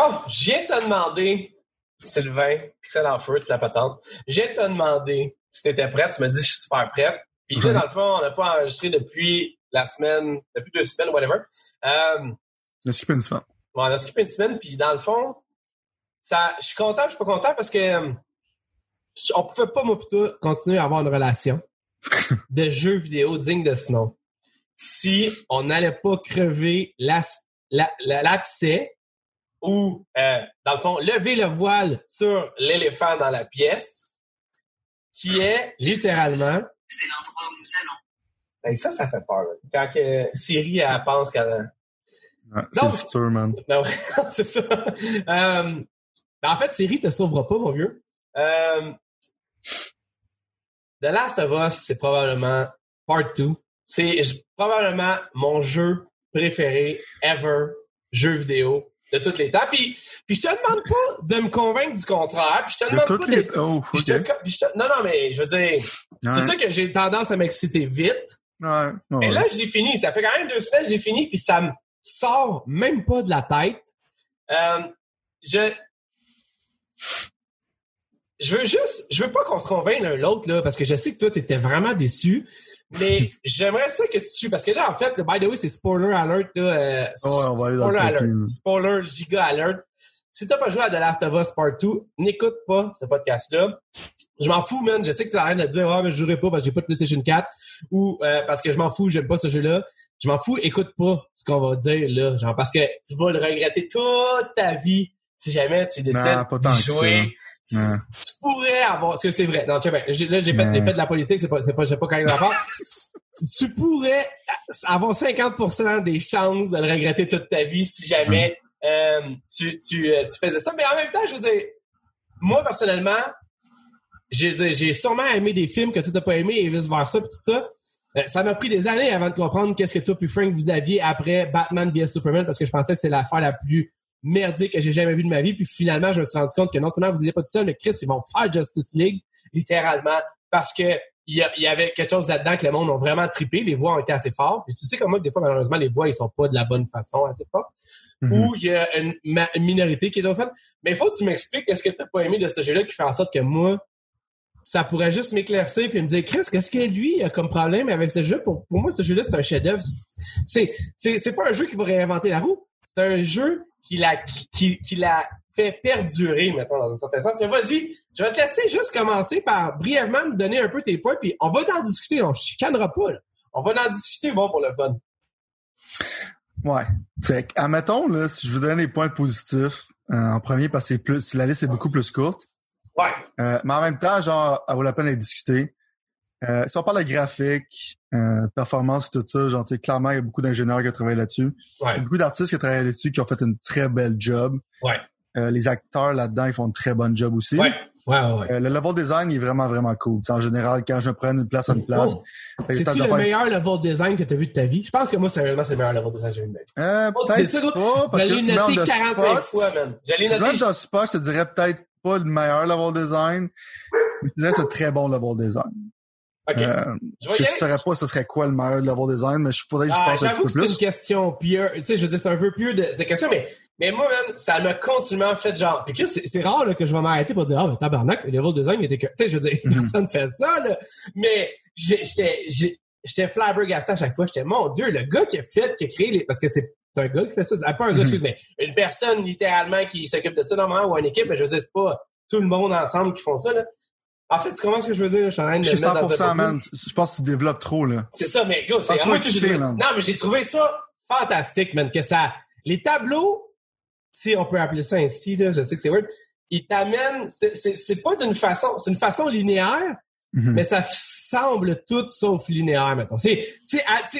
Oh, j'ai te demandé, Sylvain, c'est dans feu, toute la patente. J'ai te demandé si t'étais prête. Tu m'as dit, je suis super prête. Puis là, Mhm. dans le fond, on n'a pas enregistré depuis la semaine, depuis deux semaines, whatever. Euh, Le skip une semaine. bon, on a skippé une semaine, puis dans le fond, ça, je suis content, je suis pas content parce que euh, on pouvait pas, moi, plutôt continuer à avoir une relation de jeux vidéo digne de ce nom si on n'allait pas crever l'as- la- la- l'abcès ou, euh, dans le fond, lever le voile sur l'éléphant dans la pièce, qui est littéralement... C'est l'endroit où nous allons. Ben, ça, ça fait peur. là. Quand que Siri, elle pense qu'elle... Ouais, c'est Non. le futur, man. Ben ouais, c'est ça. Euh, ben en fait, Siri te sauvera pas, mon vieux. Euh, The Last of Us, c'est probablement Part 2. C'est probablement mon jeu préféré ever, jeu vidéo de tous les temps. Puis, puis je te demande pas de me convaincre du contraire. Puis je te De demande toutes pas les... Oh, je te- je te- Non, non, mais je veux dire, c'est ça que j'ai tendance à m'exciter vite. Ouais. ouais. Mais là, je l'ai fini. Ça fait quand même deux semaines que j'ai fini, puis ça me sort même pas de la tête. Euh, je... Je veux juste... Je veux pas qu'on se convainque l'un l'autre, là, parce que je sais que toi, t'étais vraiment déçu. Mais j'aimerais ça que tu... Parce que là, en fait, by the way, c'est spoiler alert, là. euh, Oh, on va aller dans spoiler le alert. Spoiler giga alert. Si t'as pas joué à The Last of Us Part 2, n'écoute pas ce podcast-là. Je m'en fous, man. Je sais que tu arrêtes de dire, ah, mais je jouerai pas parce que j'ai pas de PlayStation 4 ou euh, parce que je m'en fous, j'aime pas ce jeu-là. Je m'en fous, écoute pas ce qu'on va dire, là. Genre, parce que tu vas le regretter toute ta vie si jamais tu décides que jouer. Tu pourrais avoir, parce que c'est vrai. Non, tu sais, ben, là, j'ai fait, fait de la politique, c'est pas, c'est pas, j'ai pas quand même rapport. tu pourrais avoir 50% des chances de le regretter toute ta vie si jamais euh, tu, tu, euh, tu faisais ça. Mais en même temps, je veux dire, moi, personnellement, j'ai, j'ai sûrement aimé des films que toi t'as pas aimé et vice-versa puis tout ça. Euh, ça m'a pris des années avant de comprendre qu'est-ce que toi puis Frank vous aviez après Batman vs Superman parce que je pensais que c'était l'affaire la plus merdique que j'ai jamais vue de ma vie. Puis finalement, je me suis rendu compte que non seulement vous n'étiez pas tout seul, mais Chris, ils vont faire Justice League, littéralement, parce que il y, a- avait quelque chose là-dedans que le monde ont vraiment trippé. Les voix ont été assez fortes. Puis tu sais comment des fois, malheureusement, les voix, ils sont pas de la bonne façon assez fortes. Mhm. Ou il y a une, minorité qui est d'autres fans. Mais il faut que tu m'expliques qu'est-ce que tu n'as pas aimé de ce jeu-là qui fait en sorte que moi, ça pourrait juste m'éclaircir puis me dire Chris, qu'est-ce que lui a comme problème avec ce jeu? Pour, pour moi, ce jeu-là, c'est un chef-d'œuvre. C'est, c'est pas un jeu qui va réinventer la roue. C'est un jeu qui l'a, qui, qui l'a fait perdurer, mettons, dans un certain sens. Mais vas-y, je vais te laisser juste commencer par brièvement me donner un peu tes points, puis on va en discuter. On chicanera pas, là. On va en discuter, bon, pour le fun. Ouais. C'est admettons, là, si je vous donne des points positifs, euh, en premier, parce que c'est plus, la liste est beaucoup plus courte. Ouais. Euh, mais en même temps, genre, elle vaut la peine d'être discutée. Euh, si on parle de graphique, euh, performance, tout ça, genre, tu sais, clairement, il y a beaucoup d'ingénieurs qui ont travaillé là-dessus. Il y Ouais. a beaucoup d'artistes qui ont travaillé là-dessus, qui ont fait une très belle job. Ouais. Euh, les acteurs là-dedans, ils font une très bonne job aussi. Ouais. Ouais, ouais, ouais. Euh, le level design il est vraiment, vraiment cool. Tu en général, quand je me prends une place à une place, Oh. tant C'est-tu le faire- meilleur level design que tu as vu de ta vie? Je pense que moi, sérieusement, c'est le meilleur level design que j'ai vu de ma vie. Euh, Oh, peut-être pas, parce que tu de 45 spot. fois, man. L'ai Si tu blanches dans spot, je te dirais peut-être pas le meilleur level design, mais je dirais c'est un très bon level design. Euh, Je ne saurais pas ce serait quoi le meilleur level design, mais je faudrait que je Ah, pense un petit J'avoue peu que c'est une question pieuse. Tu sais, je veux dire, c'est un peu pieux de, de question, mais, mais moi, man, ça m'a continuellement fait genre. Puis c'est rare là, que je vais m'arrêter pour dire, ah, tabarnak, le level design était que. Tu sais, je veux dire, Mhm. personne fait ça, là. Mais j'étais j'étais flabbergasté à chaque fois. J'étais, mon Dieu, le gars qui a fait, qui a créé les. Parce que c'est un gars qui fait ça. Ah, pas un gars, Mhm. excuse, mais une personne littéralement qui s'occupe de ça normalement ou une équipe, mais je veux dire, c'est pas tout le monde ensemble qui font ça, là. En fait, tu comprends ce que je veux dire? Je suis en train de Je me suis mettre dans un 100%, peu- man. Je pense que tu développes trop, là. c'est ça, mais gros, c'est moi que. Non, mais j'ai trouvé ça fantastique, man, que ça. Les tableaux, si on peut appeler ça ainsi, là, je sais que c'est weird, ils t'amènent. C'est pas d'une façon. C'est une façon linéaire, Mhm. mais ça semble tout sauf linéaire, mettons. C'est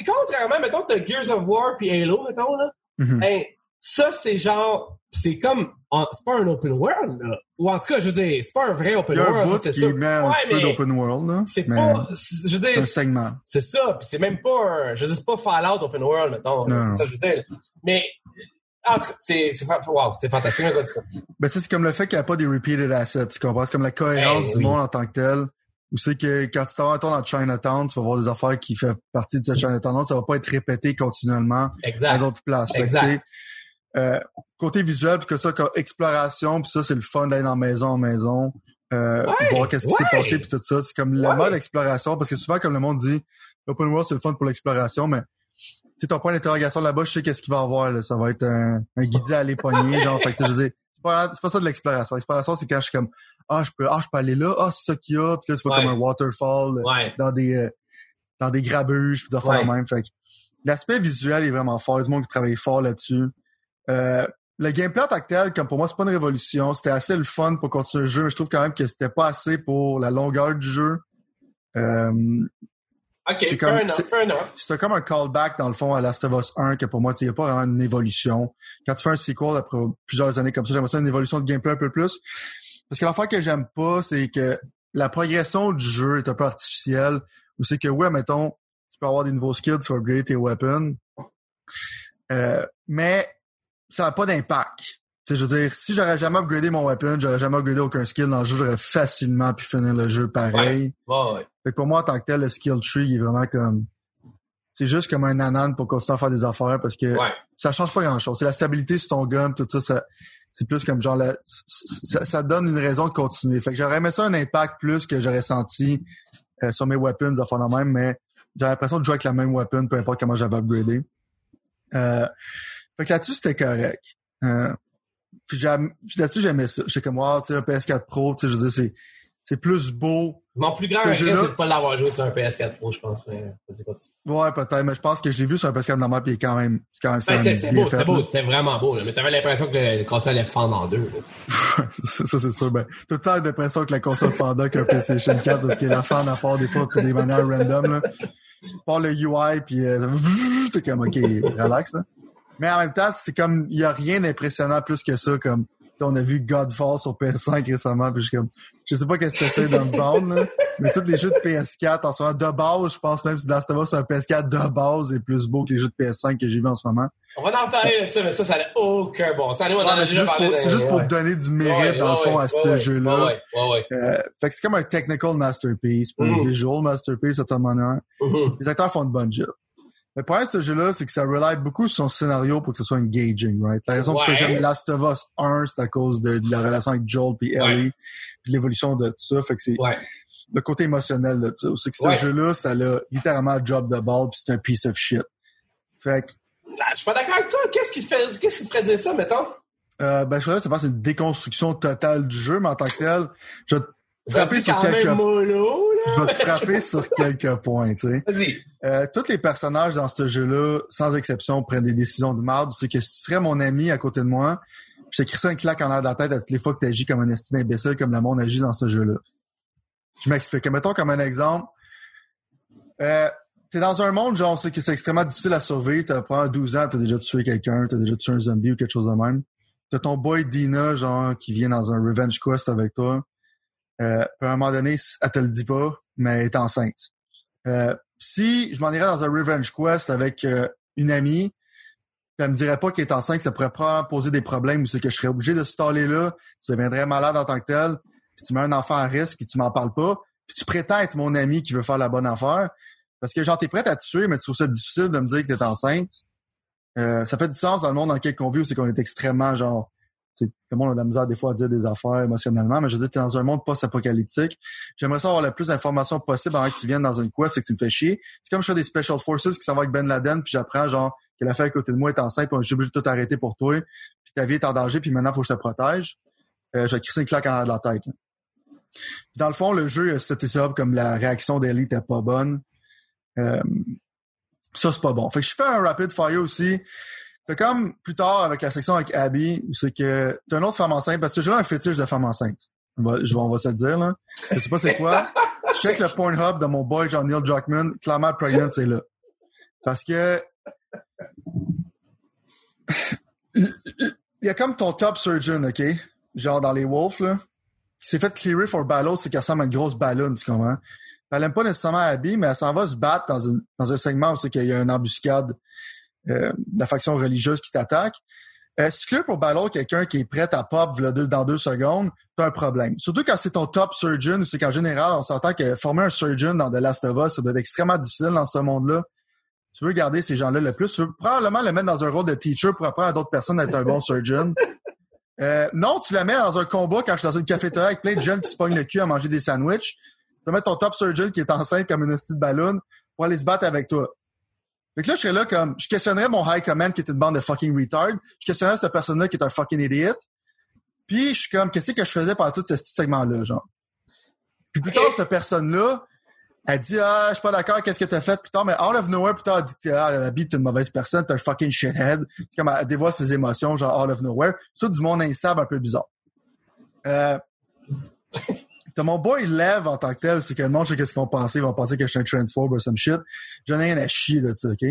contrairement, mettons, t'as Gears of War puis Halo, mettons, là. Mhm. Hey, ça, c'est genre. C'est comme. C'est pas un open world, là. Ou en tout cas, je veux dire, c'est pas un vrai open world, ça, c'est sûr. met un Ouais, petit peu d'open world, là. C'est pas. c'est- Je veux c'est dire, un segment. c'est ça, puis c'est même pas un. Je dis c'est pas Fallout Open World, mettons. C'est ça je veux dire. Mais en tout cas, c'est. c'est Wow, c'est fantastique. Ben, tu sais, c'est comme le fait qu'il n'y a pas des repeated assets, tu comprends? C'est comme la cohérence Ben, du oui. monde en tant que tel. Où c'est que quand tu t'en dans Chinatown, tu vas voir des affaires qui font partie de ce Chinatown, ça va pas être répété continuellement à d'autres places. Exact. Euh, côté visuel, puis que ça, exploration, puis ça, c'est le fun d'aller dans maison en maison, euh, Ouais, voir qu'est-ce qui s'est ouais. passé, puis tout ça. C'est comme le Ouais. mode exploration, parce que souvent, comme le monde dit, l'open world, c'est le fun pour l'exploration, mais tu ton point d'interrogation là-bas, je sais qu'est-ce qu'il va y avoir, là. Ça va être un, un guidé à aller pogner, genre, fait que, tu sais, je dire, c'est pas, c'est pas ça de l'exploration. L'exploration, c'est quand je suis comme, ah, je peux, ah, je peux aller là, ah, c'est ça qu'il y a, puis là, tu vois comme un waterfall, Ouais. dans des euh, dans des grabuges puis des affaires même. Fait que l'aspect visuel est vraiment fort. Il y a du monde qui travaille fort là-dessus. Euh, le gameplay en tant que tel, comme pour moi, c'est pas une révolution. C'était assez le fun pour continuer le jeu, mais je trouve quand même que c'était pas assez pour la longueur du jeu. Euh, OK, C'est fair comme- enough, c'est- fair enough. c'était comme un callback dans le fond à Last of Us 1 que pour moi, il n'y a pas vraiment une évolution. Quand tu fais un sequel après plusieurs années comme ça, j'aimerais ça une évolution de gameplay un peu plus. Parce que l'affaire que j'aime pas, c'est que la progression du jeu est un peu artificielle. Ou c'est que, ouais, mettons, tu peux avoir des nouveaux skills, tu vas upgrader tes weapons. Euh, mais ça n'a pas d'impact. Tu sais, je veux dire, si j'aurais jamais upgradé mon weapon, j'aurais jamais upgradé aucun skill dans le jeu, j'aurais facilement pu finir le jeu pareil. Ouais, ouais. Fait que pour moi, en tant que tel, le skill tree, il est vraiment comme... C'est juste comme un anane pour continuer à faire des affaires parce que ça change pas grand-chose. C'est la stabilité sur ton gun, tout ça, ça c'est plus comme genre... La, ça, ça donne une raison de continuer. Fait que j'aurais aimé ça un impact plus que j'aurais senti euh, sur mes weapons, de faire la même, mais j'ai l'impression de jouer avec la même weapon, peu importe comment j'avais upgradé. Euh, fait que là-dessus, c'était correct. Euh, puis là-dessus, j'aimais ça. J'étais comme, wow, tu sais, un PS4 Pro, tu sais, je veux dire, c'est, c'est plus beau Mon plus grand regret, c'est de pas l'avoir joué sur un PS4 Pro, je pense. Mais. Ouais, peut-être, mais je pense que je l'ai vu sur un PS4 normal, puis il est quand même, c'est quand même, quand C'était beau, c'était beau, c'était vraiment beau. Là. Mais t'avais l'impression que le, le console allait fendre en deux. Là. ça, ça, c'est sûr. Ben, tout le temps l'impression que la console Fanda qu'un PlayStation 4, parce qu'il la fan à part des fois pour des manières random, là. Tu pars le UI, puis euh, c'est comme, OK, relax, là. Mais en même temps, c'est comme, il y a rien d'impressionnant plus que ça, comme, on a vu Godfall sur PS5 récemment, puis je comme, je sais pas qu'est-ce que t'essaies de me vendre, là, mais tous les jeux de PS4, en ce moment, de base, je pense même que Last of Us sur un PS4 de base est plus beau que les jeux de PS5 que j'ai vu en ce moment. On va en parler de ça, mais ça, ça n'a aucun bon sens. C'est juste pour, dans- c'est juste pour donner du mérite, Ouais, dans le fond, ouais, à ce jeu-là. Ouais, ouais, ouais. Euh, fait que c'est comme un technical masterpiece, un Mhm. visual masterpiece à manière. Mhm. Les acteurs font de bonne job. Le problème de ce jeu-là, c'est que ça rely beaucoup sur son scénario pour que ce soit engaging, right? La raison pour Ouais. laquelle j'aime Last of Us 1, c'est à cause de, de la relation avec Joel puis Ellie, puis l'évolution de tout ça. Fait que c'est Ouais. le côté émotionnel de ça. C'est que ce Ouais. jeu-là, ça l'a littéralement job de ball, puis c'est un piece of shit. Fait que, Ah, Je suis pas d'accord avec toi. Qu'est-ce qui te fait, qu'est-ce qui te ferait dire ça, mettons? euh, ben, je voudrais te faire une déconstruction totale du jeu, mais en tant que tel, je vais te frapper sur quelques, même mollo, là. Je vais te frapper sur quelques points, tu sais. Vas-y. Euh, tous les personnages dans ce jeu-là, sans exception, prennent des décisions de merde. C'est que si tu serais mon ami à côté de moi, je t'écris une claque en l'air de la tête à toutes les fois que tu agis comme un estime imbécile, comme le monde agit dans ce jeu-là. Je m'explique. Mettons comme un exemple. Euh, t'es dans un monde, genre, c'est que c'est extrêmement difficile à survivre. T'as pendant 12 ans, t'as déjà tué quelqu'un, t'as déjà tué un zombie ou quelque chose de même. T'as ton boy Dina, genre, qui vient dans un revenge quest avec toi. Euh, puis à un moment donné, elle te le dit pas, mais elle est enceinte. Euh, si je m'en irais dans un revenge quest avec euh, une amie, elle me dirait pas qu'elle est enceinte, ça pourrait poser des problèmes, ou c'est que je serais obligé de staller là, tu deviendrais malade en tant que tel, puis tu mets un enfant à risque, puis tu m'en parles pas, puis tu prétends être mon ami qui veut faire la bonne affaire, parce que genre t'es prête à tuer, mais tu trouves ça difficile de me dire que t'es enceinte. Euh, ça fait du sens dans le monde dans lequel on vit, où c'est qu'on est extrêmement genre tu sais, le monde a de la misère des fois à dire des affaires émotionnellement, mais je veux dire, t'es dans un monde post-apocalyptique. J'aimerais ça avoir le plus d'informations possible avant que tu viennes dans une quest et que tu me fais chier. C'est comme je fais des Special Forces qui s'en vont avec Ben Laden, puis j'apprends genre que la fille à côté de moi est enceinte, puis je suis obligé de tout arrêter pour toi, puis ta vie est en danger, puis maintenant, faut que je te protège. Euh, je vais une claque en l'air de la tête. dans le fond, le jeu, c'était ça, comme la réaction d'Ellie était pas bonne. Euh, ça, c'est pas bon. Fait que je fais un rapid fire aussi. T'as comme plus tard avec la section avec Abby, où c'est que t'as une autre femme enceinte, parce que j'ai un fétiche de femme enceinte. On va, je vais, on va se le dire, là. Je sais pas c'est quoi. Je check le Pornhub de mon boy John Neil Druckmann. Clairement, pregnant, c'est là. Parce que il y a comme ton top surgeon, OK? Genre dans les Wolves, là, qui s'est fait clearer for battle, c'est qu'elle ressemble à une grosse ballonne, tu comprends? Elle aime pas nécessairement Abby, mais elle s'en va se battre dans, une, dans un segment où c'est qu'il y a une embuscade euh, la faction religieuse qui t'attaque. Euh, si tu pour battle quelqu'un qui est prêt à pop dans deux secondes, t'as un problème. Surtout quand c'est ton top surgeon, ou c'est qu'en général, on s'entend que former un surgeon dans The Last of Us, ça doit être extrêmement difficile dans ce monde-là. tu veux garder ces gens-là le plus. Tu veux probablement le mettre dans un rôle de teacher pour apprendre à d'autres personnes à être un bon surgeon. Euh, non, tu la mets dans un combat quand je suis dans une cafétéria avec plein de jeunes qui se pognent le cul à manger des sandwichs. Tu vas mettre ton top surgeon qui est enceinte comme une hostie de ballon pour aller se battre avec toi. Que là, je serais là comme, je questionnerais mon high command qui est une bande de fucking retard. Je questionnerais cette personne-là qui est un fucking idiot. Puis je suis comme, qu'est-ce que je faisais pendant tout ce segment-là, genre? Puis plus tard, cette personne-là, elle dit, ah, je suis pas d'accord, qu'est-ce que t'as fait plus tard, mais out of nowhere, plus tard, elle dit, ah, Abby, t'es une mauvaise personne, t'es un fucking shithead. C'est comme, elle dévoile ses émotions, genre out of nowhere. C'est tout du monde instable, un peu bizarre. Euh, t'as mon boy Lev en tant que tel, c'est que le monde sait qu'est-ce qu'ils vont penser, ils vont penser que je suis un transphobe ou some shit. J'en ai rien à chier de ça, ok?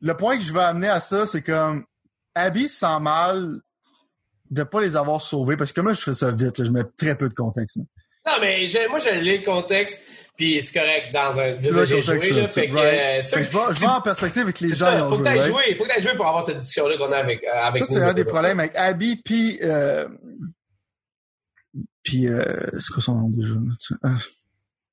Le point que je veux amener à ça, c'est comme, Abby sent mal de pas les avoir sauvés, parce que comme là, je fais ça vite, là, je mets très peu de contexte. là. Non, mais je- moi, je lis le contexte, puis c'est correct dans un... Vois, J'ai joué, là, ça, fait que... right. euh, ça, Fait que je vais, je vais en perspective avec les gens ça, faut que joué, t'ailles right? jouer, faut que t'ailles jouer pour avoir cette discussion-là qu'on a avec, euh, avec Ça, c'est un des problèmes avec Abby, puis... Euh, puis, euh, c'est quoi son nom déjà? là, tu- ah,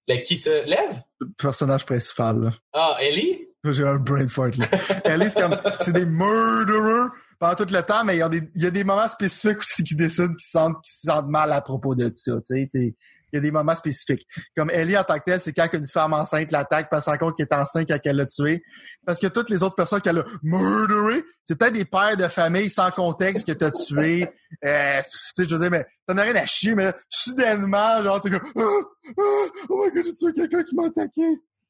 Le qui se lève? le personnage principal, là. Ah, Ellie? J'ai un brain fart, là. Ellie, c'est comme, c'est des murderers pendant tout le temps, mais il y a des, il y a des moments spécifiques aussi qui décident qu'ils sentent, se sentent mal à propos de ça, tu sais, il y a des moments spécifiques. Comme Ellie en tant que telle, c'est quand une femme enceinte l'attaque, parce qu'elle compte qu'elle est enceinte quand elle l'a tué. Parce que toutes les autres personnes qu'elle a murderé, c'est peut-être des pères de famille sans contexte que t'as tué. Euh, tu sais, je veux dire, mais t'en as rien à chier, mais là, soudainement, genre, t'es comme, Ah! Ah! oh my god, j'ai tué quelqu'un qui m'a attaqué.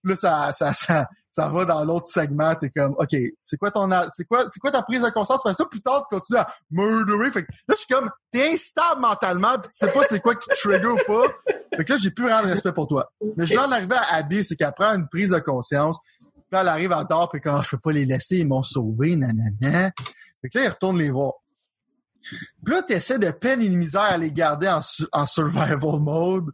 Là, ça, ça, ça, ça va dans l'autre segment. T'es comme, OK, c'est quoi ton, c'est quoi, c'est quoi ta prise de conscience? Parce que ça, plus tard, tu continues à murderer. Fait que là, je suis comme, t'es instable mentalement pis tu sais pas c'est quoi qui te trigger ou pas. Fait que là, j'ai plus vraiment de respect pour toi. Mais je vais en arriver à Abby, c'est qu'elle prend une prise de conscience. Puis là, elle arrive à dehors pis quand ah, je peux pas les laisser, ils m'ont sauvé, nanana. Fait que là, il retourne les voir. Puis là, t'essaies de peine et de misère à les garder en, su- en survival mode.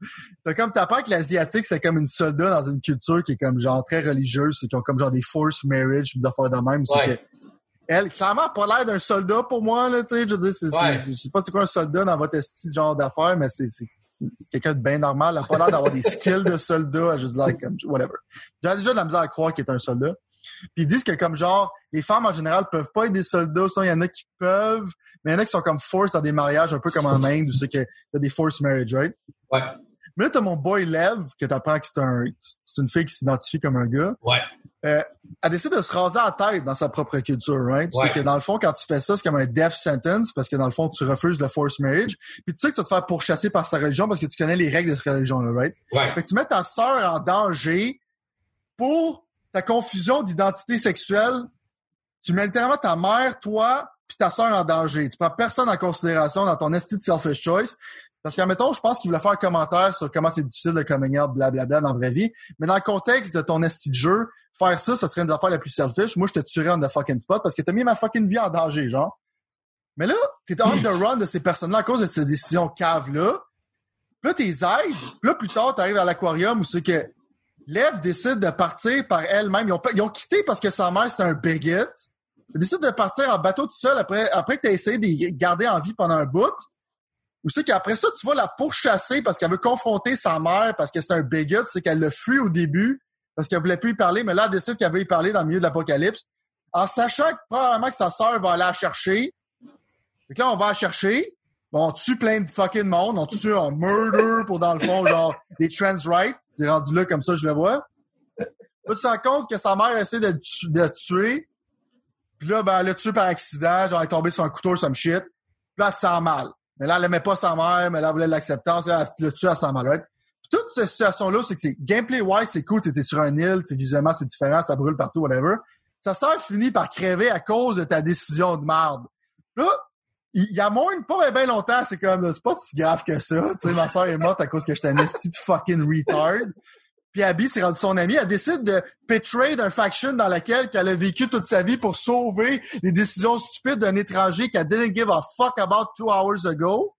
T'as comme, t'apprends que l'Asiatique, c'est comme une soldat dans une culture qui est comme genre très religieuse, c'est qu'ils ont comme genre des forced marriage, des affaires de même. Ouais. que elle, clairement, pas l'air d'un soldat pour moi, là, tu sais, je veux dire, c'est, c'est- Ouais. je sais pas c'est quoi un soldat dans votre style genre d'affaires, mais c'est, c'est, c'est- c'est quelqu'un de bien normal, elle a pas l'air d'avoir des skills de soldat, elle juste like, comme, whatever. J'ai déjà de la misère à croire qu'il est un soldat. Puis ils disent que comme genre, les femmes en général peuvent pas être des soldats, sinon il y en a qui peuvent, mais il y en a qui sont comme forced dans des mariages, un peu comme en Inde, où c'est que t'as des forced marriage, right? Ouais. Mais là, t'as mon boy Lev, que t'apprends que c'est un, c'est une fille qui s'identifie comme un gars. Ouais. Euh, elle décide de se raser la tête dans sa propre culture, right? Ouais. C'est que dans le fond, quand tu fais ça, c'est comme un death sentence parce que dans le fond, tu refuses le forced marriage. Puis tu sais que tu vas te faire pourchasser par sa religion parce que tu connais les règles de cette religion-là, right? Ouais. Fait que tu mets ta sœur en danger pour ta confusion d'identité sexuelle. Tu mets littéralement ta mère, toi, puis ta sœur en danger. Tu prends personne en considération dans ton esti de selfish choice. Parce qu'admettons, je pense qu'il voulait faire un commentaire sur comment c'est difficile de coming out, blablabla, dans la vraie vie. Mais dans le contexte de ton esti de jeu, faire ça, ça serait une affaire la plus selfish. Moi, je te tuerais on the fucking spot parce que t'as mis ma fucking vie en danger, genre. Mais là, t'es on the run de ces personnes-là à cause de ces décisions cave-là. Puis là, t'es aides. Puis là, plus tard, t'arrives à l'aquarium où c'est que Lev décide de partir par elle-même. Ils ont, quitté parce que sa mère, c'était un bigot. Ils décident de partir en bateau tout seul après, après que t'as essayé de garder en vie pendant un bout. Ou c'est qu'après ça, tu vas la pourchasser parce qu'elle veut confronter sa mère parce que c'est un bigot. C'est qu'elle le fuit au début parce qu'elle voulait plus y parler, mais là, elle décide qu'elle veut y parler dans le milieu de l'apocalypse. En sachant que probablement que sa sœur va aller la chercher. Que là, on va la chercher. On tue plein de fucking monde. On tue un murder pour, dans le fond, genre, des trans rights. C'est rendu là comme ça, je le vois. Là, tu te rends compte que sa mère essaie de, de le tuer. Puis là, ben, elle l'a tué par accident. Genre, elle est tombée sur un couteau, some shit. Puis là, elle se sent mal. Mais là, elle aimait pas sa mère, mais là, elle voulait l'acceptance. Là, elle le tue, elle se sent mal, right? Puis toute cette situation-là, c'est que c'est gameplay-wise, c'est cool. T'étais sur un île, visuellement, c'est différent, ça brûle partout, whatever. Sa sœur finit par crever à cause de ta décision de merde. Là, il y a moins pas bien longtemps, c'est comme, c'est pas si grave que ça. Tu sais, ma soeur est morte à cause que j'étais un esti de fucking retard. Puis Abby, c'est rendu son ami. Elle décide de betray d'un faction dans laquelle elle a vécu toute sa vie pour sauver les décisions stupides d'un étranger qu'elle didn't give a fuck about two hours ago.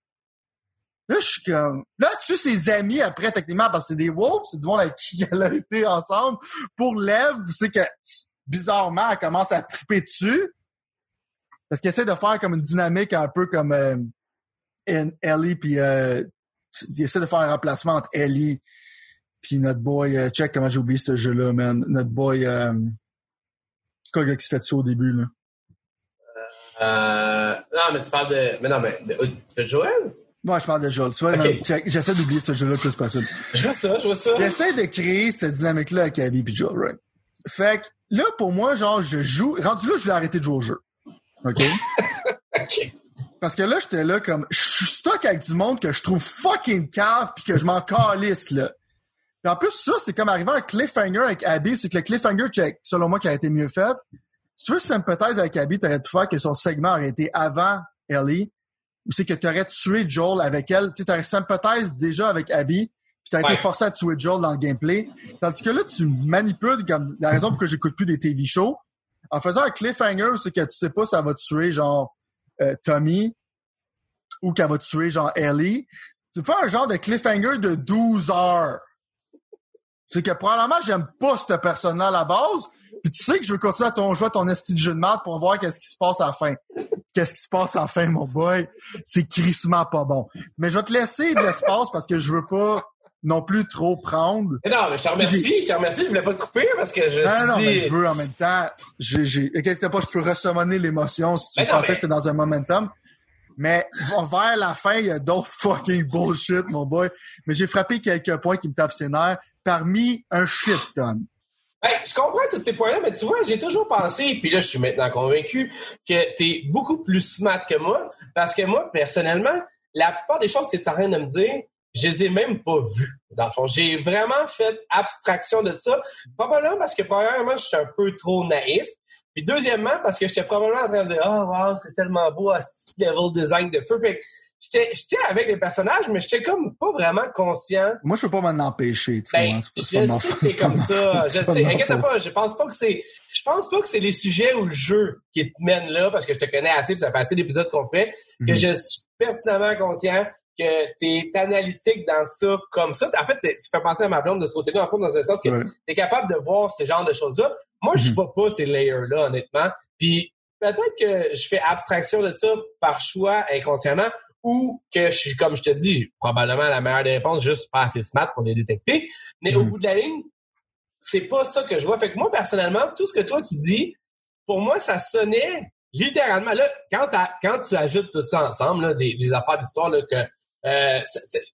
Là, je suis comme... Là, tu ses amis après, techniquement, parce que c'est des wolves, c'est du monde avec qui elle a été ensemble. Pour Lev, c'est que, bizarrement, elle commence à triper dessus. Parce qu'elle essaie de faire comme une dynamique un peu comme euh, Ellie, puis euh, il essaie de faire un remplacement entre Ellie puis notre boy... euh, check comment j'ai oublié ce jeu-là, man. Notre boy... Euh, Quoi, le gars qui se fait tuer au début, là? Euh, non, mais tu parles de. Mais non, mais de, de Joël? Ouais, je parle de Joel. Tu vois, Ok. non, j'essaie d'oublier ce jeu-là le plus possible. Je vois ça, je vois ça. J'essaie de créer cette dynamique-là avec Abby et Joel, right? Fait que là, pour moi, genre, je joue. Rendu là, je voulais arrêter de jouer au jeu. OK? Ok. Parce que là, j'étais là comme. Je suis stock avec du monde que je trouve fucking cave puis que je m'en calisse, là. Puis en plus, ça, c'est comme arriver à un cliffhanger avec Abby. C'est que le cliffhanger, check, selon moi, qui a été mieux fait. Si tu veux sympathiser avec Abby, t'aurais pu faire que son segment aurait été avant Ellie. Ou c'est que t'aurais tué Joel avec elle. Tu sais, t'aurais sympathise déjà avec Abby. Puis t'as Ouais. été forcé à tuer Joel dans le gameplay. Tandis que là, tu manipules comme la raison pour que j'écoute plus des TV shows. En faisant un cliffhanger, c'est que tu sais pas ça va tuer genre euh, Tommy ou qu'elle va tuer genre Ellie. Tu fais un genre de cliffhanger de 12 heures. C'est que probablement j'aime pas ce personne-là à la base. Puis tu sais que je veux continuer à ton jouer à ton esti de jeu de maths pour voir qu'est-ce qui se passe à la fin. Qu'est-ce qui se passe à la fin, mon boy? C'est crissement pas bon. Mais je vais te laisser de l'espace parce que je veux pas non plus trop prendre. Mais non, mais je te remercie, je te remercie, je voulais pas te couper parce que je Non, non, dit... mais je veux en même temps. J'ai, j'ai, inquiète pas, je peux ressummoner l'émotion si tu Ben non, pensais mais- que j'étais dans un momentum. Mais vers la fin, il y a d'autres fucking bullshit, mon boy. Mais j'ai frappé quelques points qui me tapent ses nerfs parmi un shit ton. Ben, je comprends tous ces points-là, mais tu vois, j'ai toujours pensé, puis là, je suis maintenant convaincu, que tu es beaucoup plus smart que moi, parce que moi, personnellement, la plupart des choses que tu es en train de me dire, je les ai même pas vues, dans le fond. J'ai vraiment fait abstraction de ça, probablement parce que, premièrement, j'étais un peu trop naïf, puis deuxièmement, parce que j'étais probablement en train de dire « Oh, wow, c'est tellement beau, à ce level design de feu », fait que j'étais avec les personnages, mais j'étais comme pas vraiment conscient Moi, je peux pas m'en empêcher, tu ben, je sais que t'es c'est comme ça. Je sais. Inquiète pas. Je pense pas que c'est, je pense pas que c'est les sujets ou le jeu qui te mène là parce que je te connais assez puis ça fait assez d'épisodes qu'on fait que Mhm. je suis pertinemment conscient que t'es analytique dans ça comme ça. En fait, ça fait penser à ma blonde de ce côté-là, en fait, dans un sens que Ouais. t'es capable de voir ce genre de choses-là. Moi, je Mhm. vois pas ces layers-là, honnêtement. Puis peut-être que je fais abstraction de ça par choix inconsciemment ou que je suis, comme je te dis, probablement la meilleure des réponses, juste pas assez smart pour les détecter. Mais au Mhm. bout de la ligne, c'est pas ça que je vois. Fait que moi, personnellement, tout ce que toi, tu dis, pour moi, ça sonnait littéralement. Là, quand, tu ajoutes tout ça ensemble, là, des, des affaires d'histoire, que euh,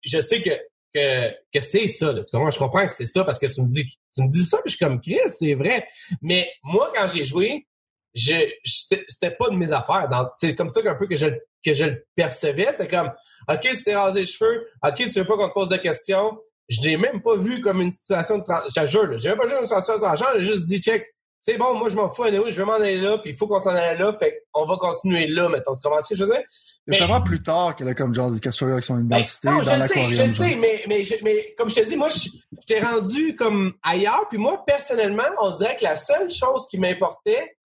je sais que, que, que c'est ça. Là. Tu? Je comprends que c'est ça parce que tu me dis tu me dis ça, puis je suis comme Chris, c'est vrai. Mais moi, quand j'ai joué, je, je- c'était c'était pas de mes affaires. C'est comme ça qu'un peu que je, que je le percevais. C'était comme OK, t'es rasé les cheveux, OK, tu veux pas qu'on te pose de questions. Je l'ai même pas vu comme une situation de trans- Je jure, j'ai même pas vu une situation de tranchant, j'ai juste dit check. C'est bon, moi je m'en fous, anyway, je vais m'en aller là, puis il faut qu'on s'en aille là, fait qu'on va continuer là, mettons. Tu comprends ce que je veux dire? Mais ça va plus tard qu'elle a comme genre des questions avec son Ben, identité non, dans je sais, je sais, mais, mais, je- mais comme je te dis, moi, je je t'ai rendu comme ailleurs, puis moi, personnellement, on dirait que la seule chose qui m'importait,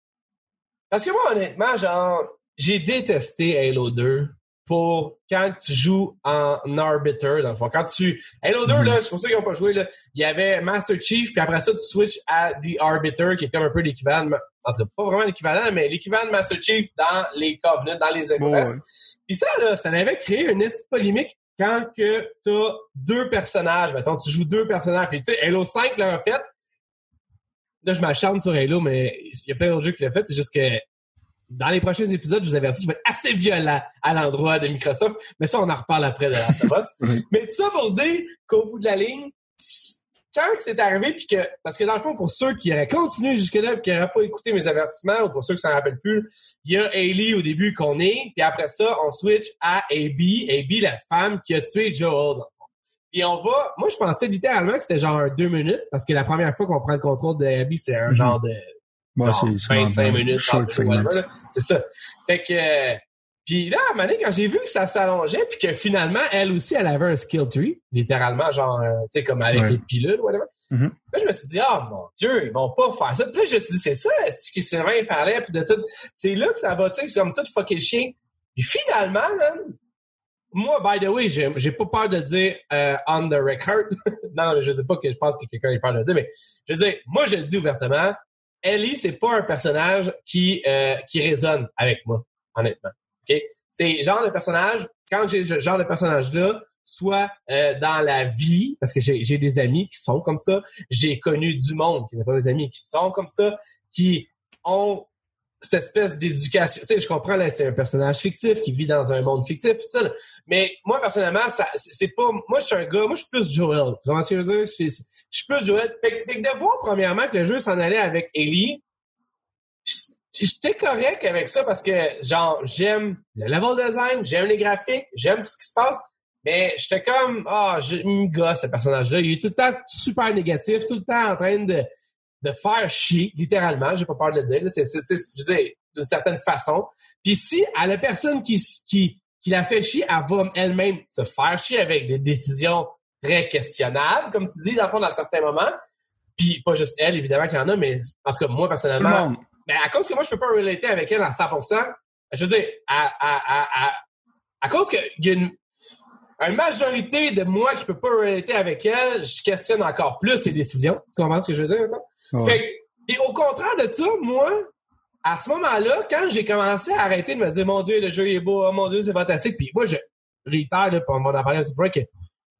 parce que moi, honnêtement, genre, j'ai détesté Halo 2 pour quand tu joues en arbiter, dans le fond. Quand tu... Halo 2, Mhm. là, c'est pour ça qu'ils n'ont pas joué, là. Il y avait Master Chief, puis après ça, tu switches à The Arbiter, qui est comme un peu l'équivalent, en tout cas, pas vraiment l'équivalent, mais l'équivalent de Master Chief dans les Covenants, dans les Express. ouais. Puis ça, là, ça avait créé une polémique quand que t'as deux personnages. Mettons, tu joues deux personnages. Puis tu sais, Halo 5 l'a fait. Là, je m'acharne sur Halo, mais il y a plein d'autres jeux qui l'ont fait. C'est juste que dans les prochains épisodes, je vous avertis, je vais être assez violent à l'endroit de Microsoft. Mais ça, on en reparle après de la. Mais tout ça pour dire qu'au bout de la ligne, quand que c'est arrivé, puis que, parce que dans le fond, pour ceux qui auraient continué jusque-là, puis qui n'auraient pas écouté mes avertissements, ou pour ceux qui s'en rappellent plus, il y a Hailey au début qu'on est, puis après ça, on switch à AB, AB, la femme qui a tué Joel, dans le fond. Puis on va, moi, je pensais littéralement que c'était genre deux minutes, parce que la première fois qu'on prend le contrôle de Abby, c'est un Mhm. genre de C'est c'est 25 vraiment minutes, short 30 segment. whatever, là. C'est ça. Fait que, puis là, à un moment donné, quand j'ai vu que ça s'allongeait, puis que finalement, elle aussi, elle avait un skill tree, littéralement, genre, euh, tu sais, comme avec Ouais. les pilules, whatever. Mhm. Là, je me suis dit, ah, mon Dieu, ils vont pas faire ça. Puis là, je me suis dit, c'est ça, ce qui Sylvain parlait, puis de tout. C'est là que ça va, tu sais, c'est comme tout fucker le chien. Puis finalement, man, moi, by the way, j'ai j'ai pas peur de dire euh, on the record. non, mais je sais pas que je pense que quelqu'un ait peur de le dire, mais je veux dire, moi, je le dis ouvertement, Ellie, c'est pas un personnage qui euh, qui résonne avec moi, honnêtement. Ok, c'est genre de personnage. Quand j'ai ce genre de personnage là, soit euh, dans la vie, parce que j'ai j'ai des amis qui sont comme ça, j'ai connu du monde qui n'est pas mes amis qui sont comme ça, qui ont cette espèce d'éducation. Tu sais, je comprends, là, c'est un personnage fictif qui vit dans un monde fictif, tout ça, là. mais moi, personnellement, ça, c'est pas, moi, je suis un gars, moi, je suis plus Joel. Tu je veux dire? Je suis, je plus Joel. Fait, fait que de voir, premièrement, que le jeu s'en allait avec Ellie, j'étais correct avec ça parce que, genre, j'aime le level design, j'aime les graphiques, j'aime tout ce qui se passe, mais j'étais comme, ah, je me gosse, ce personnage-là. Il est tout le temps super négatif, tout le temps en train de, de faire chier, littéralement, j'ai pas peur de le dire. C'est, je veux dire, d'une certaine façon. Puis si à la personne qui, qui, qui la fait chier, elle va elle-même se faire chier avec des décisions très questionnables, comme tu dis, dans le fond, dans certains moments. Puis pas juste elle, évidemment qu'il y en a, mais parce que moi, personnellement, mais à cause que moi, je peux pas relater avec elle à 100%, je veux dire, à, à, à, à, à cause qu'il y a une, une majorité de moi qui peut pas relater avec elle, je questionne encore plus ses décisions. Tu comprends ce que je veux dire, maintenant? Ouais. Fait que- et au contraire de ça, moi, à ce moment-là, quand j'ai commencé à arrêter de me dire, mon Dieu, le jeu est beau, oh mon Dieu, c'est fantastique, puis moi, je réitère, là, on va en parler un petit peu, que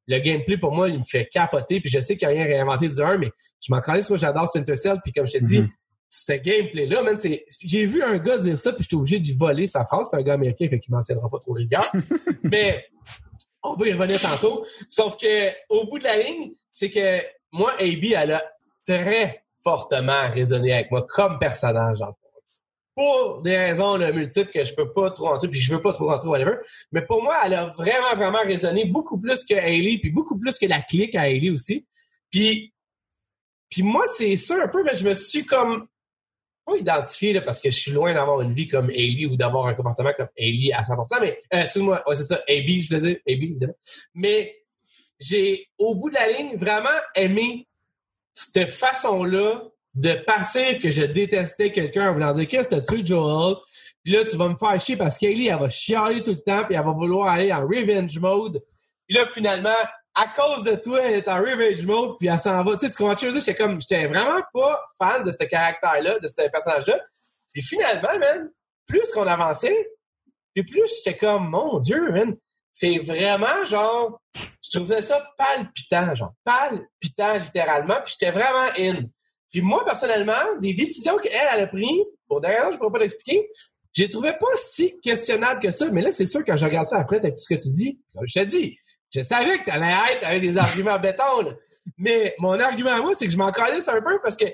le gameplay, pour moi, il me fait capoter, puis je sais qu'il n'y a rien réinventé du 1, mais je m'en calisse, moi, j'adore Splinter Cell, puis comme je t'ai dit, Mhm. ce gameplay-là, man, c'est, j'ai vu un gars dire ça, puis j'étais obligé de lui voler sa phrase, c'est un gars américain, fait qu'il m'en tiendra pas trop rigueur, mais on va y revenir tantôt. Sauf que au bout de la ligne, c'est que moi, AB, elle a très fortement résonné avec moi comme personnage. Pour des raisons multiples que je peux pas trop rentrer, puis je veux pas trop rentrer, whatever. Mais pour moi, elle a vraiment, vraiment résonné beaucoup plus que Hailey, puis beaucoup plus que la clique à Hailey aussi. Puis, puis moi, c'est ça un peu, mais je me suis comme pas identifié là, parce que je suis loin d'avoir une vie comme Hailey ou d'avoir un comportement comme Hailey à 100%, mais euh, excuse-moi, c'est ça, AB, je veux dire, AB. Mais j'ai, au bout de la ligne, vraiment aimé cette façon-là de partir que je détestais quelqu'un en voulant dire qu'est-ce que tué Joel? Puis là tu vas me faire chier parce qu'Ellie elle va chialer tout le temps puis elle va vouloir aller en revenge mode. Puis là finalement à cause de toi elle est en revenge mode puis elle s'en va. Tu sais tu comprends dire? J'étais comme j'étais vraiment pas fan de ce caractère-là de ce personnage-là. Puis finalement man plus qu'on avançait puis plus j'étais comme mon dieu man c'est vraiment genre je trouvais ça palpitant genre palpitant littéralement puis j'étais vraiment in puis moi, personnellement, les décisions qu'elle elle a prises, pour que je ne pourrais pas l'expliquer, je les trouvais pas si questionnables que ça. Mais là, c'est sûr, quand je regarde ça après, avec tout ce que tu dis, comme je te dis, je savais que tu allais être avec des arguments béton. là. Mais mon argument à moi, c'est que je m'en calisse un peu parce que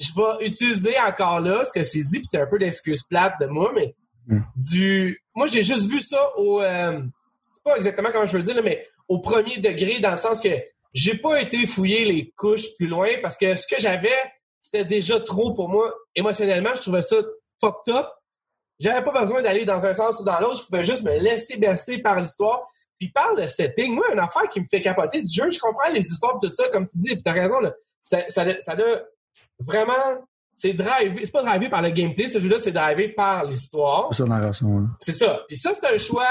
je vais utiliser encore là ce que j'ai dit, puis c'est un peu d'excuse plate de moi, mais Mm. du. Moi, j'ai juste vu ça au. euh, pas exactement comment je veux le dire, là, mais au premier degré, dans le sens que j'ai pas été fouiller les couches plus loin parce que ce que j'avais, c'était déjà trop pour moi. Émotionnellement, je trouvais ça fucked up. J'avais pas besoin d'aller dans un sens ou dans l'autre. Je pouvais juste me laisser bercer par l'histoire. Puis parle de setting. Moi, une affaire qui me fait capoter du jeu, je comprends les histoires et tout ça, comme tu dis, puis t'as raison, là. Ça, ça, ça a vraiment. C'est drivé. C'est pas drivé par le gameplay, ce jeu-là, c'est drivé par l'histoire. C'est sa narration. C'est ça. Puis ça, c'est un choix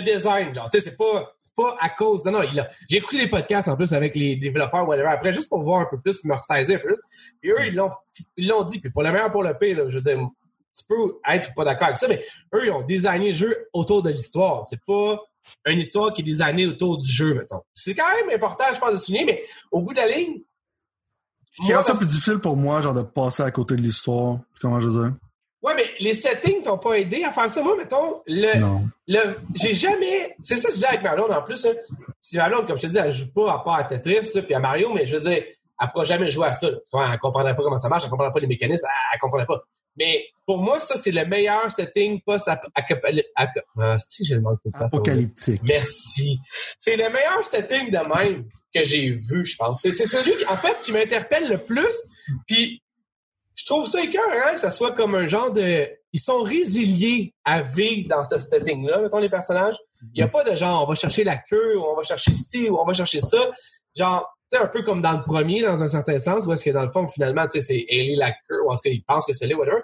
de design. Genre, tu sais, c'est pas, c'est pas à cause. Non, non, il a. J'ai écouté les podcasts en plus avec les développeurs, whatever, après, juste pour voir un peu plus, puis me ressaisir un peu plus. Puis eux, ils l'ont, ils l'ont dit. Puis pour le meilleur, pour le pire, là, je veux dire, tu peux être ou pas d'accord avec ça, mais eux, ils ont designé le jeu autour de l'histoire. C'est pas une histoire qui est designée autour du jeu, mettons. C'est quand même important, je pense, de souligner, mais au bout de la ligne, Ce qui rend ça plus difficile pour moi, genre, de passer à côté de l'histoire. Comment je veux dire? Ouais, mais les settings t'ont pas aidé à faire ça. Moi, mettons, le, Non. le, j'ai jamais, c'est ça que je dis avec Marlon en plus, là. Si Marlon, comme je te dis, elle joue pas à part à Tetris, là, puis à Mario, mais je veux dire, elle pourra jamais jouer à ça. là. Tu vois, elle comprendrait pas comment ça marche, elle comprendrait pas les mécanismes, elle, elle comprendrait pas. Mais pour moi, ça, c'est le meilleur setting post-apocalyptique. Ah. Merci. C'est le meilleur setting de même que j'ai vu, je pense. C'est, c'est celui, qui, en fait, qui m'interpelle le plus. Puis, je trouve ça écœurant que ça soit comme un genre de... Ils sont résiliés à vivre dans ce setting-là, mettons, les personnages. Il n'y a pas de genre, on va chercher la queue, ou on va chercher ci, ou on va chercher ça. Genre, tu sais, un peu comme dans le premier, dans un certain sens, où est-ce que dans le fond, finalement, tu sais, c'est Ellie la queue, ou est-ce qu'ils pensent que c'est lui, whatever.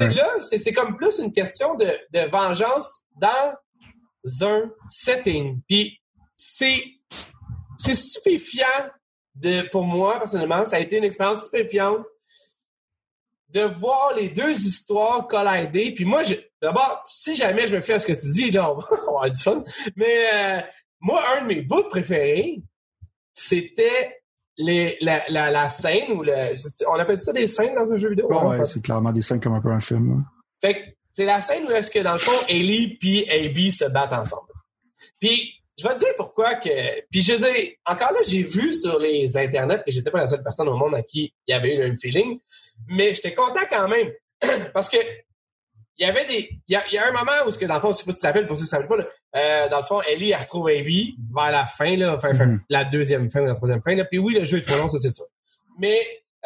Ouais. là, c'est, c'est comme plus une question de, de vengeance dans un setting. Puis c'est c'est stupéfiant de pour moi personnellement, ça a été une expérience stupéfiante de voir les deux histoires collider. Puis moi, d'abord, si jamais je me fais à ce que tu dis, genre, on va avoir du fun. Mais euh, moi, un de mes bouts préférés, c'était les, la, la, la scène ou le. On appelle ça des scènes dans un jeu vidéo? Ouais, ouais, c'est clairement des scènes comme un peu un film. là. Fait que c'est la scène où est-ce que dans le fond, Ellie puis AB se battent ensemble. Puis je vais te dire pourquoi que. Puis je dis, encore là, j'ai vu sur les internets que j'étais pas la seule personne au monde à qui il y avait eu un feeling, mais j'étais content quand même parce que il y avait des. Il y a, il y a un moment où ce que dans le fond, je sais pas si tu te rappelles, pour ceux qui ne savent pas, là, euh, dans le fond, Ellie elle retrouve AB vers la fin, là, enfin, Mhm. la deuxième fin ou la troisième fin. Là. Puis oui, le jeu est trop long, ça c'est sûr. Mais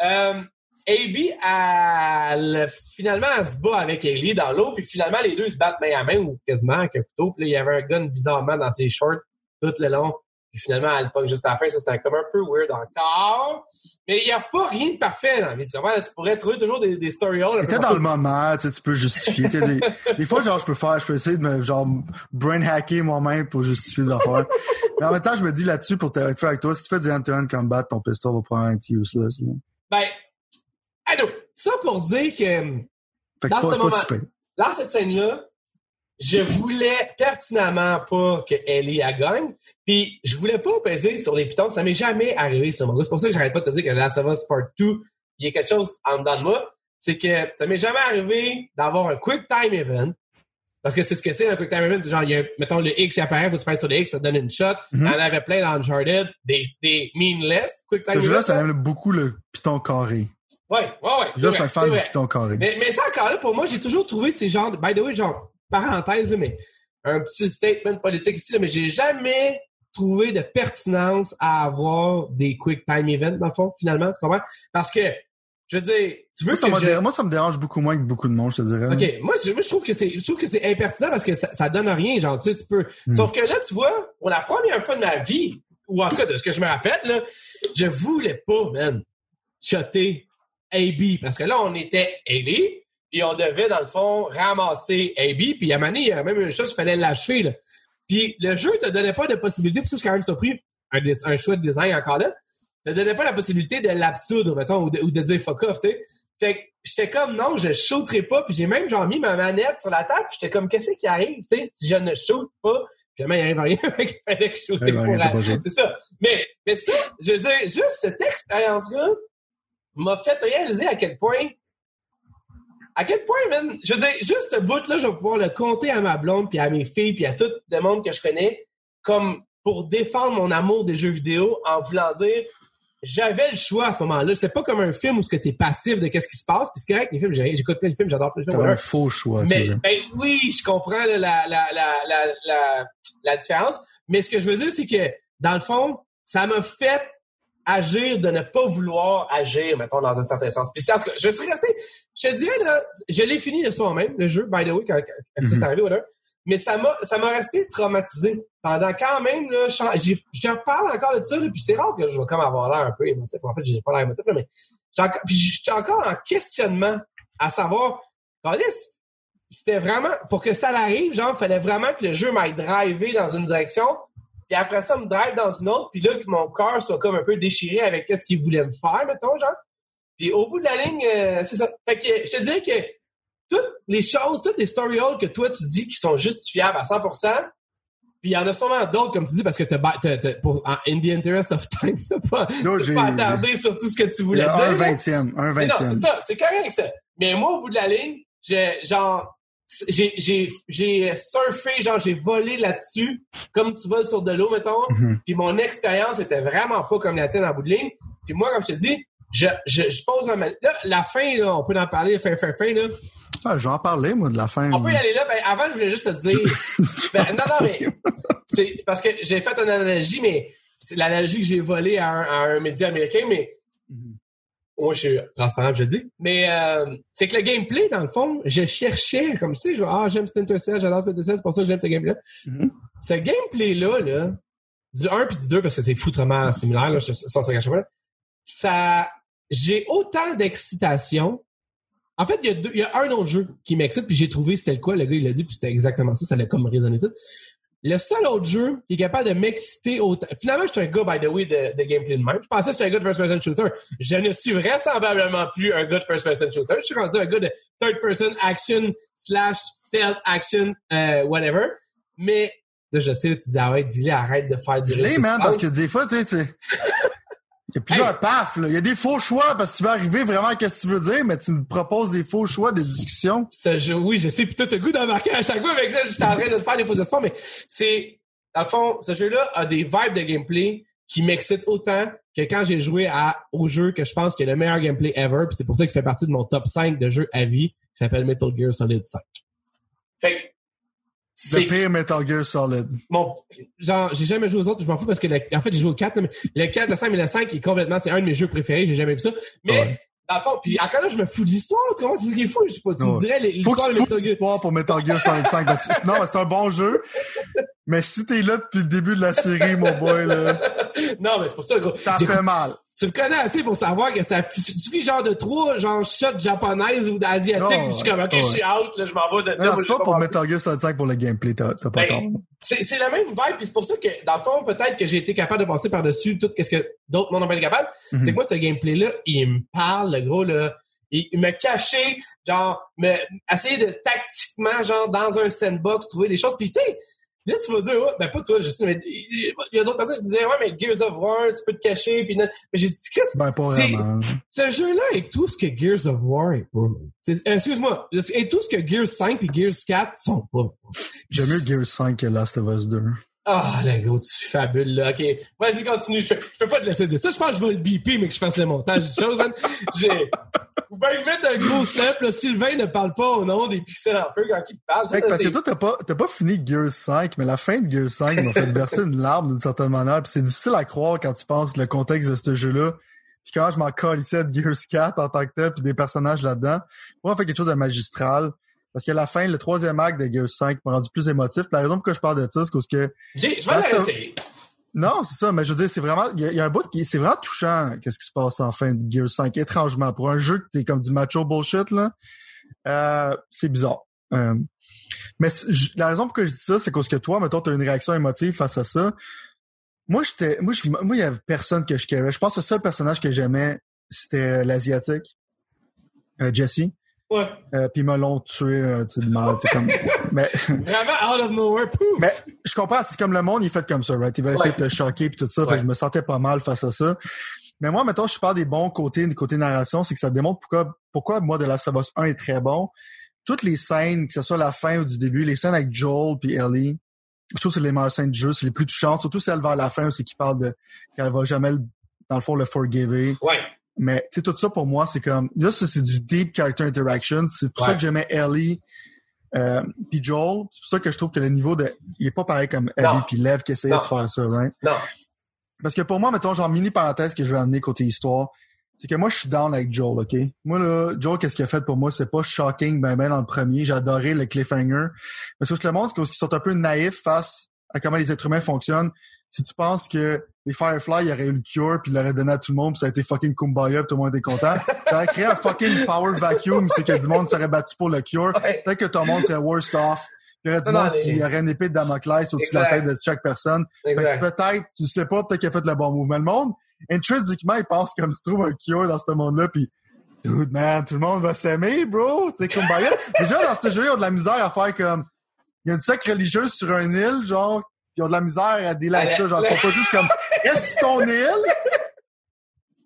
euh, AB, elle, finalement, elle se bat avec Ellie dans l'eau, puis finalement, les deux se battent main à main ou quasiment avec un couteau. Puis là, il y avait un gun bizarrement dans ses shorts tout le long. Puis finalement, elle pogne juste à la fin. Ça, c'était comme un peu weird encore. Mais il n'y a pas rien de parfait dans la vie. Tu comprends? Tu pourrais trouver toujours des, des story un peu T'es dans le moment, tu sais, tu peux justifier. tu sais, des, des fois, genre, je peux faire, je peux essayer de me, genre, brain hacker moi-même pour justifier des affaires. Mais en même temps, je me dis là-dessus, pour te faire avec toi, si tu fais du hand-to-hand combat, ton pistol va probablement être useless, là. Ben, allô, ça pour dire que Fait que c'est pas, moment- si dans cette scène-là, je voulais pertinemment pas que Ellie a gagne. Puis je voulais pas peser sur les pitons. Ça m'est jamais arrivé sur mon gars. C'est pour ça que j'arrête pas de te dire que Last of Us Part 2, il y a quelque chose en dedans de moi. C'est que ça m'est jamais arrivé d'avoir un quick time event. Parce que c'est ce que c'est un quick time event. C'est Genre, il y a, mettons, le X qui apparaît, faut que tu passes sur le X, ça donne une shot. Mhm. Il y en avait plein dans Uncharted, des, des meaningless quick time Ce jeu-là, ça aime beaucoup le piton carré. Ouais, ouais, ouais. vrai, un fan du piton carré. Mais, mais ça encore là, pour moi, j'ai toujours trouvé ces genres, by the way, genre, parenthèse, mais un petit statement politique ici, mais j'ai jamais trouvé de pertinence à avoir des quick time events, dans le fond, finalement, tu comprends? Parce que, je veux dire, tu veux Moi ça, que je... dérange, moi, ça me dérange beaucoup moins que beaucoup de monde, je te dirais. OK, moi, je, moi, je trouve que c'est, je trouve que c'est impertinent parce que ça, ça donne rien, genre, tu sais, tu peux. Hmm. Sauf que là, tu vois, pour la première fois de ma vie, ou en tout cas de ce que je me rappelle, là, je voulais pas, man, shotter AB parce que là, on était Ellie et on devait, dans le fond, ramasser AB puis à donné, il y a même une chose, il fallait l'achever, là. Puis le jeu te donnait pas de possibilité, puis ça, je suis quand même surpris, un, un choix de design encore là, te donnait pas la possibilité de l'absoudre, mettons, ou de, ou de dire fuck off, tu sais. Fait que j'étais comme non, je shooterai pas, puis j'ai même genre mis ma manette sur la table, puis j'étais comme qu'est-ce qui arrive, tu sais, si je ne shoot pas, puis finalement il arrive rien, qu'il fallait que je shoote pour. C'est ça. Mais mais ça, je veux dire, juste cette expérience-là m'a fait réaliser à quel point à quel point, man, je veux dire, juste ce bout-là, je vais pouvoir le compter à ma blonde, puis à mes filles, puis à tout le monde que je connais, comme pour défendre mon amour des jeux vidéo en voulant dire j'avais le choix à ce moment-là. C'est pas comme un film où ce que t'es passif de qu'est-ce qui se passe. Puis c'est correct, les films, j'écoute plein de films, j'adore plein de C'est films. un whatever. faux choix, Mais ben, oui, je comprends là, la, la, la, la, la, la différence. Mais ce que je veux dire, c'est que dans le fond, ça m'a fait agir de ne pas vouloir agir, mettons, dans un certain sens. Puis en tout cas, je suis resté, je te dirais, là, je l'ai fini le soir même, le jeu, by the way, quand, quand ça Mhm. s'est arrivé. Mais ça m'a, ça m'a resté traumatisé. Pendant quand même, là, je, parle encore de ça, là, puis c'est rare que je vais comme avoir l'air un peu émotif. En fait, j'ai pas l'air émotif, là, mais j'étais encore en questionnement à savoir, Alice, c'était vraiment, pour que ça arrive, genre, fallait vraiment que le jeu m'aille driver dans une direction, puis après ça, me drive dans une autre, puis là, que mon cœur soit comme un peu déchiré avec qu'est-ce qu'il voulait me faire, mettons, genre. Puis au bout de la ligne, euh, c'est ça. Fait que je te dirais que toutes les choses, toutes les story holes que toi tu dis qui sont justifiables à 100%, puis il y en a sûrement d'autres, comme tu dis, parce que t'as, t'as- t'as- pour, in the interest of time, t'as pas, Là, t'as pas attardé sur tout ce que tu voulais dire. un vingtième, un Mais non, c'est vingtième. ça, c'est correct ça. Mais moi, au bout de la ligne, j'ai genre j'ai surfé, genre j'ai volé là-dessus, comme tu voles sur de l'eau, mettons. Mhm. Puis mon expérience était vraiment pas comme la tienne en bout de ligne. Puis moi, comme je te dis, je, je, je pose ma. Là, la fin, là, on peut en parler, fin, fin, fin, là. Ah, je vais en parler, moi, de la fin. On peut y aller là. Ben, avant, je voulais juste te dire. ben, non, non, mais. C'est parce que j'ai fait une analogie, mais c'est l'analogie que j'ai volée à un, à un média américain, mais. Mhm. Moi, je suis transparent, je le dis. Mais euh, c'est que le gameplay, dans le fond, je cherchais, comme ça, je ah, j'aime Splinter Cell, j'adore Splinter Cell, c'est pour ça que j'aime ce gameplay-là. Mhm. Ce gameplay-là, là, du 1 puis du 2, parce que c'est foutrement similaire, là, on se cache pas, là, ça, j'ai autant d'excitation. En fait, il y, a deux- il y a un autre jeu qui m'excite, puis j'ai trouvé c'était le quoi, le gars, il l'a dit, puis c'était exactement ça, ça l'a comme résonné tout. Le seul autre jeu qui est capable de m'exciter autant. Finalement, je suis un gars, by the way, de, de gameplay de même. Je pensais que j'étais un gars de first-person shooter. Je ne suis vraisemblablement plus un gars de first-person shooter. Je suis rendu un gars de third-person action slash stealth action, euh, whatever. Mais, là, je sais, là, tu dis, ah ouais, dis-le, arrête de faire du Dis-les, man, parce que des fois, tu sais, tu- Il y a plusieurs paf, là. Il y a des faux choix parce que tu vas arriver vraiment à ce que tu veux dire, mais tu me proposes des faux choix, des discussions. Ce jeu, oui, je sais, puis toi, t'as le goût d'embarquer à chaque fois avec ça, j'étais en train de faire des faux espoirs, mais c'est, dans le fond, ce jeu-là a des vibes de gameplay qui m'excitent autant que quand j'ai joué à, au jeu que je pense que le meilleur gameplay ever, puis c'est pour ça qu'il fait partie de mon top 5 de jeux à vie, qui s'appelle Metal Gear Solid 5. Fait Le pire Metal Gear Solid. Bon, genre, j'ai jamais joué aux autres, je m'en fous parce que, le- en fait, j'ai joué au 4, là, mais le 4, le 5 et le 5 est complètement, c'est un de mes jeux préférés, j'ai jamais vu ça. Mais, Ouais. dans le fond, puis encore là, je me fous de l'histoire, tu comprends? C'est ce qui est fou, je sais pas, tu me dirais Faut l'histoire que de Metal Gear. l'histoire pour Metal Gear Solid 5. parce que- non, c'est un bon jeu. Mais si t'es là depuis le début de la série, mon boy, là, Non, mais c'est pour ça, gros. ça fait mal. Tu le connais assez pour savoir que ça suffit genre de trois, genre, shots japonaises ou d'asiatiques, Oh, je suis comme, ok, ouais. je suis out, là, je m'en vais de, Non, c'est pas pour. Metal Gear Solid 5 pour le gameplay, t'as pas Ben, tort. C'est, la même vibe, puis c'est pour ça que, dans le fond, peut-être que j'ai été capable de passer par-dessus tout ce que d'autres mondes ont pas été capable. Mhm. C'est que moi, ce gameplay-là, il me parle, le gros, là. Il, me cachait, genre, me, essayer de tactiquement, genre, dans un sandbox, trouver des choses. Puis, tu sais, là, tu vas dire, ouais, ben, pas toi, je sais, mais il y a d'autres personnes qui disaient, ouais, mais Gears of War, tu peux te cacher, puis non. Mais j'ai dit, Chris, Ben, pas c'est- vraiment. ce jeu-là est tout ce que Gears of War est pas. Excuse-moi, est tout ce que Gears 5 et Gears 4 sont pas. J'aime mieux Gear 5 que Last of Us 2. Ah, le gros, tu fabules, là. OK. Vas-y, continue. Je peux, pas te laisser dire ça. Je pense que je vais le biper, mais que je fasse le montage des choses. hein. J'ai... Vous pouvez lui mettre un gros step, là. Sylvain ne parle pas au nom des pixels en feu quand il parle. Ça, là, parce que toi, t'as pas, t'as pas fini Gears 5, mais la fin de Gears 5 m'a fait verser une larme d'une certaine manière. Puis c'est difficile à croire quand tu penses le contexte de ce jeu-là. Puis quand je m'en calissais de Gears 4 en tant que tel, puis des personnages là-dedans, moi, on fait quelque chose de magistral. Parce que la fin, le troisième acte de Gears 5 m'a rendu plus émotif. La raison pourquoi je parle de ça, c'est parce que J'ai- Je vais Last of- l'essayer. non, c'est ça, mais je veux dire, c'est vraiment, il y, a- il y a un bout qui, c'est vraiment touchant, qu'est-ce qui se passe en fin de Gears 5, étrangement. Pour un jeu que t'es comme du macho bullshit, là, euh, c'est bizarre. Euh, mais la raison pour que je dis ça, c'est parce que toi, mettons, t'as une réaction émotive face à ça. Moi, j'étais, moi, je, moi, il y avait personne que je carais. Je pense que le seul personnage que j'aimais, c'était l'asiatique, euh, Jesse. Ouais. Euh, puis ils me l'ont tué, euh, tu sais, de mal, c'est comme, mais, Vraiment, out of nowhere. Pouf! mais je comprends, c'est comme le monde, il fait comme ça, right? Il va essayer Ouais. de te choquer puis tout ça. Fait que je me sentais pas mal face à ça. Mais moi, mettons, je parle des bons côtés, du côté narration, c'est que ça démontre pourquoi, pourquoi moi, de la Us 1 est très bon. Toutes les scènes, que ce soit la fin ou du début, les scènes avec Joel puis Ellie, je trouve que c'est les meilleures scènes du jeu, c'est les plus touchantes, surtout celle vers la fin, c'est qui parle de qu'elle va jamais, dans le fond, le forgiver. Ouais. Mais tu sais, tout ça pour moi, c'est comme là, ça c'est du deep character interaction. C'est pour ça que j'aimais Ellie euh, puis Joel. C'est pour ça que je trouve que le niveau de. Il est pas pareil comme Ellie puis Lev qui essayait Non. de faire ça, right? Non. Parce que pour moi, mettons, genre mini parenthèse que je vais amener côté histoire, c'est que moi je suis down avec Joel, OK? Moi là, Joel, qu'est-ce qu'il a fait pour moi? C'est pas shocking ben ben dans le premier. J'ai adoré le cliffhanger. Parce que le monde, c'est qu'ils sont un peu naïfs face à comment les êtres humains fonctionnent. Si tu penses que les Firefly, ils auraient eu le cure puis ils l'auraient donné à tout le monde puis ça a été fucking kumbaya puis tout le monde était content. T'aurais créé un fucking power vacuum, c'est que du monde serait battu pour le cure. Ouais. Peut-être que tout le monde serait worst off. Il y aurait du Non, non, monde les- qui aurait une épée de Damoclès au-dessus de la tête de chaque personne. Peut-être, tu sais pas, peut-être qu'il a fait le bon mouvement. Le monde, intrinsèquement, il pense comme tu trouves un cure dans ce monde-là, puis dude, man, tout le monde va s'aimer, bro. Tu sais, Kumbaya. Déjà, dans ce jeu, ils ont de la misère à faire comme, il y a une secte religieuse sur une île, genre, ils ont de la misère à Ah, ça, genre, ils font pas juste comme, reste sur ton île?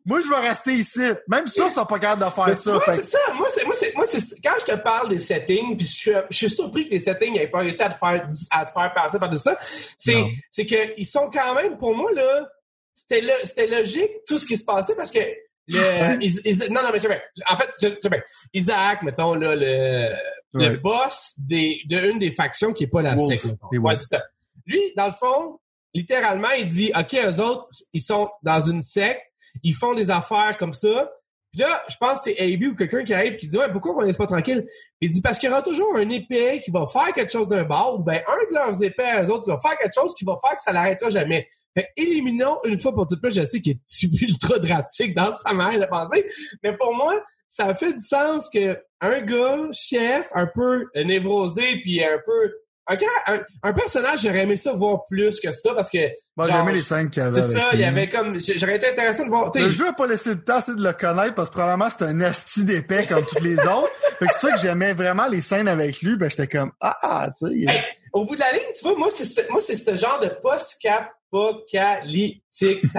Moi, je vais rester ici. Même ça, ils sont pas capables de faire Mais ça. vois, Fait c'est ça. Moi, c'est, moi, c'est, moi, c'est, quand je te parle des settings, puis je suis, je suis surpris que les settings n'aient pas réussi à te faire, à te faire passer par de ça. C'est, c'est que ils sont quand même, pour moi, là, c'était, lo- c'était logique, tout ce qui se passait, parce que le, Is- Is- non, non, mais bien. En fait, tu sais bien. Isaac, mettons, là, le, le boss des, de une des factions qui est pas la Ouais, Wolf. c'est ça. Lui, dans le fond, littéralement, il dit, OK, eux autres, ils sont dans une secte, ils font des affaires comme ça. Puis là, je pense que c'est AB ou quelqu'un qui arrive qui dit, ouais, pourquoi on laisse pas tranquille? Il dit, parce qu'il y aura toujours un épée qui va faire quelque chose d'un bord, ou ben un de leurs épées à eux autres qui va faire quelque chose qui va faire que ça l'arrêtera jamais. Fait éliminons une fois pour toutes. Je sais qu'il est ultra drastique dans sa manière de penser, mais pour moi, ça fait du sens que un gars, chef, un peu névrosé, puis un peu... Un, un, un personnage, j'aurais aimé ça voir plus que ça, parce que... Moi, j'ai genre, aimé les scènes qu'il y avait. C'est ça, il y avait comme... J'aurais été intéressant de voir... Le jeu a pas laissé le temps assez de le connaître parce que probablement c'est un asti d'épais comme tous les autres. Fait que c'est pour ça que j'aimais vraiment les scènes avec lui. Ben j'étais comme ah ah tu sais. Hey, au bout de la ligne, tu vois, moi, c'est ce, moi, c'est ce genre de post-apocalyptique.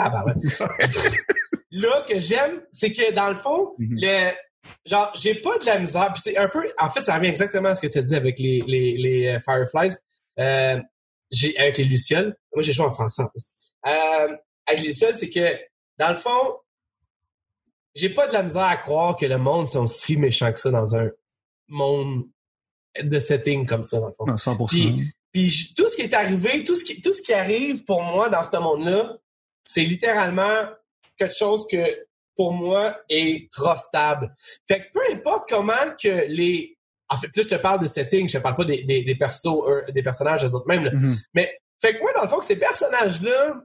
là que j'aime, c'est que dans le fond, Mhm. le genre j'ai pas de la misère. Puis c'est un peu, en fait, ça revient exactement à ce que tu as dit avec les les, les euh, Fireflies. Euh, j'ai avec les lucioles. Moi, j'ai joué en français en plus. Euh, avec les lucioles, c'est que dans le fond, j'ai pas de la misère à croire que le monde sont si méchants que ça dans un monde de setting comme ça dans le fond. Non, 100%. Puis- Puis tout ce qui est arrivé, tout ce qui, tout ce qui arrive pour moi dans ce monde-là, c'est littéralement quelque chose que pour moi est trop stable. Fait que peu importe comment que les, en fait, là je te parle de setting, je te parle pas des des, des persos, euh, des personnages eux autres mêmes. là. Mhm. Mais fait que moi dans le fond que ces personnages-là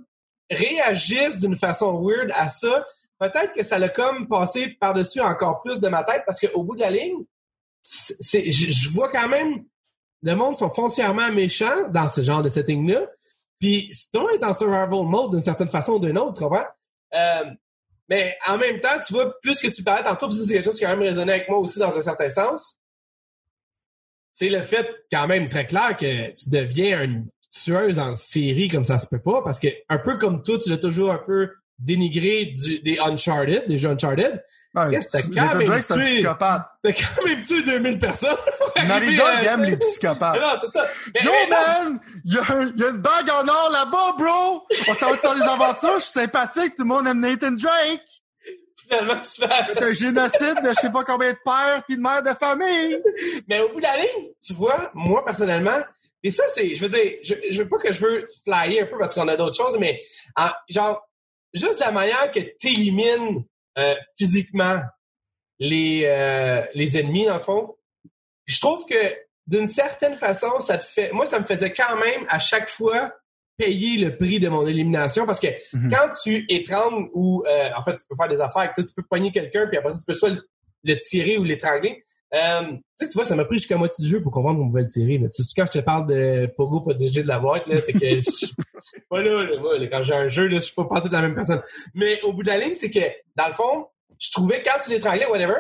réagissent d'une façon weird à ça, peut-être que ça l'a comme passé par-dessus encore plus de ma tête parce qu'au bout de la ligne, c'est, je, vois quand même le monde sont foncièrement méchants dans ce genre de setting-là. Puis Stone est en survival mode d'une certaine façon ou d'une autre, tu comprends? Euh, mais en même temps, tu vois, plus que tu parlais tantôt, puis c'est quelque chose qui a quand même résonné avec moi aussi dans un certain sens. C'est le fait, quand même, très clair que tu deviens une tueuse en série comme ça se peut pas, parce que un peu comme toi, tu l'as toujours un peu dénigré des Uncharted, des jeux Uncharted. Ouais, Qu'est-ce que t'as quand Nathan même Drake, c'est un tué? psychopathe. T'as quand même tué 2000 personnes. Naughty Arrivé Dog à- aime les psychopathes. Non, c'est ça. Mais- Yo, mais man! Il y, y a une bague en or là-bas, bro! On s'en va faire des aventures, je suis sympathique, tout le monde aime Nathan Drake! finalement, c'est un génocide de je sais pas combien de pères puis de mères de famille! Mais au bout de la ligne, tu vois, moi, personnellement, et ça, c'est, je veux dire, je, je veux pas que je veux flyer un peu parce qu'on a d'autres choses, mais, en- genre, juste la manière que t'élimines, euh, physiquement les, euh, les ennemis, dans le fond, je trouve que, d'une certaine façon, ça te fait, moi, ça me faisait quand même, à chaque fois, payer le prix de mon élimination parce que Mhm. quand tu étrangles ou, euh, en fait, tu peux faire des affaires, tu sais, tu peux pogner quelqu'un puis après ça, tu peux soit le, le tirer ou l'étrangler. Euh, tu sais, tu vois, ça m'a pris jusqu'à moitié du jeu pour comprendre qu'on pouvait le tirer. Là. Tu sais, quand je te parle de Pogo protégé de la boîte, là, c'est que je suis pas là, là, moi, là, quand j'ai un jeu, là, je suis pas partout de la même personne. Mais au bout de la ligne, c'est que, dans le fond, je trouvais quand tu l'étranglais, whatever,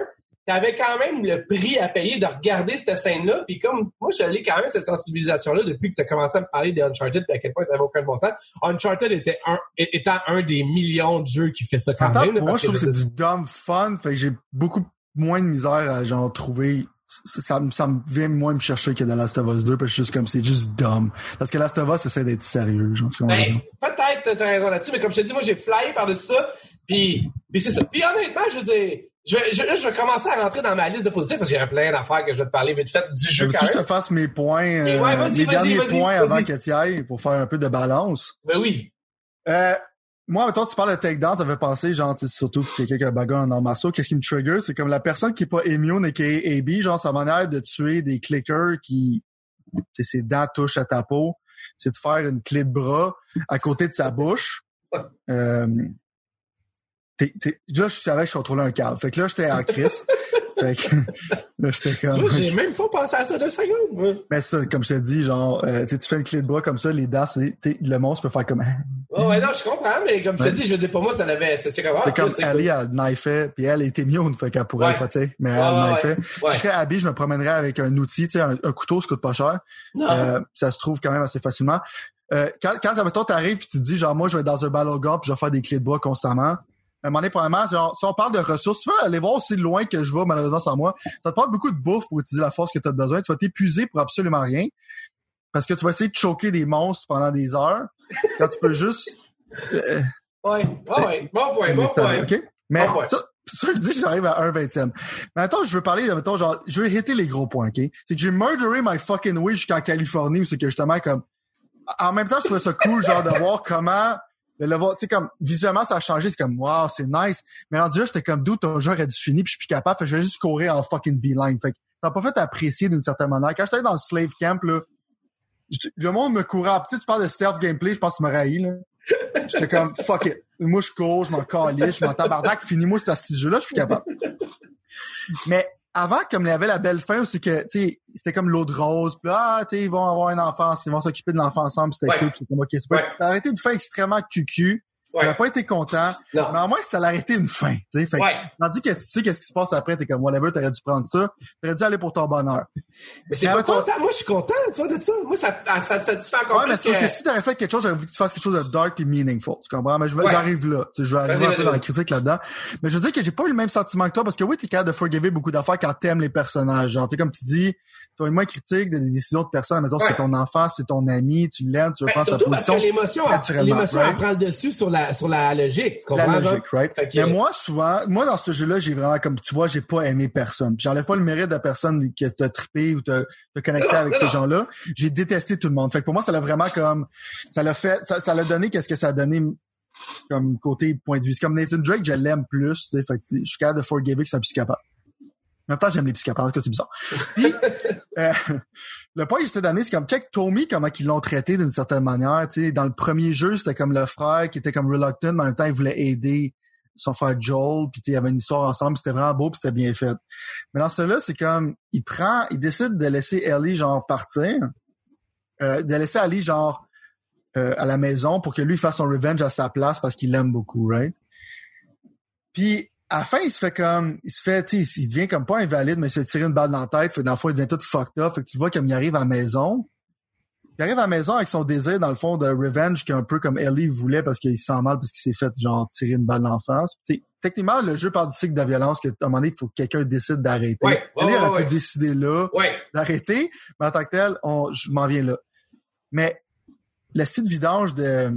t'avais quand même le prix à payer de regarder cette scène-là. Puis comme moi, je l'ai quand même cette sensibilisation-là depuis que tu as commencé à me parler des Uncharted puis à quel point ça n'avait aucun bon sens. Uncharted était un, étant un des millions de jeux qui fait ça quand même. là, moi, je trouve que c'est du dumb fun, fait que j'ai beaucoup moins de misère à genre trouver. Ça, ça, me- ça me vient moins me chercher que dans Last of Us 2, parce que c'est juste comme c'est juste dumb. Parce que Last of Us essaie d'être sérieux, genre? Ben, peut-être t'as raison là-dessus, mais comme je te dis, moi j'ai flyé par-dessus ça, puis, puis c'est ça. Puis honnêtement, je veux dire, je, vais- je, je vais commencer à rentrer dans ma liste de positifs parce qu'il y a plein d'affaires que je vais te parler vite fait du jeu Veux-tu que je te fasse mes points, euh, Ouais, derniers points avant que tu ailles pour faire un peu de balance? Ben oui. Euh, moi, mettons, tu parles de takedown, ça fait penser, genre, tu sais, surtout quelqu'un qui a en arts. Qu'est-ce qui me trigger? C'est comme la personne qui est pas immune et qui est AB, genre, sa manière de tuer des clickers qui, ses dents touchent à ta peau, c'est de faire une clé de bras à côté de sa bouche. Euh, t'es- t'es- là, je savais que je contrôlais un câble. Fait que là, j'étais en crise. Fait que là, j'étais Tu comme... vois, j'ai même pas pensé à ça deux secondes. moi. Mais ça, comme je te dis, genre, euh, tu tu fais une clé de bras comme ça, les dents, tu le monstre peut faire comme... Ouais, ouais, non, je comprends, mais comme je te dis, je veux dire, pour moi, ça l'avait, c'était comme, ah, C'est comme Ali, elle knifait, puis elle était immune, fait qu'elle pourrait Ouais. le faire, tu sais, mais elle ouais, knifait. Ouais. Si je serais Abby, je me promènerais avec un outil, tu sais, un, un couteau, ça coûte pas cher. Non. Euh, ça se trouve quand même assez facilement. Euh, quand, quand, admettons, t'arrives puis tu te dis, genre, moi, je vais être dans un ballon puis je vais faire des clés de bois constamment. Un moment donné, premièrement, genre, si on parle de ressources, tu veux aller voir aussi loin que je vais, malheureusement, sans moi, ça te prend beaucoup de bouffe pour utiliser la force que tu as besoin. Tu vas t'épuiser pour absolument rien. Parce que tu vas essayer de choquer des monstres pendant des heures. quand tu peux juste... euh, Ouais, ouais, ouais. Bon point, bon point. Mais Bon ça, c'est ça que je dis que j'arrive à un vingtième. Mais attends, je veux parler, mettons, genre, je veux hitter les gros points, OK? C'est que j'ai murderé my fucking way jusqu'en Californie où c'est que justement, comme, en même temps, je trouvais ça cool, genre, de voir comment, le level, tu sais, comme, visuellement, ça a changé, c'est comme, wow, c'est nice. Mais rendu là, j'étais comme, d'où ton jeu aurait dû finir, puis je suis plus capable, fait je vais juste courir en fucking beeline. Fait que, ça pas fait apprécier d'une certaine manière. Quand j'étais dans le slave camp, là, le monde me courait. Tu sais, tu parles de stealth gameplay, je pense que tu m'aurais haï, là. J'étais comme, fuck it. Moi, je cours, je m'en calisse, je m'en tabarnak, finis-moi ce jeu-là, je suis capable. Mais avant, comme il y avait la belle fin, c'est que, tu sais, c'était comme l'eau de rose, puis là, ah, tu sais, ils vont avoir un enfant, ils vont s'occuper de l'enfant ensemble, c'était Ouais. cool, c'est comme, ok, c'est pas, Ouais. ça aurait été une fin extrêmement cucu. J'aurais pas été content. Non. Mais au moins, ça été une fin. Tu sais, fait que, Ouais. rendu que tu sais qu'est-ce qui se passe après, t'es comme whatever, t'aurais dû prendre ça. T'aurais dû aller pour ton bonheur. Mais c'est Mais pas content. Moi, je suis content, tu vois, de ça. Moi, ça, ça, ça me satisfait encore Ouais, mais plus c'est parce que... que si t'avais fait quelque chose, j'aurais voulu que tu fasses quelque chose de dark et meaningful. Tu comprends? Mais Ouais. j'arrive là. Tu sais, je vais arriver un peu dans la critique là-dedans. Mais je veux dire que j'ai pas eu le même sentiment que toi parce que oui, t'es capable de forgiver beaucoup d'affaires quand t'aimes les personnages. Genre, tu sais, comme tu dis, tu es moins critique des décisions de personnes. Mettons, Ouais. c'est ton enfant, c'est ton ami, tu l'aimes, tu veux Ben, prendre sa surtout parce que position. l'émotion, l'émotion, right? prend le dessus sur la, sur la logique. Tu La comprends? logique, right? Que- Mais moi, souvent, moi, dans ce jeu-là, j'ai vraiment, comme tu vois, j'ai pas aimé personne. J'enlève pas le mérite de personne qui t'a trippé ou t'a connecté Non, avec non, ces gens-là. J'ai détesté tout le monde. Fait que pour moi, ça l'a vraiment comme, ça l'a fait, ça, ça l'a donné qu'est-ce que ça a donné comme côté point de vue. C'est comme Nathan Drake, je l'aime plus, tu sais. Fait que je suis capable de forgive que c'est un psychopathe. En même temps, j'aime les psychopathes, cas, c'est bizarre. Puis, euh, le point que j'essaie d'amener, c'est comme, check Tommy, comment ils l'ont traité d'une certaine manière, tu sais. Dans le premier jeu, c'était comme le frère qui était comme reluctant, mais en même temps, il voulait aider son frère Joel, puis tu sais, il y avait une histoire ensemble, c'était vraiment beau, puis c'était bien fait. Mais dans celui-là, c'est comme, il prend, il décide de laisser Ellie, genre, partir, euh, de laisser Ellie, genre, euh, à la maison pour que lui fasse son revenge à sa place parce qu'il l'aime beaucoup, right? Puis, à la fin, il se fait comme, il se fait, tu sais, il devient comme pas invalide, mais il se fait tirer une balle dans la tête, fait que dans le fond, il devient tout fucked up, fait que tu vois comme il arrive à la maison. Il arrive à la maison avec son désir, dans le fond, de revenge, qui est un peu comme Ellie voulait parce qu'il se sent mal parce qu'il s'est fait, genre, tirer une balle dans la face. Tu sais, techniquement, le jeu parle du cycle de violence qu'à un moment donné, il faut que quelqu'un décide d'arrêter. Ouais, ouais, Ellie ouais, aurait pu décider là d'arrêter, mais en tant que tel, on, je m'en viens là. Mais le style vidange de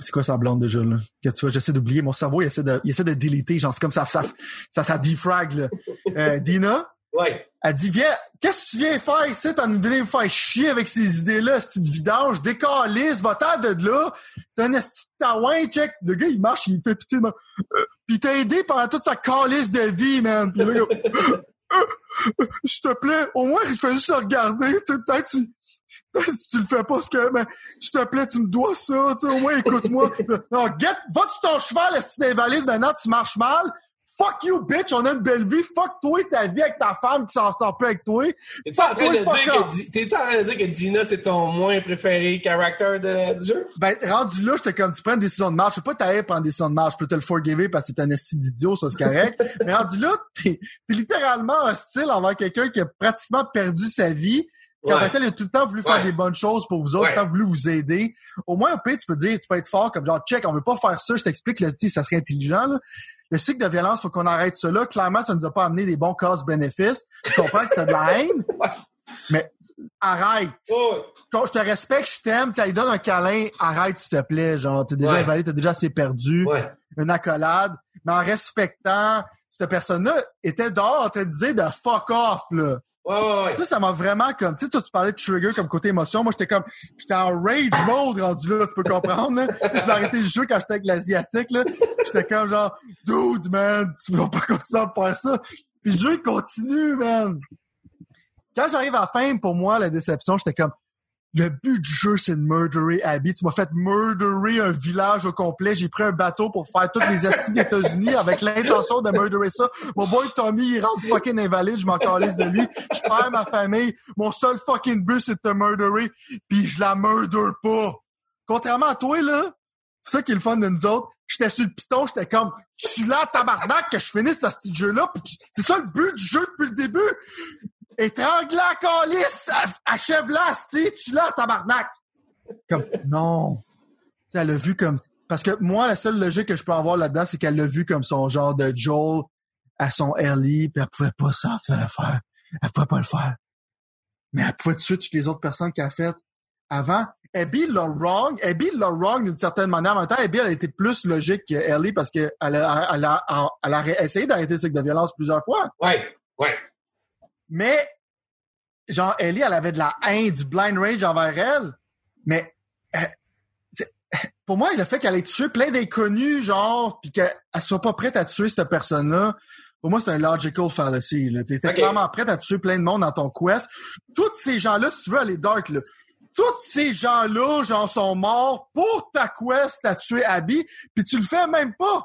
c'est quoi sa blonde déjà là? Que tu vois j'essaie d'oublier. Mon cerveau il essaie de il essaie de déliter genre c'est comme ça ça ça, ça defrag là. Euh, Dina? Ouais. elle dit viens qu'est-ce que tu viens faire ici? T'as venu me faire chier avec ces idées là style vidange. Décalisse va-t'en de là. T'as un esti taouin check. Le gars il marche il fait pitié man. Euh, puis t'as aidé pendant toute sa calice de vie man. Puis le gars, s'il te plaît, au moins, il fait juste se regarder, tu sais, peut-être tu, peut-être si tu le fais pas, parce que, mais, s'il te plaît, tu me dois ça, tu sais, au moins, écoute-moi. non, get, va sur ton cheval, t'es invalide, maintenant, tu marches mal. Fuck you, bitch, on a une belle vie. Fuck toi, ta vie avec ta femme qui s'en sort plus avec toi. T'es-tu en, train de dire que Di- t'es-tu en train de dire que Dina, c'est ton moins préféré character de, du jeu? Ben, rendu là, j'étais comme, tu prends une décision de marche. Je peux pas t'arrêter prendre une décision de marche. Je peux te le forgiver parce que t'es un esti d'idiot, ça, c'est correct. Mais rendu là, t'es, t'es littéralement hostile envers quelqu'un qui a pratiquement perdu sa vie. Quand Ouais. il a tout le temps voulu faire Ouais. des bonnes choses pour vous autres, Ouais. tout le temps voulu vous aider. Au moins, au pire, tu peux dire, tu peux être fort, comme genre, check, on veut pas faire ça, je t'explique, le, tu sais, ça serait intelligent, là. Le cycle de violence, faut qu'on arrête cela. Clairement, ça nous a pas amené des bons causes-bénéfices. Je comprends que t'as de la haine. Ouais. Mais, arrête Oh, quand je te respecte, je t'aime, tu lui donnes un câlin, arrête s'il te plaît, genre t'es déjà Ouais. invalide, t'es déjà assez perdu, ouais. une accolade, mais en respectant cette personne-là était dehors de dire de fuck off là. Ouais, ouais, ouais. Ça, ça m'a vraiment comme, tu sais, toi tu parlais de trigger comme côté émotion, moi j'étais comme, j'étais en rage mode rendu là, tu peux comprendre là. Je vais arrêter le jeu quand j'étais avec l'asiatique là, j'étais comme genre, dude man, tu vas pas continuer à faire ça. Puis le jeu il continue man. Quand j'arrive à la fin, pour moi la déception, j'étais comme, le but du jeu, c'est de murderer Abby. Tu m'as fait murderer un village au complet. J'ai pris un bateau pour faire toutes les estis des États-Unis avec l'intention de murderer ça. Mon boy Tommy, il rendu fucking invalide. Je m'en calisse de lui. Je perds ma famille. Mon seul fucking but, c'est de te murderer. Puis je la murder pas. Contrairement à toi, là, c'est ça qui est le fun de nous autres. J'étais sur le piton, j'étais comme, tu l'as tabarnak que je finisse ce petit jeu-là. C'est ça le but du jeu depuis le début. Étrangle la calice, achève-la, tu tu l'as, tabarnak. Comme, non. Tu sais, elle l'a vu comme, parce que moi, la seule logique que je peux avoir là-dedans, c'est qu'elle l'a vu comme son genre de Joel à son Ellie, puis elle pouvait pas s'en faire le faire. Elle pouvait pas le faire. Mais elle pouvait tuer toutes les autres personnes qu'elle a faites avant. Abby l'a wrong. Abby l'a wrong d'une certaine manière. En même temps, Abby, elle a été plus logique que Ellie parce qu'elle a, elle a, elle a essayé d'arrêter le cycle de violence plusieurs fois. Ouais, ouais. Mais, genre, Ellie, elle avait de la haine, du blind rage envers elle. Mais, euh, pour moi, le fait qu'elle ait tué plein d'inconnus, genre, puis qu'elle elle soit pas prête à tuer cette personne-là, pour moi, c'est un logical fallacy. là. T'étais clairement prête à tuer plein de monde dans ton quest. Tous ces gens-là, si tu veux aller dark, là, tous ces gens-là, genre, sont morts pour ta quest à tuer Abby, puis tu le fais même pas.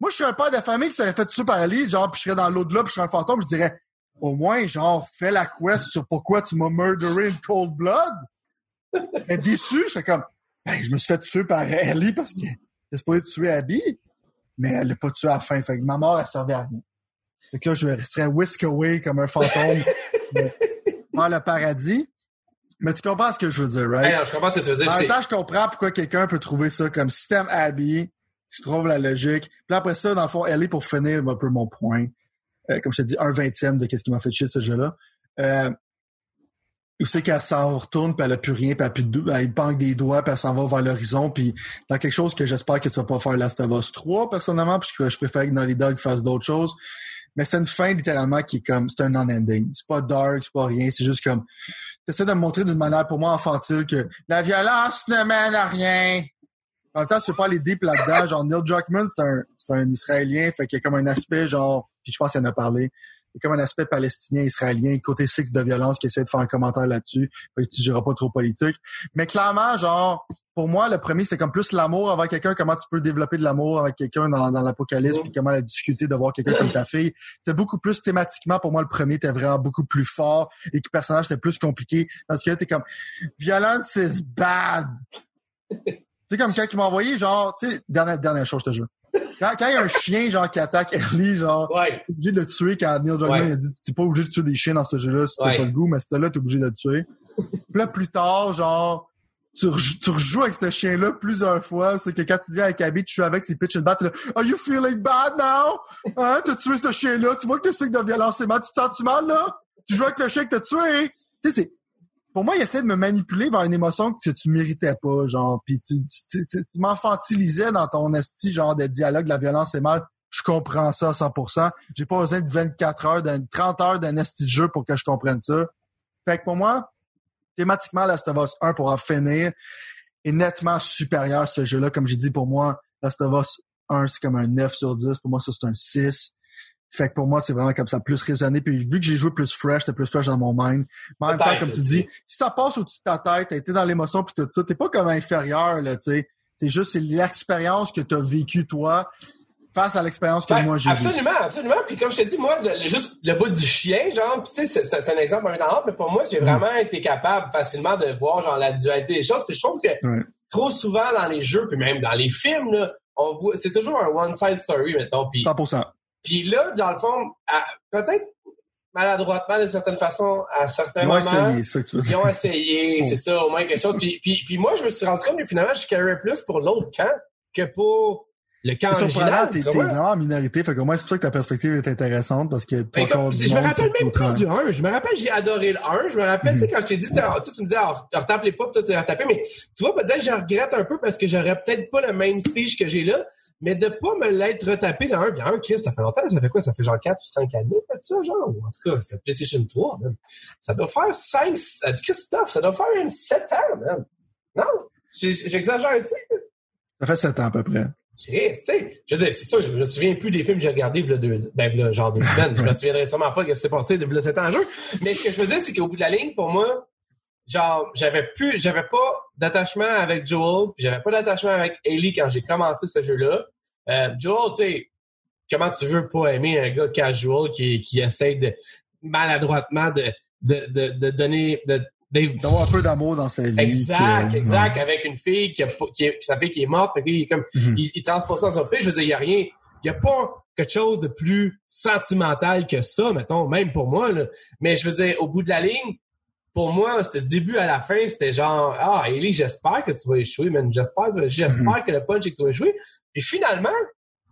Moi, je suis un père de famille qui serait fait tuer par Ellie, genre, puis je serais dans l'au-delà, puis je serais un fantôme, je dirais, au moins, genre, fais la quest sur pourquoi tu m'as murderé in cold blood. Mais déçu, j'étais comme, ben, je me suis fait tuer par Ellie parce que t'es supposé tuer Abby, mais elle l'a pas tué à la fin. Fait que ma mort, elle servait à rien. Fait que là, je serais whisk away comme un fantôme dans le paradis. Mais tu comprends ce que je veux dire, right? Hey, non, je comprends ce que tu veux dire. En c'est- même temps, je comprends pourquoi quelqu'un peut trouver ça comme système Abby. Tu trouves la logique. Puis après ça, dans le fond, elle est pour finir un peu mon point. Euh, comme je te dis, un vingtième de qu'est-ce qui m'a fait chier ce jeu-là. Euh, où c'est qu'elle s'en retourne, puis elle a plus rien, puis elle plus de elle banque des doigts, puis elle s'en va vers l'horizon, puis dans quelque chose que j'espère que tu vas pas faire Last of Us 3, personnellement, puisque je préfère que Naughty Dog fasse d'autres choses. Mais c'est une fin, littéralement, qui est comme, c'est un non-ending. C'est pas dark, c'est pas rien, c'est juste comme, t'essaies de me montrer d'une manière, pour moi, infantile, que la violence ne mène à rien. En même temps, c'est pas les deep là-dedans. Genre, Neil Druckmann, c'est un, c'est un Israélien, fait qu'il y a comme un aspect, genre, puis je pense qu'il en a parlé, il y a comme un aspect palestinien-israélien, côté cycle de violence, qui essaie de faire un commentaire là-dessus. Fait que tu pas trop politique. Mais clairement, genre, pour moi, le premier, c'était comme plus l'amour avec quelqu'un, comment tu peux développer de l'amour avec quelqu'un dans, l'apocalypse, Mm. puis comment la difficulté de voir quelqu'un comme ta fille. C'était beaucoup plus thématiquement, pour moi, le premier était vraiment beaucoup plus fort et que le personnage était plus compliqué. Parce que là, t'es comme, violence is bad. sais, comme quand il m'a envoyé, genre, tu sais, dernière, dernière chose, je te jure. Quand, quand il y a un chien, genre, qui attaque Ellie, genre, Ouais. t'es obligé de le tuer quand Neil Druckmann Ouais. a dit t'es pas obligé de tuer des chiens dans ce jeu-là si t'as Ouais. pas le goût, mais c'était là, t'es obligé de le tuer. Puis là, plus tard, genre, tu, rejou- tu rejoues avec ce chien-là plusieurs fois. C'est que quand tu viens avec Abby, tu joues avec, tu pitches une batte, là, Are you feeling bad now? Hein? T'as tué ce chien-là? Tu vois que le cycle de violence est mal? Tu t'en tu mal, là? Tu joues avec le chien que t'as tué? Tu sais, c'est, pour moi, il essaie de me manipuler vers une émotion que tu méritais pas, genre, puis tu, tu, tu, tu- m'enfantilisais dans ton esti, genre, de dialogue, la violence est mal. Je comprends ça à 100%. J'ai pas besoin de 24 heures, d'un 30 heures d'un esti de jeu pour que je comprenne ça. Fait que pour moi, thématiquement, Last of Us 1, pour en finir, est nettement supérieur à ce jeu-là. Comme j'ai dit, pour moi, Last of Us 1, c'est comme un 9 sur 10. Pour moi, ça, c'est un 6. Fait que pour moi, c'est vraiment comme ça, plus raisonné. Puis vu que j'ai joué plus fresh, c'était plus fresh dans mon mind. Mais en même temps, comme tu dis, si ça passe au-dessus de ta tête, t'as été dans l'émotion puis tout ça, t'es pas comme inférieur, là, tu sais. C'est juste, c'est l'expérience que t'as vécue, toi, face à l'expérience que moi j'ai absolument, absolument. Puis comme je t'ai dit, moi, le- juste le bout du chien, genre, tu sais, c'est- un exemple un mais pour moi, j'ai vraiment été capable facilement de voir genre la dualité des choses. Puis je trouve que trop souvent dans les jeux, puis même dans les films, là, on voit, c'est toujours un one side story, mettons. Puis 100%. Puis là, dans le fond, peut-être maladroitement d'une certaine façon, à certains Ils ont moments. essayé, c'est ça que tu veux Ils ont essayé, Oh. c'est ça, au moins quelque chose. Puis, puis, puis moi, je me suis rendu compte que finalement, je carryais plus pour l'autre camp que pour le camp C'est surprenant, original. t'es vraiment en minorité. Fait qu'au moins, c'est pour ça que ta perspective est intéressante parce que toi, Ben, comme- encore du je me rappelle même plus du 1. Je me rappelle, j'ai adoré le 1. Je me rappelle, tu sais, quand je t'ai dit, tu me disais, ah, retape les pas, toi, tu retapé. Mais tu vois, peut-être, je regrette un peu parce que j'aurais peut-être pas le même speech que j'ai là, mais de pas me l'être retapé le 1. Bien, 1, Chris, ça fait longtemps, ça fait quoi? Ça fait genre 4 ou 5 années, ça, genre? Ou En tout cas, c'est PlayStation 3, man. Ça doit faire 5, Christophe, ça doit faire une 7 ans, man. Non? J'ai- J'exagère, tu sais. Ça fait sept ans à peu près. Chris, tu sais, je veux dire, c'est ça, je me souviens plus des films que j'ai regardés il y a deux, ben, genre deux semaines. Je me souviendrai sûrement pas de ce qui s'est passé depuis le 7 ans en jeu. Mais ce que je veux dire, c'est qu'au bout de la ligne, pour moi, genre, j'avais plus, j'avais pas d'attachement avec Joel, puis j'avais pas d'attachement avec Ellie quand j'ai commencé ce jeu-là. Euh, Joel, tu sais, comment tu veux pas aimer un gars casual qui, qui essaie de, maladroitement de, de, de, de donner, de, D'avoir un peu d'amour dans sa vie. Exact, que- exact, avec une fille qui a, pas- qui est, sa fille qui est morte, fait il est comme, Mhm. il, il transpose ça dans son fille. Je veux dire, il y a rien, il y a pas quelque chose de plus sentimental que ça, mettons, même pour moi, là. Mais je veux dire, au bout de la ligne, pour moi, c'était début à la fin, c'était genre, ah, Ellie, j'espère que tu vas échouer, man. J'espère, j'espère que le punch, c'est que tu vas échouer. Puis finalement,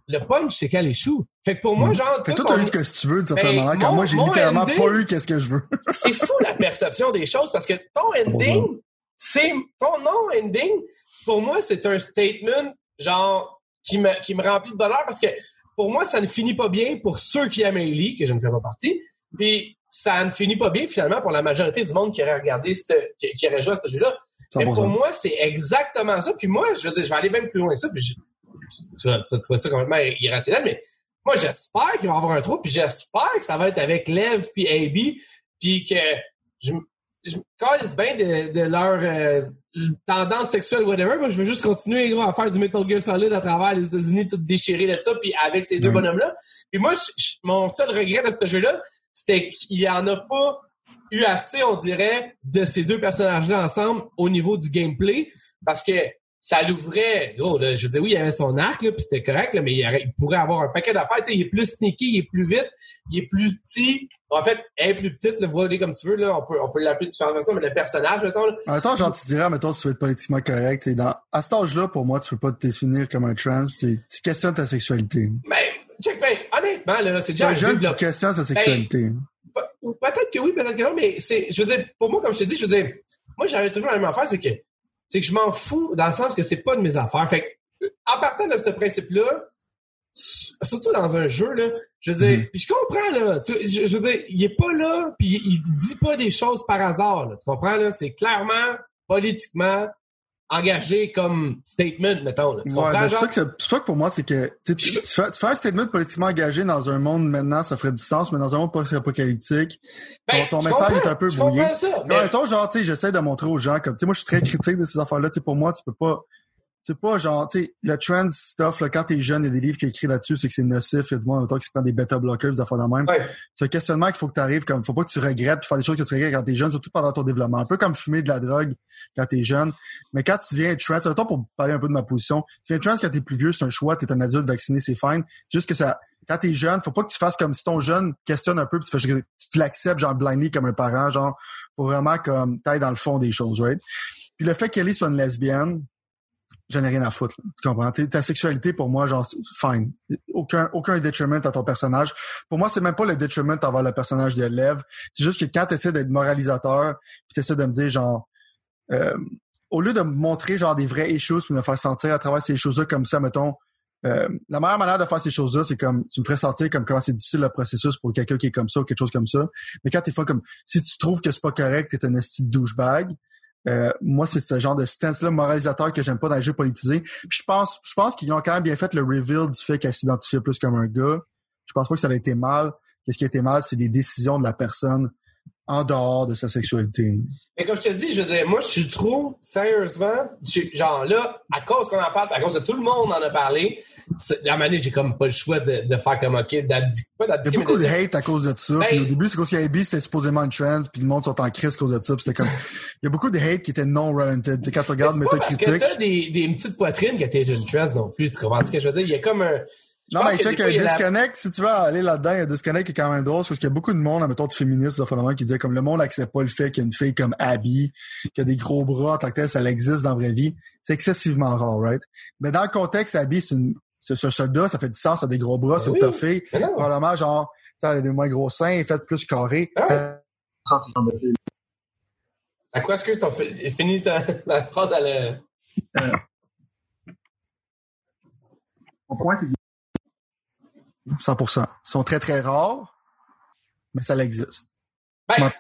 le punch, c'est qu'elle échoue. Fait que pour moi, Mhm. genre, Fait que tout toi, eu ce que tu veux, d'une certaine Ben, manière. Quand moi, j'ai littéralement ending- pas eu qu'est-ce que je veux. c'est fou la perception des choses parce que ton ending, c'est ton non-ending, pour moi, c'est un statement genre qui me, qui me remplit de bonheur parce que pour moi, ça ne finit pas bien pour ceux qui aiment Ellie, que je ne fais pas partie, puis ça ne finit pas bien finalement pour la majorité du monde qui aurait regardé cette, qui, qui aurait joué à ce jeu-là. Mais 100%. pour moi, c'est exactement ça. Puis moi, je veux dire, je vais aller même plus loin que ça. Puis je- tu, vas, tu vas trouver ça complètement irrationnel, mais moi, j'espère qu'il va y avoir un trou. Puis j'espère que ça va être avec Lev puis Abby. Puis que je, me calisse bien de, de leur euh, tendance sexuelle, whatever. Moi, je veux juste continuer, gros, à faire du Metal Gear Solid à travers les États-Unis, tout déchiré de ça, puis avec ces deux Ouais. bonhommes-là. Puis moi, je- je- mon seul regret de ce jeu-là, c'était qu'il y en a pas eu assez, on dirait, de ces deux personnages-là ensemble au niveau du gameplay. Parce que, ça l'ouvrait. Gros, là, je veux dire, oui, il avait son arc, là, puis c'était correct, là, mais il, pourrait avoir un paquet d'affaires. Tu sais, il est plus sneaky, il est plus vite, il est plus petit. En fait, elle est plus petite, le voir comme tu veux, là. On peut, on peut l'appeler de différentes façons, mais le personnage, mettons, là. En même temps, genre, tu dirais, mettons, si tu veux être politiquement correct, dans, à cet âge-là, pour moi, tu peux pas te définir comme un trans. Tu questionnes ta sexualité. Mais, check, ben, honnêtement, là, c'est déjà un jeune qui questionne sa sexualité. Ben, peut-être que oui, peut-être que non, mais c'est, je veux dire, pour moi, comme je te dis, je veux dire, moi, j'avais toujours la même affaire, c'est que, c'est que je m'en fous dans le sens que c'est pas de mes affaires. Fait que, en partant de ce principe-là, surtout dans un jeu, là, je veux dire, mm-hmm. puis je comprends, là, je, veux dire, il est pas là, puis il, dit pas des choses par hasard, là, tu comprends, là, c'est clairement, politiquement, engagé comme statement, mettons. Là. Tu ouais, ben, c'est ça que pour moi, c'est que tu, tu, fais, tu, fais, un statement politiquement engagé dans un monde maintenant, ça ferait du sens, mais dans un monde post-apocalyptique, ben, ton, message est un peu brouillé. Ça, mais... genre, tu sais, j'essaie de montrer aux gens comme, tu sais, moi, je suis très critique de ces affaires-là. Tu sais, pour moi, tu peux pas, c'est pas genre, tu sais, le trans stuff, là, quand t'es jeune, il y a des livres qui écrit là-dessus, c'est que c'est nocif, il y a du monde qui se prend des bêta-bloqueurs, des affaires de même. C'est un questionnement qu'il faut que tu arrives comme, faut pas que tu regrettes de faire des choses que tu regrettes quand t'es jeune, surtout pendant ton développement. Un peu comme fumer de la drogue quand t'es jeune. Mais quand tu deviens trans, c'est temps pour parler un peu de ma position. Tu deviens trans quand t'es plus vieux, c'est un choix, t'es un adulte vacciné, c'est fine. juste que ça, quand t'es jeune, faut pas que tu fasses comme si ton jeune questionne un peu puis tu fais, tu l'acceptes genre blindly comme un parent, genre, faut vraiment comme t'ailles dans le fond des choses, right? Puis le fait qu'Ellie soit une lesbienne, j'en ai rien à foutre. Tu comprends? ta sexualité, pour moi, genre, fine. Aucun, aucun detriment à ton personnage. Pour moi, c'est même pas le detriment envers le personnage de Lev. C'est juste que quand tu essaies d'être moralisateur, puis tu essaies de me dire, genre, euh, au lieu de me montrer, genre, des vraies issues, puis me faire sentir à travers ces choses-là comme ça, mettons, euh, la meilleure manière de faire ces choses-là, c'est comme tu me ferais sentir comme comment c'est difficile le processus pour quelqu'un qui est comme ça ou quelque chose comme ça. Mais quand t'es fois comme si tu trouves que c'est pas correct, t'es un esti de douchebag, euh, moi, c'est ce genre de stance-là moralisateur que j'aime pas dans les jeux politisés. Puis je pense, je pense qu'ils ont quand même bien fait le reveal du fait qu'elle s'identifiait plus comme un gars. Je pense pas que ça a été mal. Qu'est-ce qui a été mal, c'est les décisions de la personne en dehors de sa sexualité. Mais comme je te dis, je veux dire, moi, je suis trop, sérieusement, genre là, à cause qu'on en parle, à cause de tout le monde en a parlé, la manière, j'ai comme pas le choix de, de faire comme, OK, d'abdiquer, pas d'abdiquer. Il y a beaucoup de hate à cause de ça. Ben, puis au début, c'est parce qu'il y c'était supposément une trend, puis le monde sont en crise à cause de ça. c'était comme, il y a beaucoup de hate qui étaient non warranted. Quand tu regardes Metacritic. C'est t'as des, des petites poitrines qui étaient une trend non plus, tu comprends ce que je veux dire? Il y a comme un, non, mais check, un disconnect, si tu veux aller là-dedans, il y a un disconnect qui est quand même drôle, parce qu'il y a beaucoup de monde, mettons, de féministes, de qui disait comme le monde n'accepte pas le fait qu'il y a une fille comme Abby, qui a des gros bras, tant que tel, ça existe dans la vraie vie. C'est excessivement rare, right? Mais dans le contexte, Abby, c'est une, ce soldat, ça fait du sens, ça a des gros bras, c'est une fille. Probablement, genre, ça, elle a des moins gros seins, elle est faite plus carré. Ah. Ça... À quoi est-ce que tu as fini ta, la phrase à le... Euh... Mon point, c'est 100%. Ils sont très, très rares, mais ça existe. Ben,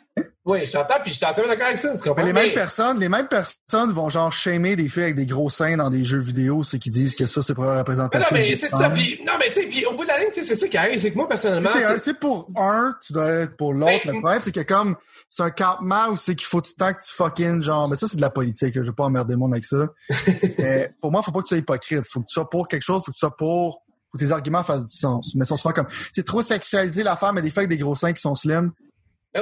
oui, j'entends, puis je suis d'accord avec ça. Tu les mêmes personnes, les mêmes personnes vont genre shamer des filles avec des gros seins dans des jeux vidéo, c'est qui disent que ça, c'est pas représentatif. non, mais c'est ça, puis, non, mais tu sais, puis au bout de la ligne, c'est ça qui arrive, c'est que moi, personnellement. C'est pour un, tu dois être pour l'autre. Ben, le problème, c'est que comme, c'est un campement où c'est qu'il faut tout le temps que tu fucking, genre, mais ça, c'est de la politique, Je vais pas emmerder le monde avec ça. mais pour moi, faut pas que tu sois hypocrite. Faut que tu sois pour quelque chose, faut que tu sois pour que tes arguments fassent du sens. Mais sont souvent comme, c'est trop sexualisé l'affaire, mais des filles avec des gros seins qui sont slim.